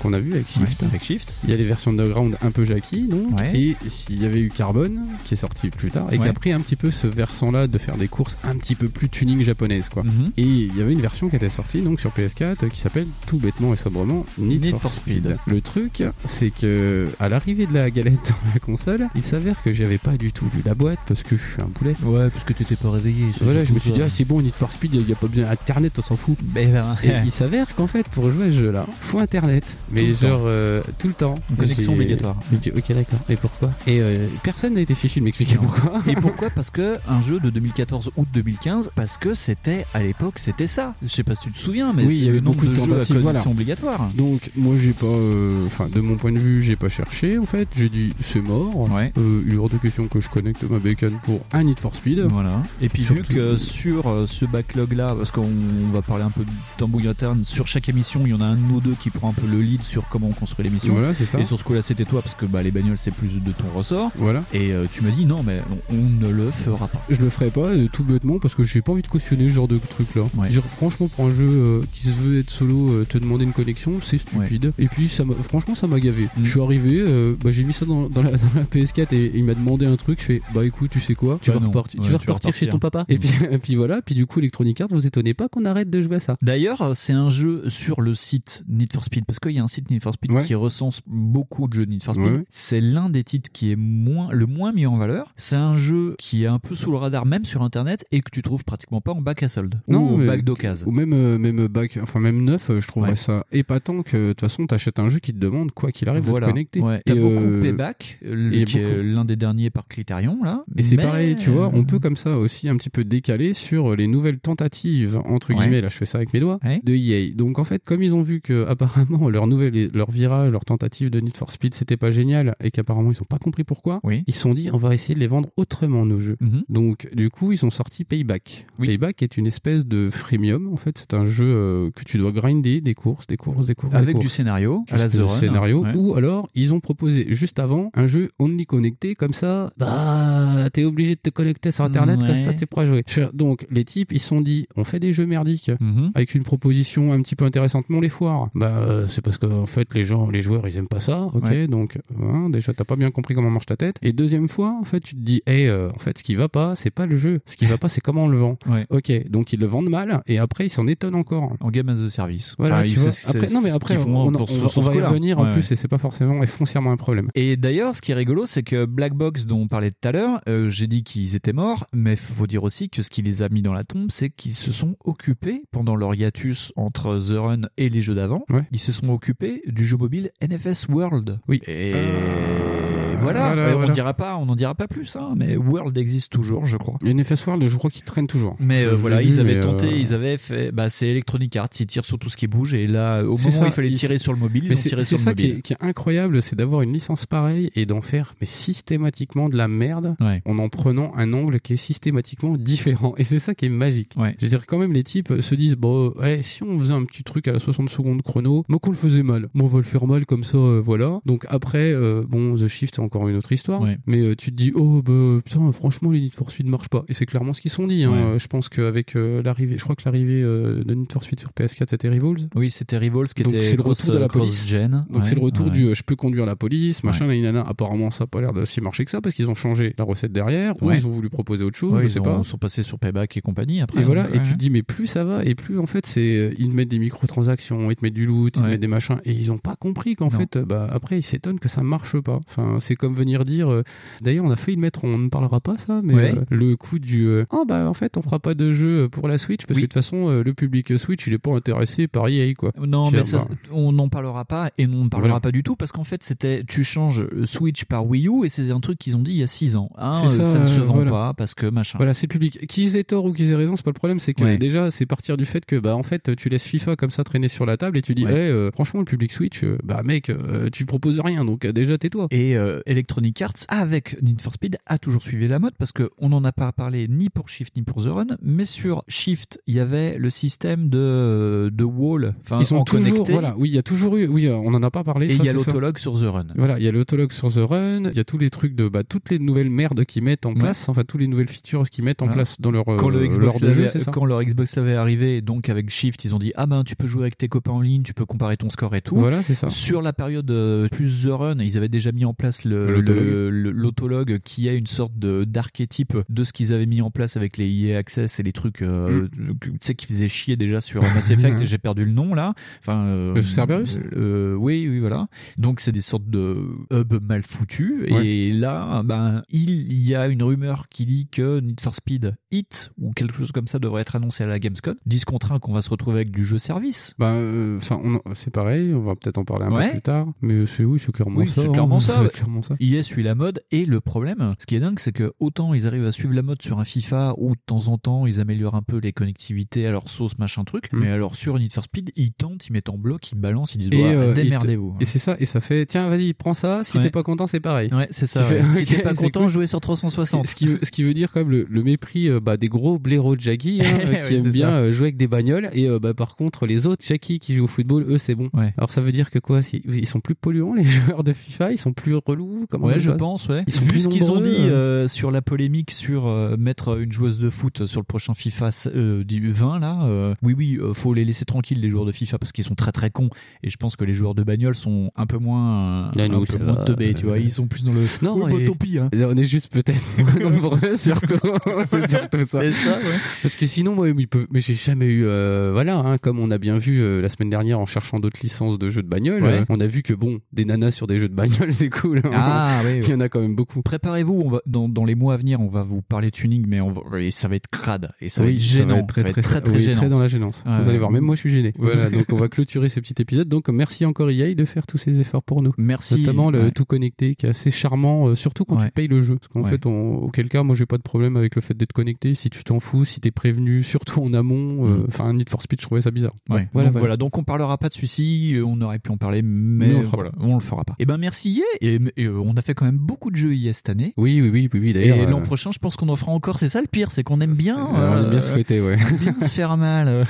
qu'on a vu avec Shift. Ouais, avec Shift. Il y a les versions underground un peu Jackie donc et s'il y avait eu Carbon qui est sorti plus tard et qui a pris un petit peu ce versant là de faire des courses un petit peu plus tuning japonaise quoi. Mhm. Et il y avait une version qui était sortie donc sur PS4 euh, qui s'appelle tout bêtement et sobrement Need, Need for, for Speed. Speed. Le truc, c'est que à l'arrivée de la galette dans la console, il s'avère que j'avais pas du tout lu la boîte parce que je suis un poulet. Ouais, parce que t'étais pas réveillé. Voilà, je me suis dit, ah c'est bon, Need for Speed, il n'y a pas besoin d'internet, on s'en fout. Ben, ben, Et il s'avère qu'en fait, pour jouer à ce jeu-là, faut internet. Mais genre euh, tout le temps. Une connexion obligatoire. Dit, ok, d'accord. Et pourquoi? Et euh, personne n'a été fichu de m'expliquer pourquoi. Et pourquoi? Parce que un jeu de 2014 août 2015, parce que c'était à l'époque c'était ça. Je sais pas si tu te souviens, mais Oui, il y avait beaucoup de jeux à tentatives, connexion voilà. obligatoire. Donc moi j'ai pas, euh, enfin de mon point de vue j'ai pas cherché en fait, j'ai dit c'est mort, Ouais. Euh, il est hors de question que je connecte ma bacon pour un Need for Speed. Voilà. Et puis Surtout- vu que sur euh, ce backlog là, parce qu'on va parler un peu de tambouille interne, sur chaque émission il y en a un de nous deux qui prend un peu le lead sur comment on construit l'émission. Voilà, c'est ça. Et sur ce coup-là c'était toi parce que bah, les bagnoles c'est plus de ton ressort. Voilà. Et euh, tu m'as dit non mais on, on ne le fera pas. Je le ferai pas euh, tout bêtement parce que j'ai pas envie de cautionner ce genre de truc là. Ouais. Franchement pour un jeu euh, qui se veut être solo, euh, te demander une connexion, c'est stupide. Et puis ça franchement ça m'a gavé. Mm. Je suis arrivé, euh, bah, j'ai mis ça dans, dans la, dans la PS4 et, il m'a demandé un truc. Je fais bah écoute tu sais quoi, tu Bah vas repartir, Ouais, tu vas tu vas repartir chez ton papa. Et puis, et puis voilà. Puis du coup Electronic Arts, vous étonnez pas qu'on arrête de jouer à ça? D'ailleurs, c'est un jeu sur le site Need for Speed parce qu'il y a un site Need for Speed qui recense beaucoup de jeux Need for Speed. C'est l'un des titres qui est moins le moins mis en valeur. C'est un jeu qui est un peu sous le radar même sur internet et que tu trouves pratiquement pas en bac à solde ou au mais- bac d'occasion. Ou même, euh, même bac, enfin même neuf, euh, je trouverais Ouais. ça épatant que de toute façon t'achètes un jeu qui te demande quoi qu'il arrive Voilà. de te connecter. Ouais. T'as Et, beaucoup euh, Payback, le- qui est l'un des derniers par Criterion là. Et c'est Mais- pareil, tu vois, on peut comme ça aussi un petit peu décaler sur les nouvelles tentatives, entre Ouais. guillemets, là je fais ça avec mes doigts, Ouais. de EA. Donc en fait, comme ils ont vu que apparemment leur nouvelle, leur virage, leur tentative de Need for Speed, c'était pas génial et qu'apparemment ils ont pas compris pourquoi, Oui. ils se sont dit on va essayer de les vendre autrement nos jeux. Mhm. Donc du coup ils ont sorti Payback. Oui. Payback qui est une espèce de freemium. En fait, c'est un jeu euh, que tu dois grinder des courses, des courses, des courses. Avec des du scénario, à la Run, scénario. ouais. Ou alors, ils ont proposé juste avant un jeu only connecté, comme ça, bah, t'es obligé de te connecter sur Internet, Ouais. comme ça, t'es prêt à jouer. Donc, les types, ils se sont dit, on fait des jeux merdiques Mhm. avec une proposition un petit peu intéressante, mais on les foire. Bah, euh, c'est parce qu'en fait, les gens, les joueurs, ils aiment pas ça, ok Ouais. Donc, hein, déjà, t'as pas bien compris comment marche ta tête. Et deuxième fois, en fait, tu te dis, hey, euh, en fait, ce qui va pas, c'est pas le jeu. Ce qui va pas, c'est comment on le vend. Ouais. Ok, donc ils le vendent mal, et après, ils s'en étonnent encore. En game as a service. Voilà, Enfin, tu ils- vois. Après, c'est non, mais après, on, on- on- on va y revenir en plus, ouais. et c'est pas forcément et foncièrement un problème. Et d'ailleurs, ce qui est rigolo, c'est que Black Box, dont on parlait tout à l'heure, euh, j'ai dit qu'ils étaient morts, mais faut dire aussi que ce qui les a mis dans la tombe, c'est qu'ils se sont occupés, pendant leur hiatus entre The Run et les jeux d'avant, ils se sont occupés du jeu mobile NFS World. Oui. Et Euh, voilà, voilà, Euh, on voilà. dira pas, on n'en dira pas plus, hein, mais World existe toujours, je crois. Et NFS World, je crois qu'ils traînent toujours. Mais euh, voilà, vu, ils avaient tenté, euh, ils avaient fait, bah c'est Electronic Arts, ils tirent sur tout ce qui bouge, et là, au C'est moment où ça, il fallait tirer sur le mobile, ils ont c'est tiré c'est sur le ça qui mobile. est, qui est incroyable, c'est d'avoir une licence pareille et d'en faire mais systématiquement de la merde Ouais. en en prenant un angle qui est systématiquement différent. Et c'est ça qui est magique. Ouais. Je veux dire, quand même, les types se disent, bon, ouais, si on faisait un petit truc à la 60 secondes chrono, mais qu'on le faisait mal. Bon, on va le faire mal comme ça, euh, voilà. Donc après, euh, bon, The Shift, c'est encore une autre histoire. Ouais. Mais euh, tu te dis, oh, bah, putain, franchement, les Need for Speed marchent pas. Et c'est clairement ce qu'ils sont dit. Hein. Ouais. Euh, Je pense qu'avec euh, l'arrivée, je crois que l'arrivée euh, de Need for Speed sur PS4, c'était Revolves. Oui, c'était Revolves qui Donc était c'est le retour de la police. cross-gen. Donc c'est le retour du je peux conduire la police, machin, nanana. Apparemment ça a pas l'air de si marcher que ça parce qu'ils ont changé la recette derrière ou ils ont voulu proposer autre chose, je ils sais ont- pas. sont passés sur Payback et compagnie après. Et voilà, donc, et tu te dis mais plus ça va et plus en fait c'est ils te mettent des microtransactions, ils te mettent du loot, ils te mettent des machins et ils ont pas compris qu'en fait bah après ils s'étonnent que ça marche pas. Enfin c'est comme venir dire euh, d'ailleurs on a failli le mettre on ne parlera pas ça mais Ouais. euh, le coup du euh, oh bah en fait on fera pas de jeu pour la Switch parce Oui. que de toute façon le public Switch il est pas intéressé par EA quoi. Non, mais ça, on n'en parlera pas et on ne parlera Voilà. pas du tout parce qu'en fait, c'était tu changes Switch par Wii U et c'est un truc qu'ils ont dit il y a 6 ans. Hein, ça, ça, ne se vend voilà. pas parce que machin. Voilà, c'est public. Qu'ils aient tort ou qu'ils aient raison, c'est pas le problème. C'est que Ouais. déjà, c'est partir du fait que, bah, en fait, tu laisses FIFA comme ça traîner sur la table et tu dis, Ouais. Franchement, le public Switch, bah, mec, tu proposes rien, donc déjà, tais-toi. Et euh, Electronic Arts, avec Need for Speed, a toujours suivi la mode parce que on n'en a pas parlé ni pour Shift ni pour The Run, mais sur Shift, il y avait le système de, de wall, enfin Ils sont en toujours, connecté. voilà, oui, il y a toujours eu, oui, euh, on en a pas parlé. Et il y a l'autologue sur The Run. Voilà, il y a l'autologue sur The Run, il y a tous les trucs de, bah, toutes les nouvelles merdes qu'ils mettent en Ouais. place, enfin, toutes les nouvelles features qu'ils mettent en place dans leur, euh, quand le leur Xbox de jeu, avait- c'est ça. quand leur Xbox avait arrivé, donc avec Shift, ils ont dit ah ben tu peux jouer avec tes copains en ligne, tu peux comparer ton score et tout. Voilà, c'est ça. Sur la période euh, plus The Run, ils avaient déjà mis en place le L'autologue. le- le- l'autologue qui est une sorte d'archétype de ce qu'ils avaient mis en place avec les EA Access et les trucs euh, tu sais qui faisaient chier déjà sur Mass Effect et j'ai perdu le nom là. Enfin euh, Le Cerberus euh, oui oui voilà. Donc c'est des sortes de hubs mal foutus et là ben il y a une rumeur qui dit que Need for Speed Hit ou quelque chose comme ça devrait être annoncé à la Gamescom. 10 contre 1 qu'on va se retrouver avec du jeu service. Bah, euh, enfin, c'est pareil, on va peut-être en parler un Ouais. peu plus tard, mais c'est oui, c'est clairement Oui, ça. c'est hein. clairement ça. C'est clairement ça? EA suit la mode et le problème, ce qui est dingue, c'est que autant ils arrivent à suivre la mode sur un FIFA où de temps en temps ils améliorent un peu les connectivités à leur sauce machin truc, Mm. mais alors sur Need for Speed ils tentent, ils mettent en bloc, ils balancent, ils disent Et, bah, euh, démerdez-vous. Et c'est ça, et ça fait, tiens, vas-y, prends ça, si Ouais. t'es pas content, c'est pareil. Ouais, c'est ça. Si t'es pas content, cool. jouez sur 360. Ce qui, veut, ce qui veut dire quand même le, le mépris euh, bah, des gros blaireaux de Jackie hein, qui aiment bien ça. euh, jouer avec des bagnoles et bah, par contre les autres Jackie qui jouent au football eux c'est bon. Ouais. Alors ça veut dire que quoi si- Ils sont plus polluants les joueurs de FIFA Ils sont plus relous Comment Ouais, je pense, ouais. Ils sont Vu plus ce qu'ils ont dit euh. euh, sur la polémique sur euh, mettre une joueuse de foot sur le prochain FIFA euh, du 20 là, euh, oui oui, euh, faut les laisser tranquilles les joueurs de FIFA parce qu'ils sont très très cons et je pense que les joueurs de bagnole sont un peu moins Ah, un peu moins teubés, tu vois, ils sont plus dans le Non, hein. On est juste peut-être nombreux surtout. c'est surtout ça. C'est ça, ouais. Parce que sinon, moi, il peut... mais j'ai jamais eu, euh, voilà, hein, comme on a bien vu euh, la semaine dernière en cherchant d'autres licences de jeux de bagnole, Ouais. euh, on a vu que bon, des nanas sur des jeux de bagnole, c'est cool. hein. Ah oui, Il y en a quand même beaucoup. Préparez-vous, on va dans, dans les mois à venir, on va vous parler tuning, mais on va, et ça va être crade et ça va oui, être gênant, ça va être très, très, très, très gênant. très dans la gênance. Vous allez voir, même moi je suis gêné. Voilà, donc on va clôturer ce petit épisode. Donc merci encore EA de faire tous ces efforts pour nous. Merci. Notamment le Ouais. tout connecté qui est assez charmant, euh, surtout quand Ouais. tu payes le jeu. Parce qu'en Ouais. fait, on- auquel cas, moi j'ai pas de problème avec le fait d'être connecté. Si tu t'en fous, si t'es prévenu, surtout en amont, euh, Mm. enfin Need for Speed, je trouvais ça bizarre. Ouais. Voilà, donc, voilà. voilà. donc on parlera pas de celui-ci, euh, on aurait pu en parler, mais, Mais on le fera voilà, on le fera pas. Et ben merci Yé, et, et euh, on a fait quand même beaucoup de jeux IA cette année. Oui, oui, oui, oui, oui Et d'ailleurs. l'an euh, prochain, je pense qu'on en fera encore. C'est ça le pire, c'est qu'on aime bien. on aime bien se euh, fouetter, ouais. on aime bien se faire mal. euh.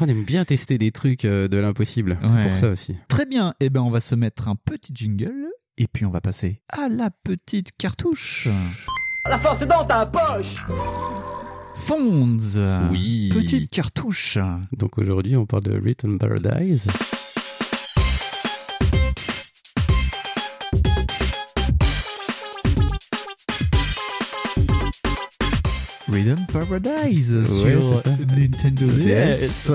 on aime bien tester des trucs euh, de l'impossible. C'est Ouais. pour ça aussi. Très bien. Eh ben, on va se mettre un petit jingle et puis on va passer à la petite cartouche. La force est dans ta poche Fonds. Oui. Petite cartouche. Donc aujourd'hui, on parle de Return Paradise. Rhythm Paradise Ouais, sur. Nintendo DS.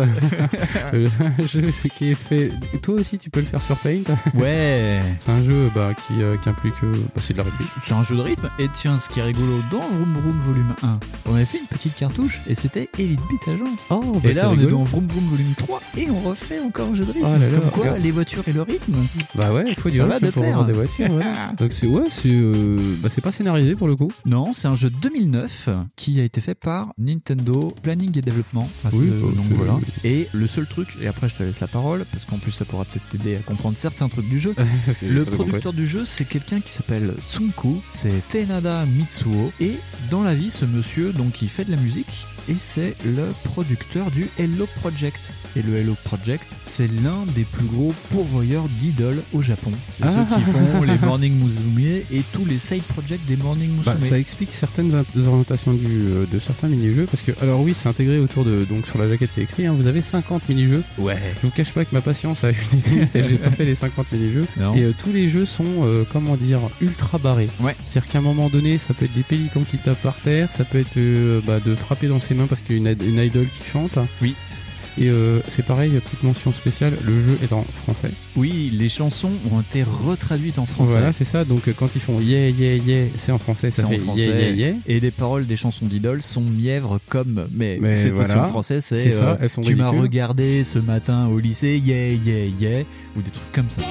le jeu qui est fait. Toi aussi, tu peux le faire sur Paint. Ouais. C'est un jeu bah, qui, euh, qui implique. euh, bah, c'est de la réplique. C'est un jeu de rythme. Et tiens, ce qui est rigolo, dans Vroom Vroom Volume 1, on avait fait une petite cartouche et c'était Elite Beat Agent. Oh, bah, et là, on est rigolo. dans Vroom Vroom Volume 3 et on refait encore un jeu de rythme. Oh là là, Comme quoi, regarde. les voitures et le rythme. Bah ouais, il faut du rythme de pour avoir des voitures. ouais. Donc c'est ouais, c'est euh, bah, c'est pas scénarisé pour le coup. Non, c'est un jeu de 2009 qui a été fait par Nintendo Planning et Développement. Enfin, Oui, bah, donc voilà. Et le seul truc, et après je te laisse la parole, parce qu'en plus ça pourra peut-être t'aider à comprendre certains trucs du jeu. Le producteur du jeu, c'est quelqu'un qui s'appelle Tsunku, c'est Tenada Mitsuo. Et dans la vie, ce monsieur, donc, il fait de la musique. Et c'est le producteur du Hello Project. Et le Hello Project, c'est l'un des plus gros pourvoyeurs d'idoles au Japon. C'est Ah. ceux qui font les Morning Musume et tous les side projects des Morning Musume. Bah, ça explique certaines in- orientations du, euh, de certains mini-jeux parce que alors oui c'est intégré autour de donc sur la jaquette a écrit hein, vous avez 50 mini-jeux Ouais. je vous cache pas que ma patience a eu des j'ai pas fait les 50 mini-jeux et euh, tous les jeux sont euh, comment dire ultra barrés Ouais. c'est à dire qu'à un moment donné ça peut être des pélicans qui tapent par terre ça peut être bah, de frapper dans ses mains parce qu'il y a une, une idole qui chante Oui. et euh, c'est pareil petite mention spéciale le jeu est en français Oui, les chansons ont été retraduites en français. voilà c'est ça donc euh, quand ils font yeah yeah yeah c'est en français C'est ça en fait français. yeah yeah yeah Et les paroles des chansons d'idoles sont mièvres comme. Mais, Mais cette voilà. en français, c'est. C'est ça, euh, elles sont Tu m'as regardé ce matin au lycée, yeah, yeah, yeah. Ou des trucs comme ça.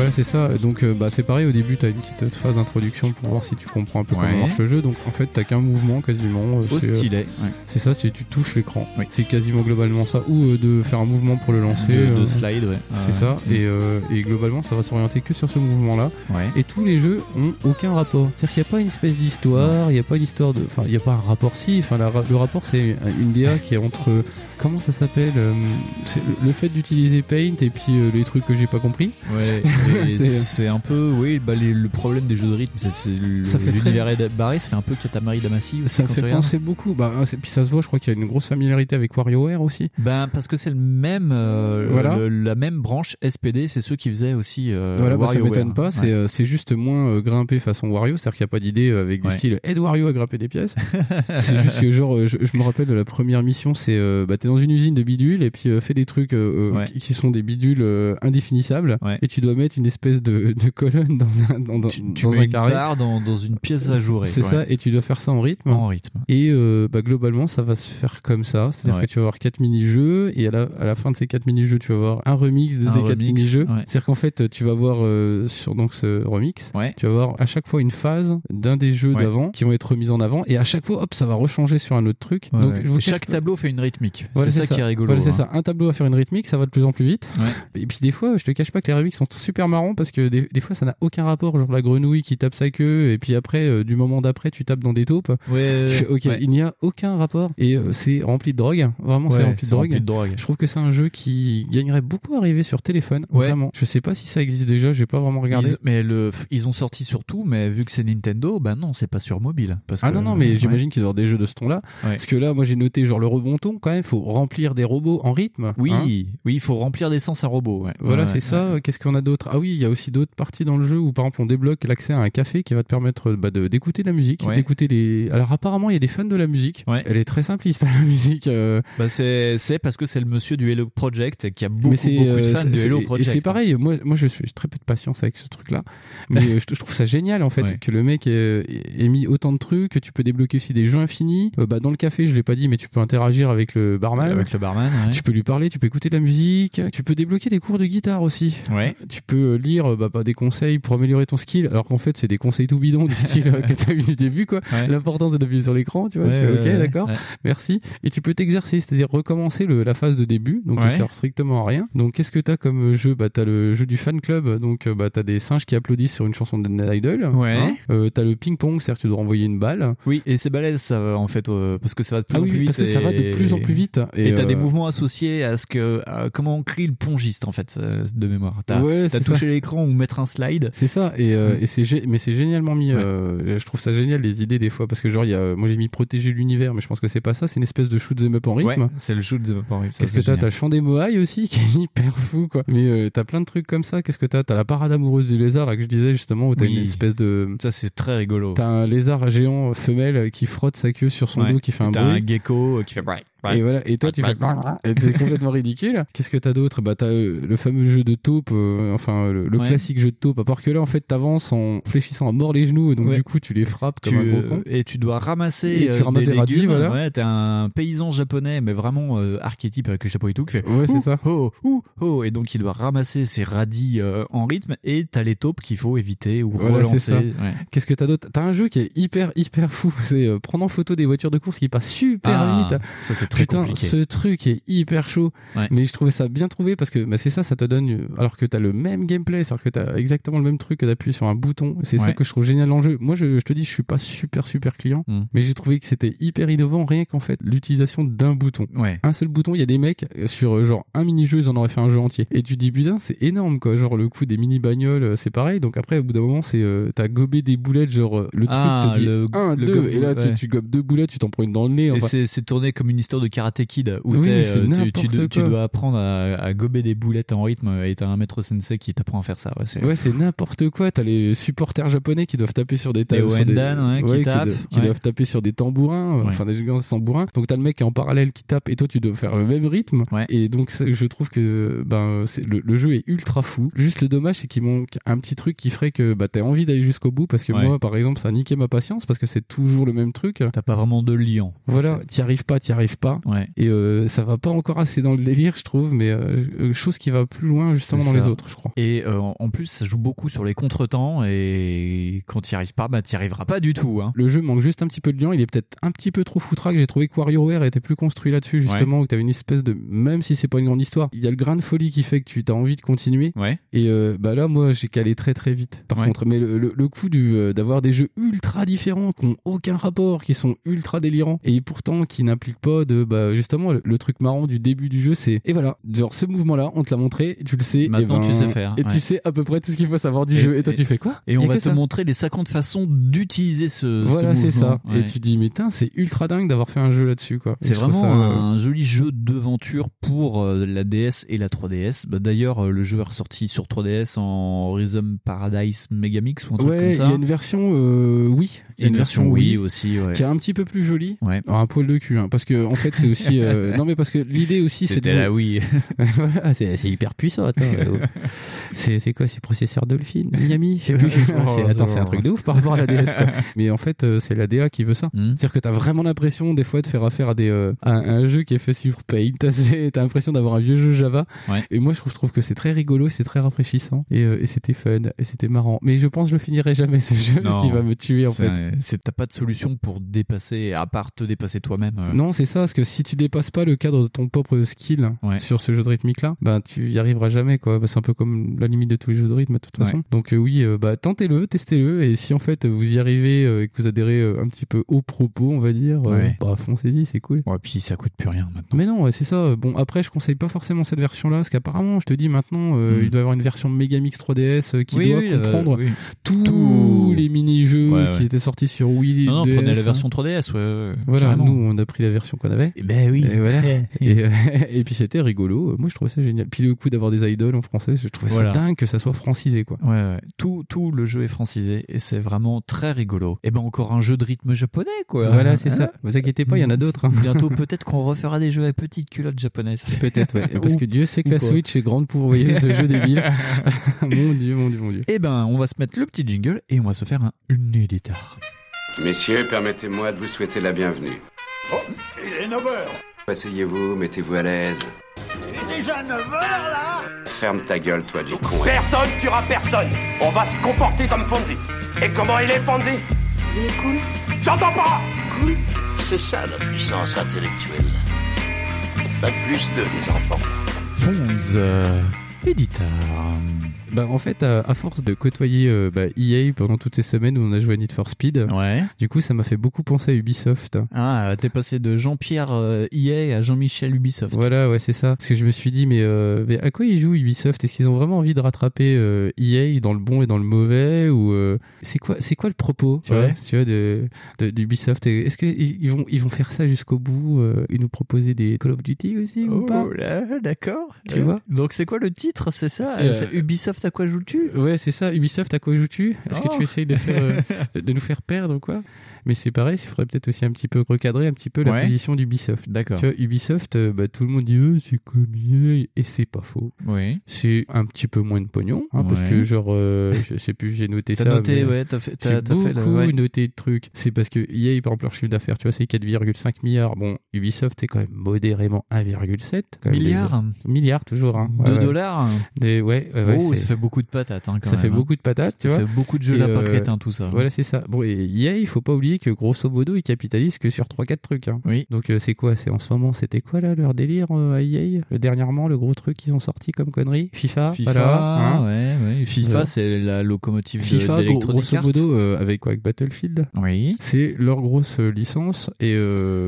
Voilà, c'est ça. Donc, euh, bah, c'est pareil. Au début, t'as une petite phase d'introduction pour voir si tu comprends un peu Ouais. comment marche le jeu. Donc, en fait, t'as qu'un mouvement quasiment. euh, Au c'est, euh, stylet. ouais. C'est ça, c'est tu touches l'écran. C'est quasiment globalement ça. Ou de faire un mouvement pour le lancer. De- de slide, ouais. C'est Ouais. ça. Et, et globalement, ça va s'orienter que sur ce mouvement-là. Ouais. Et tous les jeux ont aucun rapport. C'est-à-dire qu'il n'y a pas une espèce d'histoire, il n'y a pas une histoire de. Enfin, il n'y a pas un rapport si. Enfin, la- le rapport, c'est une DA qui est entre. Comment ça s'appelle C'est le- fait d'utiliser Paint et puis les trucs que j'ai pas compris. Ouais, C'est- un peu, oui, bah, les- le problème des jeux de rythme, c'est l'univers est barré, ça fait un peu Katamari Damacy aussi. Ça fait penser beaucoup. Bah, puis ça se voit, je crois qu'il y a une grosse familiarité avec WarioWare aussi. Ben parce que c'est le même, euh, Voilà. le- la même branche SPD, c'est ceux qui faisaient aussi. Euh, voilà, bah, ça m'étonne pas. C'est Ouais. euh, juste moins euh, grimpé façon Wario, c'est-à-dire qu'il n'y a pas d'idée euh, avec du Ouais. style aide Wario à grimper des pièces. c'est juste que genre, je, je me rappelle de la première mission, c'est bah, t'es dans une usine de bidules et puis euh, fais des trucs Ouais. qui- sont des bidules euh, indéfinissables et tu dois mettre une espèce de, de colonne dans un dans, dans- tu dans mets un une carré. barre dans, dans une pièce à jouer. C'est ouais. ça, et tu dois faire ça en rythme. En rythme. Et euh, bah, globalement, ça va se faire comme ça. C'est-à-dire Ouais. que tu vas avoir quatre mini-jeux, et à la, à la fin de ces quatre mini-jeux, tu vas avoir un remix de Un ces quatre mini-jeux. ouais. C'est-à-dire qu'en fait, tu vas avoir euh, sur donc ce remix, tu vas avoir à chaque fois une phase d'un des jeux d'avant qui vont être remis en avant, et à chaque fois, hop, ça va rechanger sur un autre truc. Donc ouais. je vous Et cache chaque tableau fait une rythmique. Voilà, c'est ça, qui est rigolo. Voilà, c'est hein. ça. Un tableau va faire une rythmique, ça va de plus en plus vite. Et puis des fois, je te cache pas que les remix sont super marrants parce que des, des fois, ça n'a aucun rapport. Genre la grenouille qui tape sa queue, et puis après, euh, du moment d'après, tu tapes dans des taupes. Ouais, Tu fais, ok, ouais. il n'y a aucun rapport. Et euh, c'est rempli de drogue. Vraiment, c'est Ouais, rempli de c'est drogue. rempli de drogue. Je trouve que c'est un jeu qui gagnerait beaucoup à arriver sur téléphone. Vraiment. Je sais pas si ça existe déjà, j'ai pas vraiment regardé. Ils, mais le, ils ont sorti sur tout, mais vu que c'est Nintendo, bah non, c'est pas sur mobile. Parce Ah que- non, non, mais j'imagine qu'ils auront des jeux de ce ton-là. Parce que là, moi j'ai noté genre le rebonton quand même, faut remplir des robots en rythme. Oui, hein. oui, il faut remplir d'essence un robot. Voilà, c'est ça. Qu'est-ce qu'on a d'autre? Ah oui, il y a aussi d'autres parties dans le jeu où par exemple on débloque l'accès à un café qui va te permettre bah, de- d'écouter de la musique, Ouais. d'écouter les. Alors apparemment il y a des fans de la musique. Elle est très simpliste la musique. euh, Bah c'est parce que c'est le monsieur du Hello Project qui a beaucoup, mais beaucoup de euh, fans c'est- Hello et Project. c'est pareil. Moi, moi, je suis très peu de patience avec ce truc-là, mais euh, je, je trouve ça génial en fait Ouais. que le mec ait, ait mis autant de trucs. Que tu peux débloquer aussi des jeux infinis. Euh, bah, dans le café, je l'ai pas dit, mais tu peux interagir avec le barman. Avec le barman. Tu peux lui parler, tu peux écouter de la musique, tu peux débloquer des cours de guitare aussi. Ouais. Tu peux veux lire euh, bah, bah, des conseils pour améliorer ton skill, alors qu'en fait c'est des conseils tout bidons du style euh, que t'as eu du début quoi. Ouais. L'important c'est d'appuyer sur l'écran, tu vois. Ouais, tu fais, ok, d'accord, merci. Et tu peux t'exercer, c'est-à-dire recommencer le, la phase de début, donc ça sert strictement à rien. Donc qu'est-ce que t'as comme jeu? Bah t'as le jeu du fan club, donc euh, bah t'as des singes qui applaudissent sur une chanson de Ned Idol. Ouais. hein. Euh, t'as le ping-pong, c'est-à-dire que tu dois renvoyer une balle. Oui, et c'est balèze ça en fait, euh, parce que ça va de plus Ah en oui, plus vite. parce que ça va de et- plus en plus vite. Et Et, t'as des euh, mouvements associés à ce que, à comment on crie le pongiste en fait, euh, de mémoire. T'as Ouais, t'as ça. l'écran ou mettre un slide. C'est ça, et, euh, Ouais. et c'est gé- mais c'est génialement mis. Ouais. euh, je trouve ça génial les idées des fois parce que genre y a, moi j'ai mis protéger l'univers, mais je pense que c'est pas ça. C'est une espèce de shoot 'em up en rythme. Ouais, c'est le shoot 'em up en rythme, Qu'est-ce que t'as. T'as le chant des Moai aussi qui est hyper fou quoi. Mais euh, t'as plein de trucs comme ça. Qu'est-ce que t'as? T'as la parade amoureuse du lézard là que je disais justement où t'as Oui. une espèce de. Ça c'est très rigolo. T'as un lézard géant femelle qui frotte sa queue sur son Ouais. dos qui fait un T'as bruit. un gecko qui fait. Et voilà, et toi tu fais c'est complètement ridicule. Qu'est-ce que t'as d'autre? Bah t'as le fameux jeu de taupe, euh, enfin le, le Ouais. classique jeu de taupe. À part que là en fait t'avances en fléchissant à mort les genoux et donc Ouais. du coup tu les frappes comme Tu, un gros con. et tu dois ramasser Et tu euh, ramasses des, des radis, légumes. voilà. Ouais, t'es un paysan japonais, mais vraiment euh, archétype avec le chapeau et tout, qui fait Ouais, c'est ça. Oh, ouh, oh, et donc il doit ramasser ses radis euh, en rythme, et t'as les taupes qu'il faut éviter ou Voilà, relancer. Qu'est-ce que t'as d'autre? T'as un jeu qui est hyper hyper fou. C'est euh, prendre en photo des voitures de course qui passent super Ah, vite. ça, c'est très Putain, compliqué. ce truc est hyper chaud. Mais je trouvais ça bien trouvé parce que bah, c'est ça, ça te donne. Alors que t'as le même gameplay, c'est-à-dire que t'as exactement le même truc que d'appuyer sur un bouton. C'est ça que je trouve génial dans le jeu. Moi, je, je te dis, je suis pas super super client, Mm. mais j'ai trouvé que c'était hyper innovant rien qu'en fait l'utilisation d'un bouton. Ouais. Un seul bouton, il y a des mecs euh, sur euh, genre un mini-jeu, ils en auraient fait un jeu entier. Et tu te dis putain, c'est énorme quoi. Genre le coup des mini bagnoles, euh, c'est pareil. Donc après, au bout d'un moment, c'est euh, t'as gobé des boulettes, genre le Ah, truc te dit le- 1, le 2, gobe- et là ouais. tu, tu gobes deux boulettes, tu t'en prends une dans le nez. Et enfin. c'est, c'est tourné comme une histoire de Karate Kid où Oui, tu, dois apprendre à, à gober des boulettes en rythme et t'as un maître sensei qui t'apprend à faire ça. Ouais, c'est... Ouais, n'importe quoi. T'as les supporters japonais qui doivent taper sur des Les des- Wendan, ouais, qui tapent, qui doivent taper sur des tambourins, euh, enfin des gants tambourins. Donc t'as le mec qui est en parallèle qui tape et toi tu dois faire le même rythme. Et donc je trouve que ben le, le jeu est ultra fou. Juste le dommage c'est qu'il manque un petit truc qui ferait que bah t'as envie d'aller jusqu'au bout parce que moi par exemple ça a niqué ma patience parce que c'est toujours le même truc. T'as pas vraiment de lien. Voilà, t'y arrives pas, t'y arrives pas. Ouais. Et euh, ça va pas encore assez dans le délire, je trouve, mais euh, euh, chose qui va plus loin justement dans les autres, je crois. Et euh, en plus, ça joue beaucoup sur les contretemps et quand t'y arrives pas, bah t'y arriveras pas du tout. Hein. Le jeu manque juste un petit peu de lien, il est peut-être un petit peu trop foutraque. J'ai trouvé que WarioWare était plus construit là-dessus, justement, où t'avais une espèce de. Même si c'est pas une grande histoire, il y a le grain de folie qui fait que tu as envie de continuer. Ouais. Et euh, bah là, moi, j'ai calé très très vite. Par Ouais. contre, mais le, le, le coup euh, d'avoir des jeux ultra différents, qui ont aucun rapport, qui sont ultra délirants, et pourtant qui n'impliquent pas de. Bah, justement, le, le truc marrant du début du jeu, c'est. Et voilà, genre ce mouvement-là, on te l'a montré, tu le sais. Maintenant, et ben, tu sais faire, Et ouais. tu sais à peu près tout ce qu'il faut savoir du jeu. Et toi, tu fais quoi Et on va te ça. montrer les 50 façons d'utiliser ce. Voilà, c'est ça. mouvement. Et tu dis, mais c'est ultra dingue d'avoir fait un jeu là-dessus, quoi. C'est vraiment ça, euh, un joli jeu d'aventure pour euh, la DS et la 3DS. Bah, D'ailleurs, euh, le jeu est ressorti sur 3DS en Rhythm Paradise Megamix ou un truc Ouais, comme il y ça. a une version euh, oui, il y a une version Wii oui aussi, ouais. qui est un petit peu plus jolie. Ouais. Alors, un poil de cul, hein, parce que en fait c'est aussi euh, non mais parce que l'idée aussi c'est C'était de- la Wii. voilà, c'est c'est hyper puissant. Attends, euh, c'est c'est quoi, c'est processeur Dolphin, Miami, je sais plus. Oh, C'est- attends, c'est un truc de ouf par rapport à la DS. quoi. Mais en fait euh, c'est la DA qui veut ça. Hmm. C'est-à-dire que t'as vraiment l'impression des fois de faire affaire à des euh, à un, à un jeu qui est fait sur Paint. T'as l'impression d'avoir un vieux jeu Java. Ouais. Et moi je trouve, je trouve que c'est très rigolo, c'est très rafraîchissant et, euh, et c'était fun et c'était marrant. Mais je pense que je le finirai jamais ce jeu Non. qu'il va me tuer en fait. T'as pas de solution pour dépasser, à part te dépasser toi-même. euh. Non, c'est ça, parce que si tu dépasses pas le cadre de ton propre skill sur ce jeu de rythmique là, bah tu y arriveras jamais quoi. Bah, c'est un peu comme la limite de tous les jeux de rythme de toute Ouais. façon. Donc euh, oui, euh, bah tentez-le, testez-le, et si en fait vous y arrivez euh, et que vous adhérez un petit peu au propos, on va dire, Ouais. bah foncez-y, c'est cool. Ouais, puis ça coûte plus rien maintenant. Mais non, c'est ça. Bon, après, je conseille pas forcément cette version-là, parce qu'apparemment, je te dis maintenant, euh, Mm. il doit y avoir une version Megamix 3DS euh, qui Oui, doit oui, comprendre oui. tous les mini-jeux qui étaient sortis sur Wii. Non, non, DS, prenez la hein. version 3DS, ouais, Voilà, carrément. nous, on a pris la version qu'on avait. Eh ben oui. Et voilà. et, et puis c'était rigolo. Moi, je trouvais ça génial. Puis le coup d'avoir des idoles en français, je trouvais Voilà. ça dingue que ça soit francisé, quoi. Ouais, ouais. Tout, tout le jeu est francisé et c'est vraiment très rigolo. Et ben encore un jeu de rythme japonais, quoi. Voilà, c'est Hein ça. Vous inquiétez pas, il y en a d'autres. hein. Bientôt, peut-être qu'on refera des jeux à petites culottes japonaises. Peut-être, ouais. Parce que Dieu sait que la quoi. Switch est grande pourvoyeuse de jeux débiles. mon Dieu, mon Dieu, mon Dieu. Eh ben, on va se mettre le petit jingle et on va se faire un guitare. Messieurs, permettez-moi de vous souhaiter la bienvenue. Oh, il est 9h Asseyez-vous, mettez-vous à l'aise. Il est jeunes voleurs là Ferme ta gueule, toi, du con. Personne tuera personne On va se comporter comme Fonzie Et comment il est, Fonzie? Il est cool. J'entends pas Cool. C'est ça la puissance intellectuelle. Pas plus de les enfants. Fonz, euh, éditeur. Bah, en fait, à, à force de côtoyer euh, bah, EA pendant toutes ces semaines où on a joué à Need for Speed, Ouais. du coup, ça m'a fait beaucoup penser à Ubisoft. Ah, t'es passé de Jean-Pierre euh, EA à Jean-Michel Ubisoft. Voilà, ouais, c'est ça. Parce que je me suis dit, mais, euh, mais à quoi ils jouent Ubisoft? Est-ce qu'ils ont vraiment envie de rattraper EA dans le bon et dans le mauvais? Ou c'est quoi, c'est quoi le propos tu Ouais. vois, tu vois, de, d'Ubisoft? Est-ce qu'ils ils vont, ils vont faire ça jusqu'au bout et nous proposer des Call of Duty aussi ou pas? Oh là, d'accord. Tu vois Donc c'est quoi le titre, c'est ça euh, Ubisoft à quoi joues-tu? Ouais, c'est ça. Ubisoft, à quoi joues-tu? Est-ce Oh. que tu essayes de, faire, euh, de nous faire perdre ou quoi? Mais c'est pareil, il faudrait peut-être aussi un petit peu recadrer un petit peu la Ouais. position d'Ubisoft. D'accord. Tu vois, Ubisoft, euh, bah, tout le monde dit euh, c'est comme EA, et c'est pas faux. Oui. C'est un petit peu moins de pognon, hein, parce que genre, euh, je sais plus, j'ai noté T'as ça. noté, mais ouais, t'as fait- t'as- j'ai t'as fait le- beaucoup noté de trucs. C'est parce que EA, par exemple, leur chiffre d'affaires, tu vois, c'est 4,5 milliards. Bon, Ubisoft est quand même modérément 1,7. quand même, Milliards des- Milliards, toujours. Hein. Deux Ouais, ouais. dollars Des, ouais, Oh, ça fait beaucoup de patates, hein, quand ça même, fait hein. beaucoup de patates, tu Ça vois. fait beaucoup de jeux lapin euh, crétin, tout ça. Voilà, c'est ça. Bon, et EA, il faut pas oublier que grosso modo, ils capitalisent que sur 3-4 trucs. Hein. Oui. Donc, euh, c'est quoi? C'est en ce moment, c'était quoi là leur délire euh, à EA Le dernièrement, le gros truc qu'ils ont sorti comme connerie? FIFA. FIFA, voilà, hein. ouais, ouais. FIFA, Euh, c'est la locomotive de- FIFA, gros- d'Electronic grosso Arts. modo, avec quoi Avec Battlefield? Oui. C'est leur grosse licence et.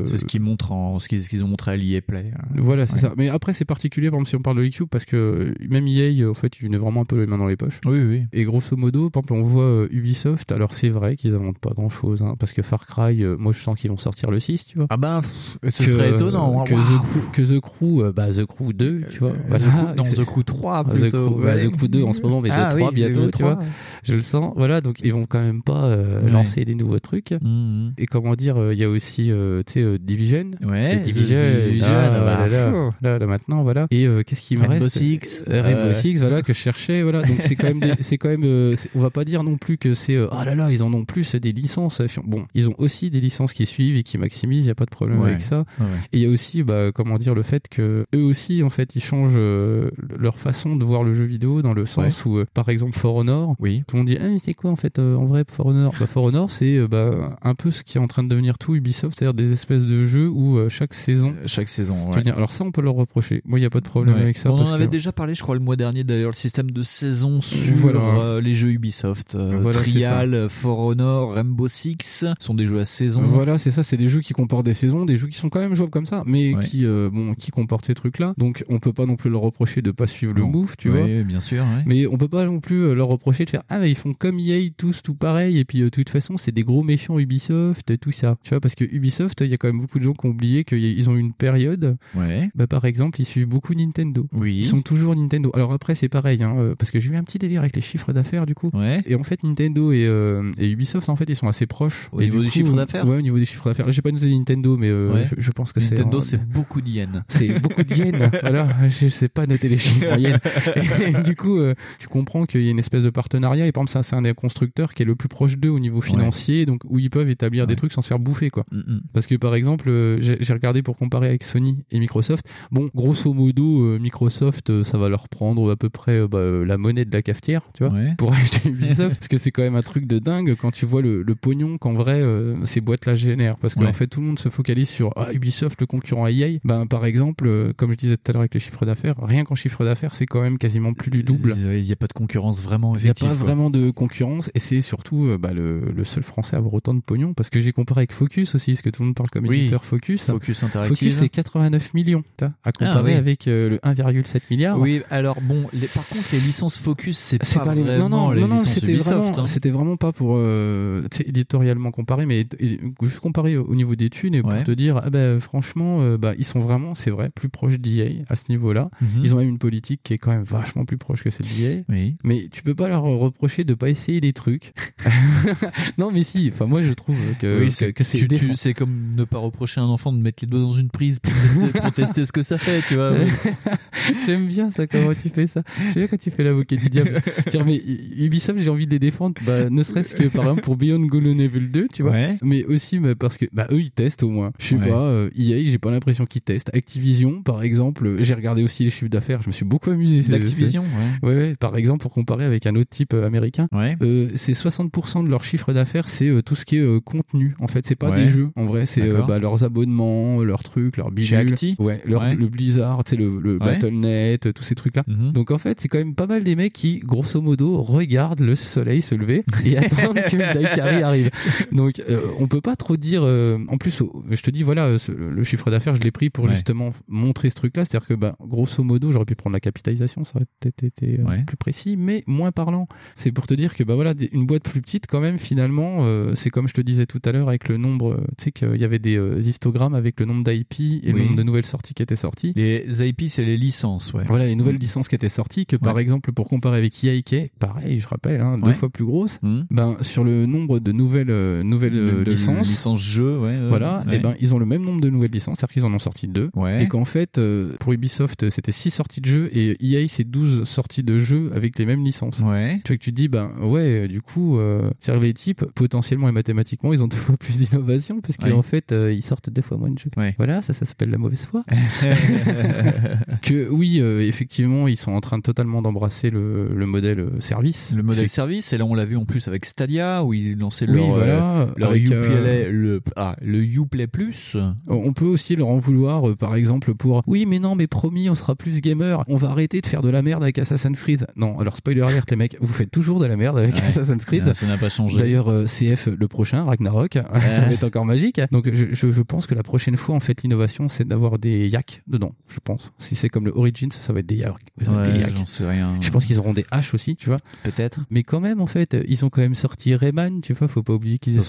C'est ce qu'ils montrent en, ce qu'ils ont montré à l'EA Play. hein. Voilà, c'est Ouais. ça. Mais après, c'est particulier, par exemple, si on parle de l'eCube, parce que même EA, en fait, il venait vraiment un peu les mains dans les poches. Oui, oui. Et grosso modo, par exemple, on voit Ubisoft, alors c'est vrai qu'ils inventent pas grand chose, hein, parce que Far Cry, euh, moi je sens qu'ils vont sortir le 6, tu vois. Ah ben, ce serait étonnant. hein. Que. The Crew, que The Crew, euh, bah The Crew 2, tu vois. Euh, Voilà. The Crew- non, C'est- The Crew 3 Ah, The plutôt, Crew, bah. The Crew 2 en ce moment, mais Ah The 3 oui, bientôt, tu vois. 3. Je le sens. Voilà, donc ils vont quand même pas euh, Ouais. lancer des nouveaux trucs. Mhm. Et comment dire, il y a aussi, tu sais, Division. Ouais, Division, Division, là, bah, là, là, là, là, maintenant, voilà. Et qu'est-ce qui me Rainbow reste Six, Euh, Rainbow Six, voilà, que je cherchais, voilà. Donc c'est quand même, c'est quand même, c'est- on va pas dire non plus que c'est, ah là là, ils en ont plus des licences. Bon, ils ont aussi des licences qui suivent et qui maximisent, il y a pas de problème Ouais. avec ça. Ouais. Et il y a aussi, bah, comment dire, le fait que eux aussi, en fait, ils changent euh, leur façon de voir le jeu vidéo dans le sens où, euh, par exemple, For Honor, Oui. tout le monde dit, ah, mais c'est quoi en fait euh, en vrai For Honor? Bah, For Honor, c'est euh, bah, un peu ce qui est en train de devenir tout Ubisoft, c'est-à-dire des espèces de jeux où euh, chaque saison. Chaque saison, Tu ouais. veux dire, alors ça, on peut leur reprocher. Moi, il n'y a pas de problème Ouais. avec ça. On parce en avait que- déjà parlé, je crois, le mois dernier, d'ailleurs, le système de saison sur Voilà. euh, les jeux Ubisoft. Euh, Voilà, Trial, For Honor, Rainbow Six sont des jeux à saison. Voilà, c'est ça, c'est des jeux qui comportent des saisons, des jeux qui sont quand même jouables comme ça, mais Ouais. qui, euh, bon, qui comportent ces trucs-là. Donc, on peut pas non plus leur reprocher de pas suivre le move, tu Ouais, vois. bien sûr, ouais. Mais on peut pas non plus euh, leur reprocher de faire ah mais ils font comme EA tous tout pareil et puis euh, de toute façon c'est des gros méchants Ubisoft et tout ça. Tu vois parce que Ubisoft il y a quand même beaucoup de gens qui ont oublié qu'ils ont une période. Ouais. Bah par exemple ils suivent beaucoup Nintendo. Oui. Ils sont toujours Nintendo. Alors après c'est pareil hein, euh, parce que j'ai eu un petit délire avec les chiffres d'affaires du coup. Ouais. Et en fait Nintendo et, euh, et Ubisoft en fait ils sont assez proches. Au Et niveau du des coup, chiffres d'affaires Ouais au niveau des chiffres d'affaires. J'ai pas noté Nintendo mais euh, Ouais. je, je pense que c'est Nintendo, en- c'est beaucoup de yens. c'est beaucoup de yens. voilà, je sais pas noter les chiffres en yens. Et du coup, euh, tu comprends qu'il y a une espèce de partenariat. Et par exemple, ça, c'est un des constructeurs qui est le plus proche d'eux au niveau financier, donc où ils peuvent établir des trucs sans se faire bouffer, quoi. Mm, Parce que par exemple, euh, j'ai regardé pour comparer avec Sony et Microsoft. Bon, grosso modo, Microsoft, ça va leur prendre à peu près bah, la monnaie de la cafetière, tu vois, pour acheter Ubisoft. parce que c'est quand même un truc de dingue quand tu vois le, le pognon qu'en vrai euh, ces boîtes-là génèrent. Parce qu'en Ouais. fait, tout le monde se focalise sur ah, Ubisoft, le concurrent à EA. Ben, par exemple, euh, comme je disais tout à l'heure avec les chiffres d'affaires, rien qu'en chiffre d'affaires, c'est quand même quasiment plus du double. Il n'y a pas de concurrence vraiment Il n'y a pas quoi. vraiment de concurrence et c'est surtout euh, bah, le, le seul français à avoir autant de pognon parce que j'ai comparé avec Focus aussi, parce que tout le monde parle comme Oui. éditeur Focus. Focus Interactive. Focus c'est 89 millions, à comparer oui. avec euh, le 1,7 milliard. Oui, alors bon, les- par contre, les licences Focus, c'est pas, pas les vraiment non non les non licences c'était Ubisoft. vraiment hein. c'était vraiment pas pour euh, éditorialement comparer mais et- juste comparer au niveau des thunes et pour te dire ah ben franchement euh, bah ils sont vraiment c'est vrai plus proches d'EA à ce niveau-là Mhm. ils ont même une politique qui est quand même vachement plus proche que celle d'EA Oui. mais tu peux pas leur reprocher de pas essayer des trucs non mais si enfin moi je trouve que oui, que, c'est que comme ne pas reprocher à un enfant de mettre les doigts dans une prise pour tester, pour tester ce que ça fait, tu vois. J'aime bien ça, comment tu fais ça. J'aime bien quand tu fais l'avocat du diable. Mais Ubisoft, j'ai envie de les défendre, bah, ne serait-ce que par exemple pour Beyond Good and Evil 2, tu vois. Ouais. Mais aussi bah, parce que bah, eux, ils testent au moins. Je sais Ouais. pas, euh, EA, j'ai pas l'impression qu'ils testent. Activision, par exemple, euh, j'ai regardé aussi les chiffres d'affaires, je me suis beaucoup amusé. D'Activision, c'est- ouais. ouais. Par exemple, pour comparer avec un autre type euh, américain, Ouais. euh, c'est 60% de leur chiffre d'affaires, c'est euh, tout ce qui est contenu. En fait, c'est pas Ouais. des jeux. En vrai, c'est bah, leurs abonnements, leurs trucs, leurs bidules. Acti Ouais, leur- Ouais. le Blizzard, le, le Ouais. Battle.net, tous ces trucs-là. Mhm. Donc en fait, c'est quand même pas mal des mecs qui, grosso modo, regardent le soleil se lever et attendent que le Daikari arrive. Donc euh, on peut pas trop dire. euh, en plus, au- je te dis, voilà, euh, ce- le chiffre d'affaires, je l'ai pris pour Ouais. justement montrer ce truc-là. C'est-à-dire que, bah, grosso modo, j'aurais pu prendre la capitalisation, ça aurait peut-être été euh, Ouais. plus précis, mais moins parlant. C'est pour te dire que, bah voilà, une boîte plus petite, quand même, finalement, euh, c'est comme je te disais tout à l'heure avec le nombre. euh, Tu sais qu'il y avait des euh, histogrammes avec le nombre d'IP et le nombre de nouvelles sorties qui étaient sorties. Les IP, c'est les licences, ouais. Voilà, les nouvelles licences qui étaient sorties, que par exemple, pour comparer avec EA, qui est pareil, je rappelle, hein, deux fois plus grosse, Mhm. ben, sur le nombre de nouvelles, euh, nouvelles euh, licences, licences jeux, ouais. euh, voilà, ouais. et ben, ils ont le même nombre de nouvelles licences, c'est-à-dire qu'ils en ont sorti deux, Ouais. et qu'en fait, euh, pour Ubisoft, c'était six sorties de jeux, et EA, c'est 12 sorties de jeux avec les mêmes licences. Ouais. Tu vois que tu te dis, ben, ouais, du coup, euh, c'est-à-dire les types, potentiellement et mathématiquement, ils ont deux fois plus d'innovation, parce qu'en Ouais. fait, euh, ils sortent deux fois moins de jeux. Ouais. Voilà, ça, ça s'appelle la mauvaise foi. que oui, euh, effectivement, ils sont en train de totalement d'embrasser le, le modèle euh, service. Le modèle service, et là on l'a vu en plus avec Stadia, où ils lançaient Oui, leur, voilà, leur avec, Uplay, euh, le, ah, le Uplay Plus. On peut aussi leur en vouloir, euh, par exemple, pour oui, mais non, mais promis, on sera plus gamer. On va arrêter de faire de la merde avec Assassin's Creed. Non, alors spoiler alert, les mecs, vous faites toujours de la merde avec Ouais. Assassin's Creed. Ah, ça n'a pas changé. D'ailleurs, euh, CF le prochain, Ragnarok, ça va être encore magique. Donc, je, je, je pense que la prochaine fois, en fait, l'innovation, c'est d'avoir des yaks dedans. Je pense. Si c'est comme le Origins, ça va être des yaks. Ouais, des yaks. j'en sais rien. Je pense qu'ils auront des haches aussi, tu vois. Peut-être. Mais quand même, en fait, ils ont quand même sorti Rayman, tu vois. Faut pas oublier qu'ils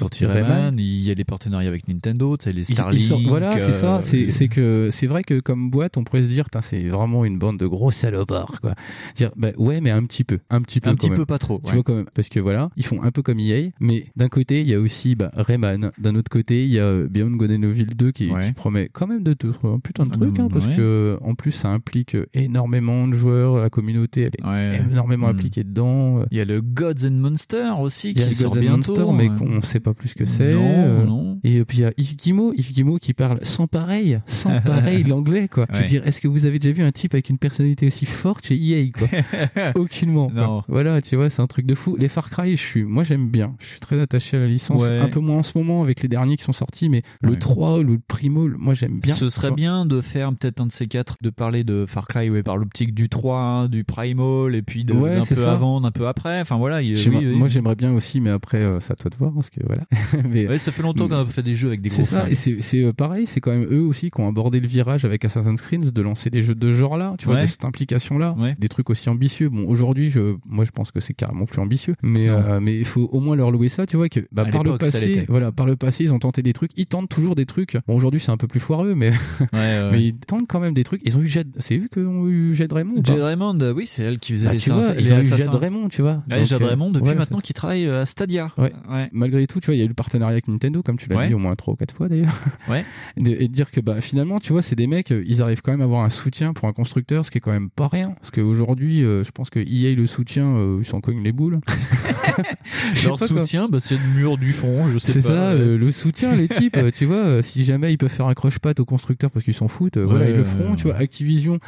Il y a des partenariats avec Nintendo, tu sais, les Ils- ils Starlink. voilà, c'est ça. euh, C'est les- c'est que c'est vrai que comme boîte, on pourrait se dire, c'est vraiment une bande de gros salopards, quoi. Dire, bah, ouais, mais un petit peu, un petit peu, Un petit même. peu, pas trop, Tu ouais. vois quand même, parce que voilà, ils font un peu comme EA, mais d'un côté, il y a aussi bah, Rayman. D'un autre côté, il y a Beyond Good and Evil 2 qui, Ouais. qui promet quand même de tout, un putain de trucs, hein, parce ouais. que en plus, ça implique énormément de joueurs. La communauté, elle est énormément Mm. impliquée dedans. Il y a le Gods and Monsters aussi qui sort bientôt. Monster, mais hein. qu'on sait pas plus que c'est. Non, euh, non. Et puis il y a Ifigimo, Ifigimo qui parle sans pareil, sans pareil l'anglais quoi. Je Ouais. veux dire, est-ce que vous avez déjà vu un type avec une personnalité aussi forte chez EA quoi? Aucunement. quoi. Non. Voilà, tu vois, c'est un truc de fou. Les Far Cry, je suis, moi j'aime bien. Je suis très attaché à la licence. Ouais. Un peu moins en ce moment avec les derniers qui sont sortis, mais le Ouais. 3, le Primo, moi j'aime bien. Ce serait bien de faire peut-être un de ces quatre, de parler de Far Cry ouais, par l'optique du 3, du Primal, et puis d'un peu ça. avant, d'un peu après. Enfin voilà. il- J'aimerais- oui, oui. Moi j'aimerais bien aussi, mais après euh, c'est à toi de voir parce que voilà. mais, Ouais, ça fait longtemps qu'on a fait des jeux avec des gros C'est ça, et c'est euh, pareil, c'est quand même eux aussi qui ont abordé le virage avec Assassin's Creed de lancer des jeux de ce genre-là, tu vois, Ouais. de cette implication-là, Ouais. des trucs aussi ambitieux. Bon, aujourd'hui, je, moi, je pense que c'est carrément plus ambitieux, mais euh, mais il faut au moins leur louer ça, tu vois, que bah, par le passé, voilà, par le passé, ils ont tenté des trucs, ils tentent toujours des trucs. Bon, aujourd'hui, c'est un peu plus foireux, mais ils tentent quand même des trucs. Ils ont eu Jed, c'est eux qui ont eu Jed Raymond. Jade Raymond, euh, oui, c'est elle qui faisait Bah, les tu vois, ils ont eu. Jade Raymond, tu vois. Jade Raymond, depuis maintenant, qui travaille à Stadia. Ouais. Ouais. Malgré tout, tu vois, il y a eu le partenariat avec Nintendo, comme tu l'as Ouais. dit au moins trois ou quatre fois d'ailleurs. Ouais. Et de, et dire que bah, finalement, tu vois, c'est des mecs, euh, ils arrivent quand même à avoir un soutien pour un constructeur, ce qui est quand même pas rien. Parce qu'aujourd'hui, euh, je pense que EA le soutien, euh, ils s'en cognent les boules. Leur soutien, bah, c'est le mur du fond, je sais C'est pas. ça, ouais. le, le soutien, les types, tu vois, si jamais ils peuvent faire un croche-patte au constructeur parce qu'ils s'en foutent, euh, voilà, Ouais, ils le ouais, feront, ouais. tu vois. Activision,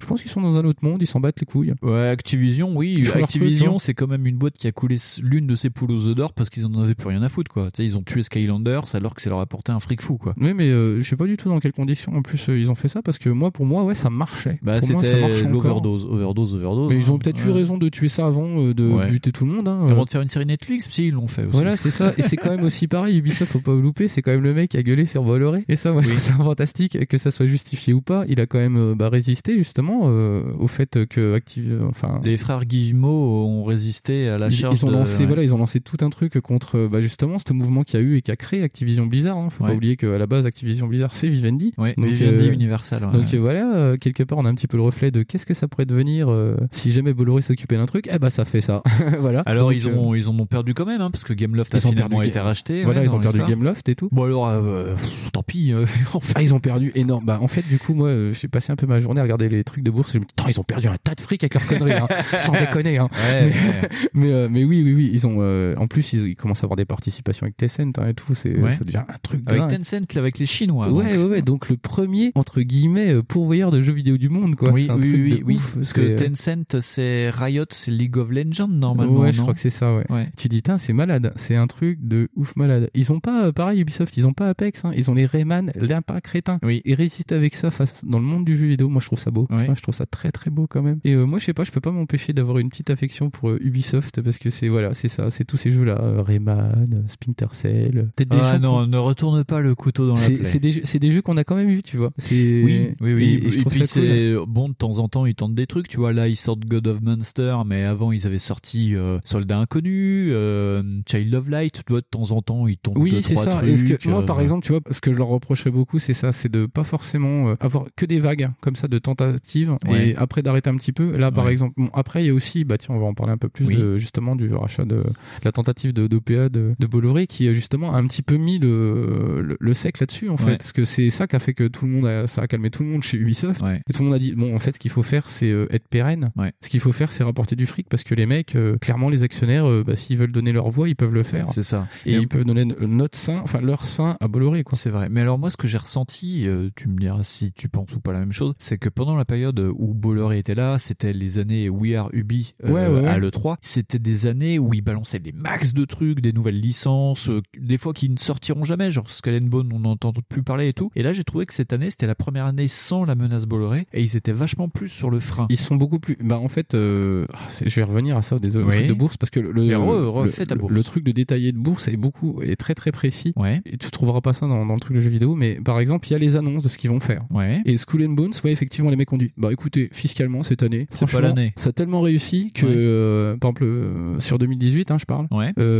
je pense qu'ils sont dans un autre monde, ils s'en battent les couilles. Ouais, Activision, oui. Activision, hein. c'est quand même une boîte qui a coulé l'une de ses poules aux œufs d'or parce qu'ils en avaient plus rien à foutre, quoi. Tu sais, ils ont tué Skylanders alors que ça leur a apporté un fric fou, quoi. Oui, mais euh, je sais pas du tout dans quelles conditions en plus euh, ils ont fait ça parce que moi, pour moi, ouais, ça marchait. Bah, Pour moi, ça c'était l'overdose, overdose, overdose. Mais ils ont hein. peut-être eu raison de tuer ça avant euh, de Ouais. buter tout le monde. Hein. Avant de faire une série Netflix, si ils l'ont fait aussi. Voilà, c'est ça. Et c'est quand même aussi pareil. Ubisoft, faut pas le louper. C'est quand même le mec qui a gueulé sur Bolloré. Et ça, moi, je trouve ça fantastique que ça soit justifié ou pas. Il a quand même bah, résisté justement euh, au fait que Activ, enfin, Les frères Guillemot ont résisté à la charge. ils ont de- lancé, voilà, ils ont lancé tout un truc contre, bah, justement, ce mouvement qu'il y a eu et qui a créé Activision Blizzard. Hein. Faut Ouais. pas oublier qu'à la base, Activision Blizzard, c'est Vivendi. Ouais, Donc, Vivendi euh, Universal. ouais. Donc voilà, euh, quelque part, on a un petit peu le reflet de qu'est-ce que ça pourrait devenir venir euh, si jamais Bolloré s'occupait d'un truc. Eh bah ça fait ça. voilà. Alors Donc, ils ont ils en ont perdu quand même hein, parce que Gameloft a Ils ont finalement perdu été racheté. Voilà, ils ont perdu. Gameloft et tout. Bon alors pff, tant pis. en fait. Ah, ils ont perdu énorme. Bah, en fait, du coup, moi, j'ai passé un peu ma journée à regarder les trucs de bourse. Et je me dis, Tain, ils ont perdu un tas de fric avec leurs conneries, hein, sans déconner. Hein. Ouais, mais, ouais. mais, euh, mais oui, oui, oui. Ils ont, euh, en plus, ils, ils commencent à avoir des participations avec Tencent hein, et tout. C'est, Ouais. ça devient un truc Avec dingue. Tencent, là, avec les Chinois. Ouais, donc. ouais, ouais. Donc, le premier, entre guillemets, euh, pourvoyeur de jeux vidéo du monde, quoi. Oui, un oui, truc oui, de oui. ouf. Parce que euh, Tencent, c'est Riot, c'est League of Legends normalement. Ouais, je non crois que c'est ça, ouais. Tu dis, c'est malade. C'est un truc de ouf malade. Ils ont pas, euh, pareil, Ubisoft, ils ont pas Apex, hein. Ils ont les Rayman, l'impact crétin. Oui. Ils résistent avec ça face, dans le monde du jeu vidéo. Moi, je trouve ça beau. Ouais. Enfin, je trouve ça très, très beau quand même. Et euh, moi, je sais pas, je peux pas m'empêcher d'avoir une petite affection pour euh, Ubisoft parce que c'est, voilà, c'est ça. C'est tous ces jeux-là. euh, Rayman, Splinter Cell. euh, des Ah jeux non, ne retourne pas le couteau dans la plaie. c'est des jeux, des jeux qu'on a quand même vus, tu vois. Oui, oui, oui. Et, puis cool. c'est bon de temps en temps ils tentent des trucs. Tu vois là ils sortent God of Monster, mais avant ils avaient sorti euh, Soldat Inconnu, euh, Child of Light. Tu vois de temps en temps ils tentent Oui, c'est ça. trucs. Et ce que, moi, euh, par exemple, tu vois, ce que je leur reprocherais beaucoup, c'est ça, c'est de pas forcément euh, avoir que des vagues comme ça de tentatives Ouais. et après d'arrêter un petit peu. Là, par Ouais. exemple, bon, après, il y a aussi, bah tiens, on va en parler un peu plus Oui. de, justement du rachat de, de la tentative de d'OPA de, de Bolloré qui, euh, justement, a un petit peu mis le, le, le sec là-dessus, en fait. Parce que c'est ça qui a fait que tout le monde a, ça a calmé tout le monde chez Ubisoft. Ouais. Et tout le monde a dit, bon, en fait, ce qu'il faut faire, c'est euh, être pérenne. Ouais. Ce qu'il faut faire, c'est rapporter du fric parce que les mecs, euh, clairement, les actionnaires, euh, bah, s'ils veulent donner leur voix, ils peuvent le faire. C'est ça. Et ils peuvent donner notre sein, enfin leur sein à Bolloré, quoi. C'est vrai. Mais alors moi, ce que j'ai ressenti, euh, tu me diras si tu penses ou pas la même chose, c'est que pendant la période où Bolloré était là, c'était les années We Are Ubi à l'E3. C'était des années où ils balançaient des max de trucs, des nouvelles licences, euh, des fois qui ne sortiront jamais, genre Skull and Bone, on n'entend plus parler et tout. Et là, j'ai trouvé que cette année, c'était la première année sans la menace Bolloré, et ils étaient vachement plus sur le frein. Ils sont beaucoup plus. Bah en fait, euh, c'est- je vais revenir à ça, désolé, Oui. truc de bourse, parce que le, re- le, refais ta le- bourse. le truc de détailler de bourse est beaucoup, est très très précis. Ouais. Et tu trouveras pas ça dans, dans le truc de jeux vidéo, mais par exemple, il y a les annonces de ce qu'ils vont faire. Ouais. Et Skull and Bones, ouais, effectivement, les mecs ont dit, bah écoutez, fiscalement cette année, C'est pas franchement, l'année. ça a tellement réussi que, Ouais. euh, par exemple, euh, sur 2018, hein, je parle,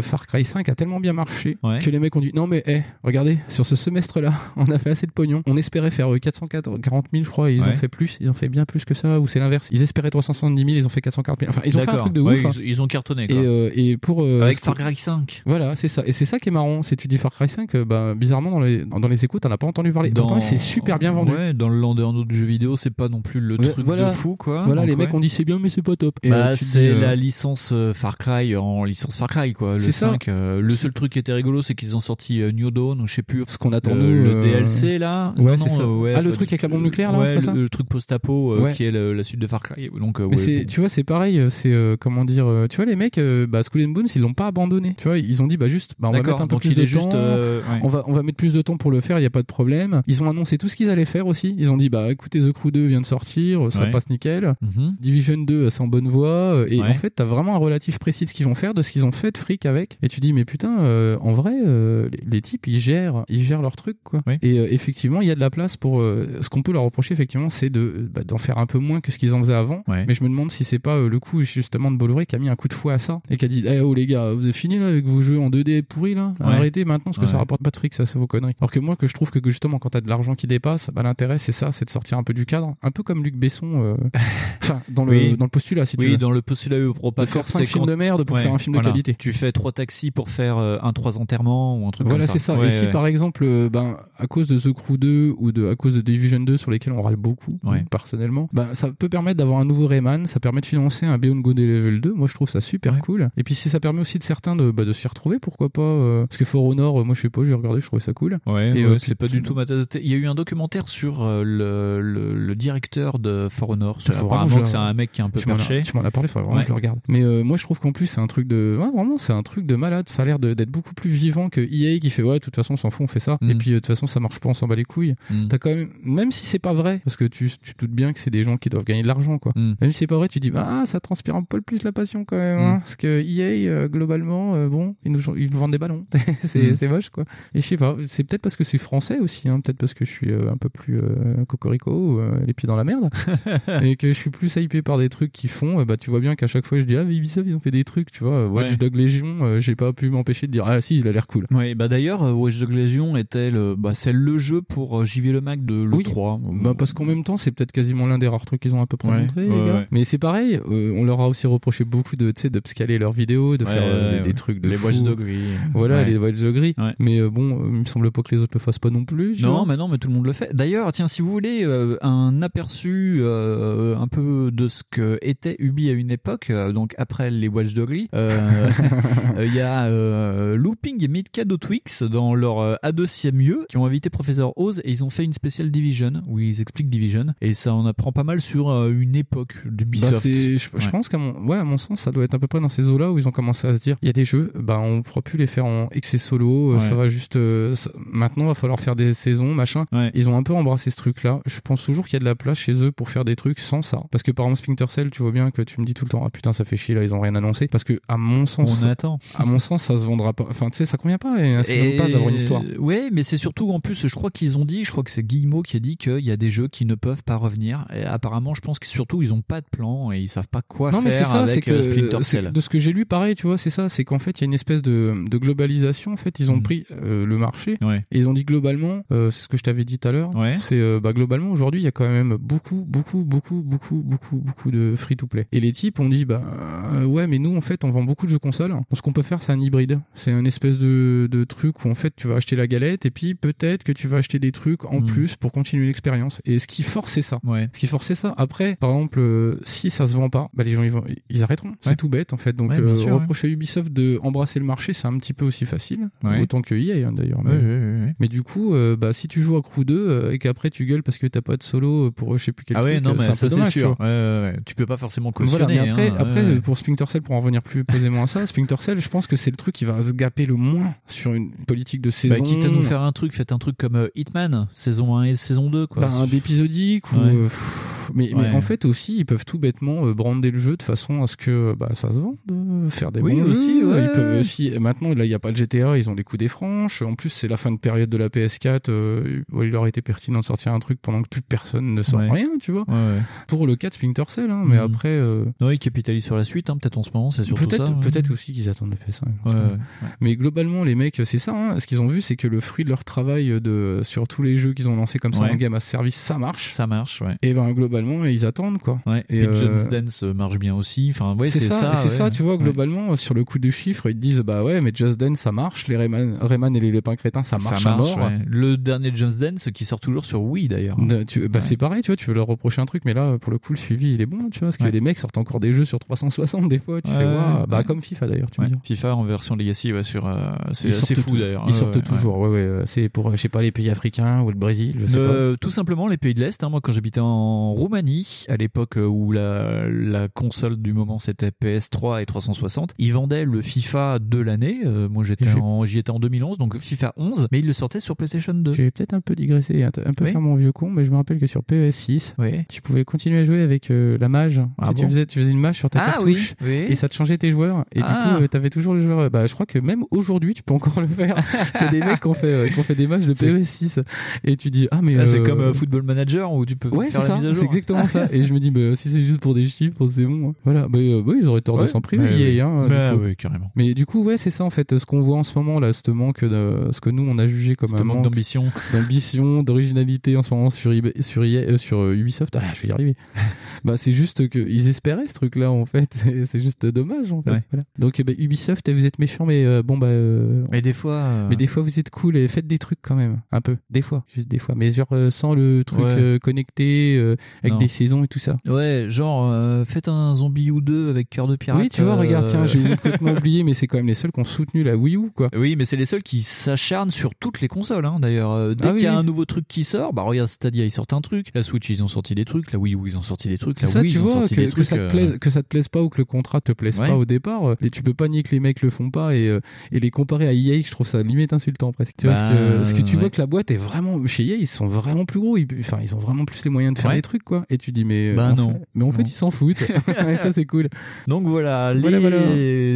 Far Cry 5 a tellement bien marché Ouais. que les mecs ont dit, non mais, eh, regardez, sur ce semestre-là, on a fait assez de pognon. On espérait faire euh, 440 000, je crois, et ils Ouais. ont fait plus, ils ont fait bien plus que ça, ou c'est l'inverse. Ils espéraient 370 000, ils ont fait 440 000. Enfin, ils ont fait un truc de ouf. hein. ils, ont cartonné. Et, Quoi. euh, et pour euh, Avec Far Cry 5. voilà, c'est ça. Et c'est ça qui est marrant. C'est tu dis Far Cry 5, euh, bah, bizarrement dans les dans les écoutes, t'en as pas entendu parler. Pourtant, c'est super bien vendu. Ouais, dans le Landerneau du jeu vidéo, c'est pas non plus le truc voilà. de fou, quoi. Voilà, Donc, les mecs ont dit c'est bien, mais c'est pas top. Et, bah, euh, c'est euh, la licence euh, Far Cry en licence Far Cry, quoi. Le C'est ça. 5. euh, le seul truc qui était rigolo, c'est qu'ils ont sorti euh, New Dawn, ou je sais plus. Ce qu'on attend, le, nous, le euh, DLC, là. ouais, c'est ça. euh, ouais, Ah, le truc avec la bombe nucléaire, là, ouais, c'est pas ça le, le truc post-apo, euh, Ouais. qui est le- la suite de Far Cry. Donc, euh, Mais tu vois, c'est pareil. euh, C'est euh, comment dire. euh, tu vois, les mecs, euh, bah, Skull and Bones, ils l'ont pas abandonné. Tu vois, ils ont dit, bah juste, bah, on va mettre un peu plus de temps. juste, euh. On va, on va mettre plus de temps pour le faire. Il y a pas de problème. Ils ont annoncé tout ce qu'ils allaient faire aussi. Ils ont dit, bah, écoutez, The Crew 2 vient de sortir, ça passe nickel. Mhm. Division 2, c'est en bonne voie. euh, Et en fait, t'as vraiment un relatif précis de ce qu'ils vont faire, de ce qu'ils ont fait de fric avec. Et tu dis, mais putain, euh, en vrai, euh, les, les types, ils gèrent, ils gèrent leur truc, quoi. Et euh, effectivement, il y a de la place pour. ce qu'on peut leur reprocher, effectivement, c'est de bah, d'en faire un peu moins que ce qu'ils en faisaient avant. Ouais. Mais je me demande si c'est pas le coup justement de Bolloré qui a mis un coup de fouet à ça et qui a dit, eh oh les gars, vous avez fini là avec vos jeux en 2D pourris là? Ouais. Arrêtez maintenant parce que ça rapporte pas de fric, ça, c'est vos conneries. Alors que moi, que je trouve que, justement, quand t'as de l'argent qui dépasse, bah, l'intérêt c'est ça, c'est de sortir un peu du cadre, un peu comme Luc Besson. Enfin, dans le Oui. dans le postulat, si tu oui, veux. dans le postulat De faire cinq films de merde pour faire un film de qualité. Tu fais trois taxis pour faire euh, un trois enterrements ou un truc Voilà, comme ça. c'est ça. Ouais, et si par exemple, euh, ben, à cause de The Crew 2 ou de, à cause de Division 2 sur lesquels on râle beaucoup, Ouais. personnellement, ben, ça peut permettre d'avoir un nouveau Rayman, ça permet de financer un Beyond Good Level 2. Moi, je trouve ça super cool. Et puis, si ça permet aussi de certains de, bah, de s'y retrouver, pourquoi pas, euh, parce que For Honor, euh, moi, je sais pas, j'ai regardé, je trouvais ça cool. Ouais, euh, c'est pas du tout ma. Il y a eu un documentaire sur le, le, le directeur de For Honor. Vraiment Apparemment que c'est un mec qui est un peu tu perché. Tu m'en as parlé, faudrait vraiment que je le regarde. Mais moi, je trouve qu'en plus, c'est un truc de. Vraiment, c'est un truc de malade. Ça a l'air de- d'être beaucoup plus vivant que EA qui fait ouais, de toute façon, on s'en fout, on fait ça. Mm. Et puis, euh, de toute façon, ça marche pas, on s'en bat les couilles. Mm. T'as quand même, même si c'est pas vrai, parce que tu, tu te doutes bien que c'est des gens qui doivent gagner de l'argent, quoi. Mm. Même si c'est pas vrai, tu dis, bah, ah, ça transpire un peu plus la passion quand même, hein, Mm. parce que EA, euh, globalement, euh, bon, ils nous, ils nous vendent des ballons. c'est Mm. moche, quoi. Et je sais pas, c'est peut-être parce que c'est français aussi, hein, peut-être parce que je suis euh, un peu plus cocorico, les pieds dans la merde, et que je suis plus hypé par des trucs qu'ils font, bah, tu vois bien qu'à chaque fois, je dis, ah, mais Ubisoft, ils ont fait des trucs, tu vois, Watch Ouais. Dog Legion, j'ai pas pu m'empêcher de dire, ah, si, il a l'air cool. Ouais, bah d'ailleurs, euh, Watch Dogs Legion était le, bah c'est le jeu pour euh, JV Le Mac de le Oui. 3. Bah parce qu'en même temps, c'est peut-être quasiment l'un des rares trucs qu'ils ont à peu près Ouais, montré, les gars. Mais c'est pareil, euh, on leur a aussi reproché beaucoup de, tu sais, d'upscaler leurs vidéos, de faire euh, des, trucs de Les fou. Watch Dogs. Voilà, les Watch Dogs. Mais euh, bon, euh, il me semble pas que les autres le fassent pas non plus. Non, vois. mais non, mais tout le monde le fait. D'ailleurs, tiens, si vous voulez euh, un aperçu euh, un peu de ce que était Ubi à une époque, euh, donc après les Watch Dogs, euh, euh, il y a euh, Looping et Mikado Twix dans leur euh, A2 mieux qui ont invité Professeur Oz et ils ont fait une spéciale Division où ils expliquent Division et ça en apprend pas mal sur euh, une époque Bah, d'Ubisoft. c'est- je, je Ouais. pense qu'à mon, ouais, à mon sens, ça doit être à peu près dans ces eaux-là où ils ont commencé à se dire, il y a des jeux, bah, on pourra plus les faire en excès solo, euh, Ouais. ça va juste, ça- maintenant, va falloir faire des saisons, machin. Ils ont un peu embrassé ce truc-là. Je pense toujours qu'il y a de la place chez eux pour faire des trucs sans ça. Parce que par exemple, Splinter Cell, tu vois bien que tu me dis tout le temps, ah putain, ça fait chier là, ils ont rien annoncé. Parce que, à mon sens, On attend. à mon sens, ça se pas. Enfin, tu sais, ça convient pas, et un season pass d'avoir une histoire. Ouais, mais c'est surtout en plus, je crois qu'ils ont dit, je crois que c'est Guillemot qui a dit qu'il y a des jeux qui ne peuvent pas revenir. Et apparemment, je pense que surtout ils ont pas de plan et ils savent pas quoi non, mais c'est faire ça, c'est avec que euh, Splinter Cell. de ce que j'ai lu, pareil, tu vois, c'est ça, c'est qu'en fait, il y a une espèce de, de globalisation. En fait, ils ont pris euh, le marché Mm. Ouais. et ils ont dit globalement, euh, c'est ce que je t'avais dit tout à l'heure, c'est euh, bah, globalement aujourd'hui, il y a quand même beaucoup, beaucoup, beaucoup, beaucoup, beaucoup, beaucoup de free-to-play. Et les types ont dit, bah ouais, mais nous, en fait, on vend beaucoup de jeux consoles. Ce qu'on peut faire, c'est un hybride. C'est un espèce de, de truc où en fait, tu vas acheter la galette et puis peut-être que tu vas acheter des trucs en Mm. plus pour continuer l'expérience. Et ce qui force, c'est ça. Ouais. Ce qui force, c'est ça. Après, par exemple, euh, si ça se vend pas, bah, les gens ils, vont, ils arrêteront. C'est tout bête en fait. Donc Ouais, euh, sûr, ouais. reprocher à Ubisoft de embrasser le marché, c'est un petit peu aussi facile. Autant que EA hein, d'ailleurs. Mais, mais du coup, euh, bah, si tu joues à Crew 2 euh, et qu'après tu gueules parce que t'as pas de solo pour euh, je sais plus quel Ah ouais, truc, non, euh, mais ça c'est sûr. Tu peux pas forcément Voilà, cautionner. mais après, hein, après euh, pour Splinter Cell, pour en revenir plus posément à ça, Splinter Cell, je pense que c'est le truc qui va se gaper le moins sur une politique de saison. Bah, quitte à nous faire un truc, faites un truc comme euh, Hitman, saison 1 et saison 2, quoi. Bah, un d'épisodique ou Ouais. euh, pff, mais, mais Ouais. en fait aussi ils peuvent tout bêtement euh, brander le jeu de façon à ce que bah, ça se vende euh, faire des Oui, bons aussi, jeux ouais. ils peuvent aussi et maintenant là il y a pas de GTA ils ont les coups des franches en plus c'est la fin de période de la PS4 euh, il aurait été pertinent de sortir un truc pendant que plus personne ne sort Ouais. rien tu vois pour le cas de Splinter Cell hein, mais Mhm. après euh, Non, ils capitalisent sur la suite, hein, peut-être en ce moment, c'est surtout peut-être ça. peut-être aussi qu'ils attendent le PS5 Ouais, ouais, ouais. mais globalement les mecs c'est ça hein, ce qu'ils ont vu c'est que le fruit de leur travail de sur tous les jeux qu'ils ont lancés comme ça en game à service ça marche Ça marche, ouais. et ben globalement ils attendent quoi Ouais. Et, Et, euh, Just Dance euh, marche bien aussi. Enfin, ouais, c'est ça, c'est ouais. ça, tu vois, globalement, euh, sur le coup de chiffres, ils te disent, bah ouais, mais Just Dance, ça marche, les Rayman, Rayman et les Lépins Crétins, ça marche, ça marche, à mort. Le dernier Just Dance qui sort toujours sur Wii d'ailleurs. Bah c'est pareil, tu vois, tu veux leur reprocher un truc, mais là, pour le coup, le suivi, il est bon, tu vois, parce que les mecs sortent encore des jeux sur 360 des fois, tu fais, bah comme FIFA d'ailleurs, tu me dis. FIFA en version Legacy, ouais, sur. euh, c'est fou d'ailleurs. Ils sortent toujours, ouais, ouais, euh, c'est pour, je sais pas, les pays africains ou le Brésil, je sais pas. Euh, tout simplement les pays de l'Est. hein. Moi, quand j'habitais en Roumanie, à l'époque où la, la console du moment c'était PS3 et 360, ils vendaient le FIFA de l'année. Euh, moi, j'étais j'y étais en 2011, donc FIFA 11, mais ils le sortaient sur PlayStation 2. J'ai peut-être un peu digressé, un, un peu Oui. faire mon vieux con, mais je me rappelle que sur PES6, Oui. tu pouvais continuer à jouer avec euh, la mage. Ah Tu tu, faisais, tu faisais une mage sur ta Ah cartouche oui, et ça te changeait tes joueurs. Et Ah. du coup, euh, t'avais toujours le joueur. euh, Bah, je crois que même aujourd'hui, tu peux encore le faire. c'est des mecs qui ont fait, qui ont fait des matchs de C'est- PES6 et tu dis ah mais Ah, c'est comme Football Manager où tu peux Ouais, faire la ça, mise à jour. Exactement ça. Et je me dis, bah, si c'est juste pour des chiffres, c'est bon. hein. Voilà, bah, euh, bah, ils auraient tort de s'en priver, bah, EA, oui. hein, Bah, du coup. oui, carrément. Mais du coup, ouais, c'est ça en fait. Ce qu'on voit en ce moment là, ce manque de, ce que nous on a jugé comme Ce un manque d'ambition. d'ambition, d'originalité en ce moment sur, eBay- sur, euh, sur euh, Ubisoft. Ah, je vais y arriver. bah, c'est juste que ils espéraient ce truc-là en fait. C'est- juste dommage en fait. Ouais. Voilà. Donc, euh, bah, Ubisoft, vous êtes méchants, mais euh, bon bah. euh, Mais des fois. euh, mais des fois vous êtes cool et faites des trucs quand même, un peu, des fois, juste des fois, mais genre euh, sans le truc Ouais. euh, connecté euh, avec Non. des saisons et tout ça. Ouais, genre, euh, faites un zombie ou deux avec cœur de pirate. oui, tu vois, euh, regarde, tiens, j'ai complètement oublié, mais c'est quand même les seuls qui ont soutenu la Wii U, quoi. Oui, mais c'est les seuls qui s'acharnent sur toutes les consoles. Hein, D'ailleurs, Euh, dès Ah qu'il y a oui. un nouveau truc qui sort, bah regarde Stadia, ils sortent un truc. La Switch, ils ont sorti des trucs. La Wii U, ils ont sorti des trucs. La ça, Wii, tu ils ont vois, sorti que, des que trucs. ça te euh, plaise, que ça te plaise pas ou que le contrat te plaise Ouais. pas au départ, euh, et tu peux pas nier que les mecs le font pas et, euh, et les comparer à EA, je trouve ça limite insultant presque. Tu vois, Bah, parce que, parce que tu ouais. vois que la boîte est vraiment, chez EA, ils sont vraiment plus gros, ils, enfin, ils ont vraiment plus les moyens de faire Ouais. des trucs, quoi. Et tu dis, mais, Bah en non. fait- mais en fait, Non. ils s'en foutent. et ça, c'est cool. Donc voilà, les... Voilà, voilà.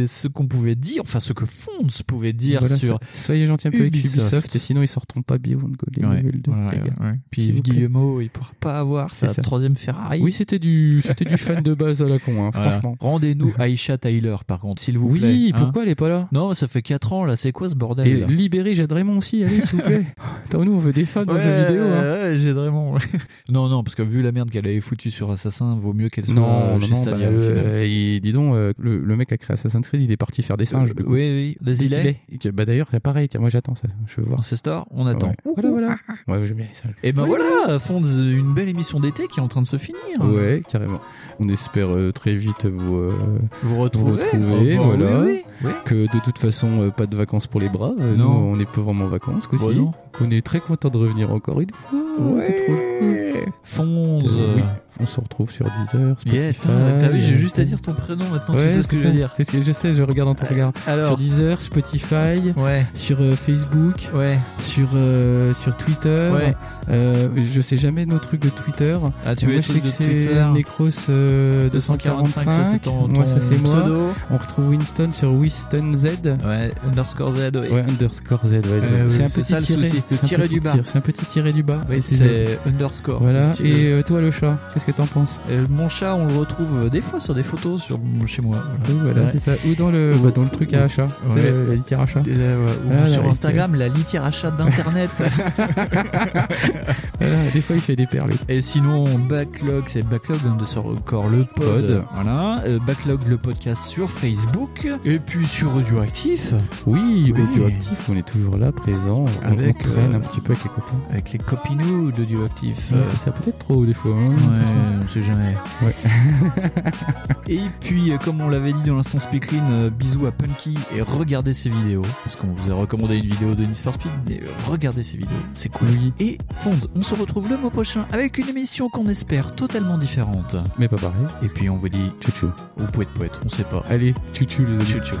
ce qu'on pouvait dire, enfin ce que Fonds pouvait dire Voilà, sur. Soyez gentil un peu avec Ubisoft. Et sinon ils sortiront pas Beyond Good les Ouais, de- ouais, les gars. ouais. Puis. Guillemot, il pourra pas avoir sa ça. troisième Ferrari. Oui, c'était du, c'était du fan de base à la con, hein, franchement. Rendez-nous Aisha Tyler, par contre, s'il vous plaît. Oui, hein. pourquoi elle est pas là? Non, ça fait 4 ans là, c'est quoi ce bordel Et libérez Jade Raymond aussi, allez, s'il vous plaît. Attends, nous, on veut des fans dans le jeu vidéo. Hein. Ouais, j'ai vraiment. non, non, parce que vu la merde merde qu'elle avait foutu sur Assassin vaut mieux qu'elle soit Non, non, chez non, Stadia, bah, euh, et dis donc, euh, le, le mec a créé Assassin's Creed, il est parti faire des singes. Euh, oui, oui, des îlets. Bah d'ailleurs, c'est pareil, tiens, moi j'attends ça, je veux voir. Ancestor, on attend. Ouais. Voilà, voilà. Ouais, j'aime bien les singes. Et ben Ouais, voilà, Fonds, une belle émission d'été qui est en train de se finir. Ouais, carrément. On espère euh, très vite vous, euh, Vous retrouver. retrouver, Oh, bah, voilà. oui, oui, oui. Que de toute façon, euh, pas de vacances pour les braves. Euh, Non. Nous, on n'est pas vraiment en vacances, quoi. Bah non. Qu'on est très content de revenir encore une fois. C'est trop cool. Fonds. Euh, oui, on se retrouve sur Deezer, Spotify. Yeah, t'as vu, j'ai juste à dire ton prénom maintenant, Ouais, tu sais ce que je veux dire. Je sais, je regarde dans ton regard. alors sur Deezer, Spotify, Ouais. sur euh, Facebook, Ouais. sur euh, sur Twitter. Ouais. Euh, je sais jamais nos trucs de Twitter. Ah, tu moi, veux je sais que c'est Necros euh, 245. 245, ça, c'est ton- moi, ça ton c'est moi. On retrouve Winston sur Winston Z. Ouais, underscore Z. Ouais, underscore Z. Ouais, Euh, c'est oui, un petit ça, le tiré. souci, le tiré du bas. C'est un petit tiré du bas. Oui, c'est underscore. Voilà. Et euh, toi, le chat, qu'est-ce que t'en penses Euh, mon chat, on le retrouve des fois sur des photos sur, chez moi. Oui, voilà, Ouais. c'est ça. Ou dans le, bah, dans le truc à achat. Sais, La litière achat. Ou Voilà, sur la Instagram, la litière achat d'internet. Des fois, il fait des perles. Et sinon, Backlog, c'est Backlog de sur encore le pod. Voilà. Backlog, le podcast sur Facebook. Et puis sur Audioactif. Oui, Oui. audioactif, on est toujours là, présent. Avec, on traîne euh, un petit peu avec les copains. Avec les copinous d'Audioactif. Ouais, Euh, ça peut-être trop des fois. hein, Ouais, on sait jamais. Ouais. et puis, euh, comme on l'avait dit dans l'instant Speakerine, euh, bisous à Punky et regardez ses vidéos. Parce qu'on vous a recommandé une vidéo de Need for Speed, mais euh, regardez ses vidéos, c'est cool. Oui. Et Fonds, on se retrouve le mois prochain avec une émission qu'on espère totalement différente. Mais pas pareil. Et puis on vous dit Tchou ou poète poète, on sait pas. Allez, tchou tchou les amis. Tchou tchou.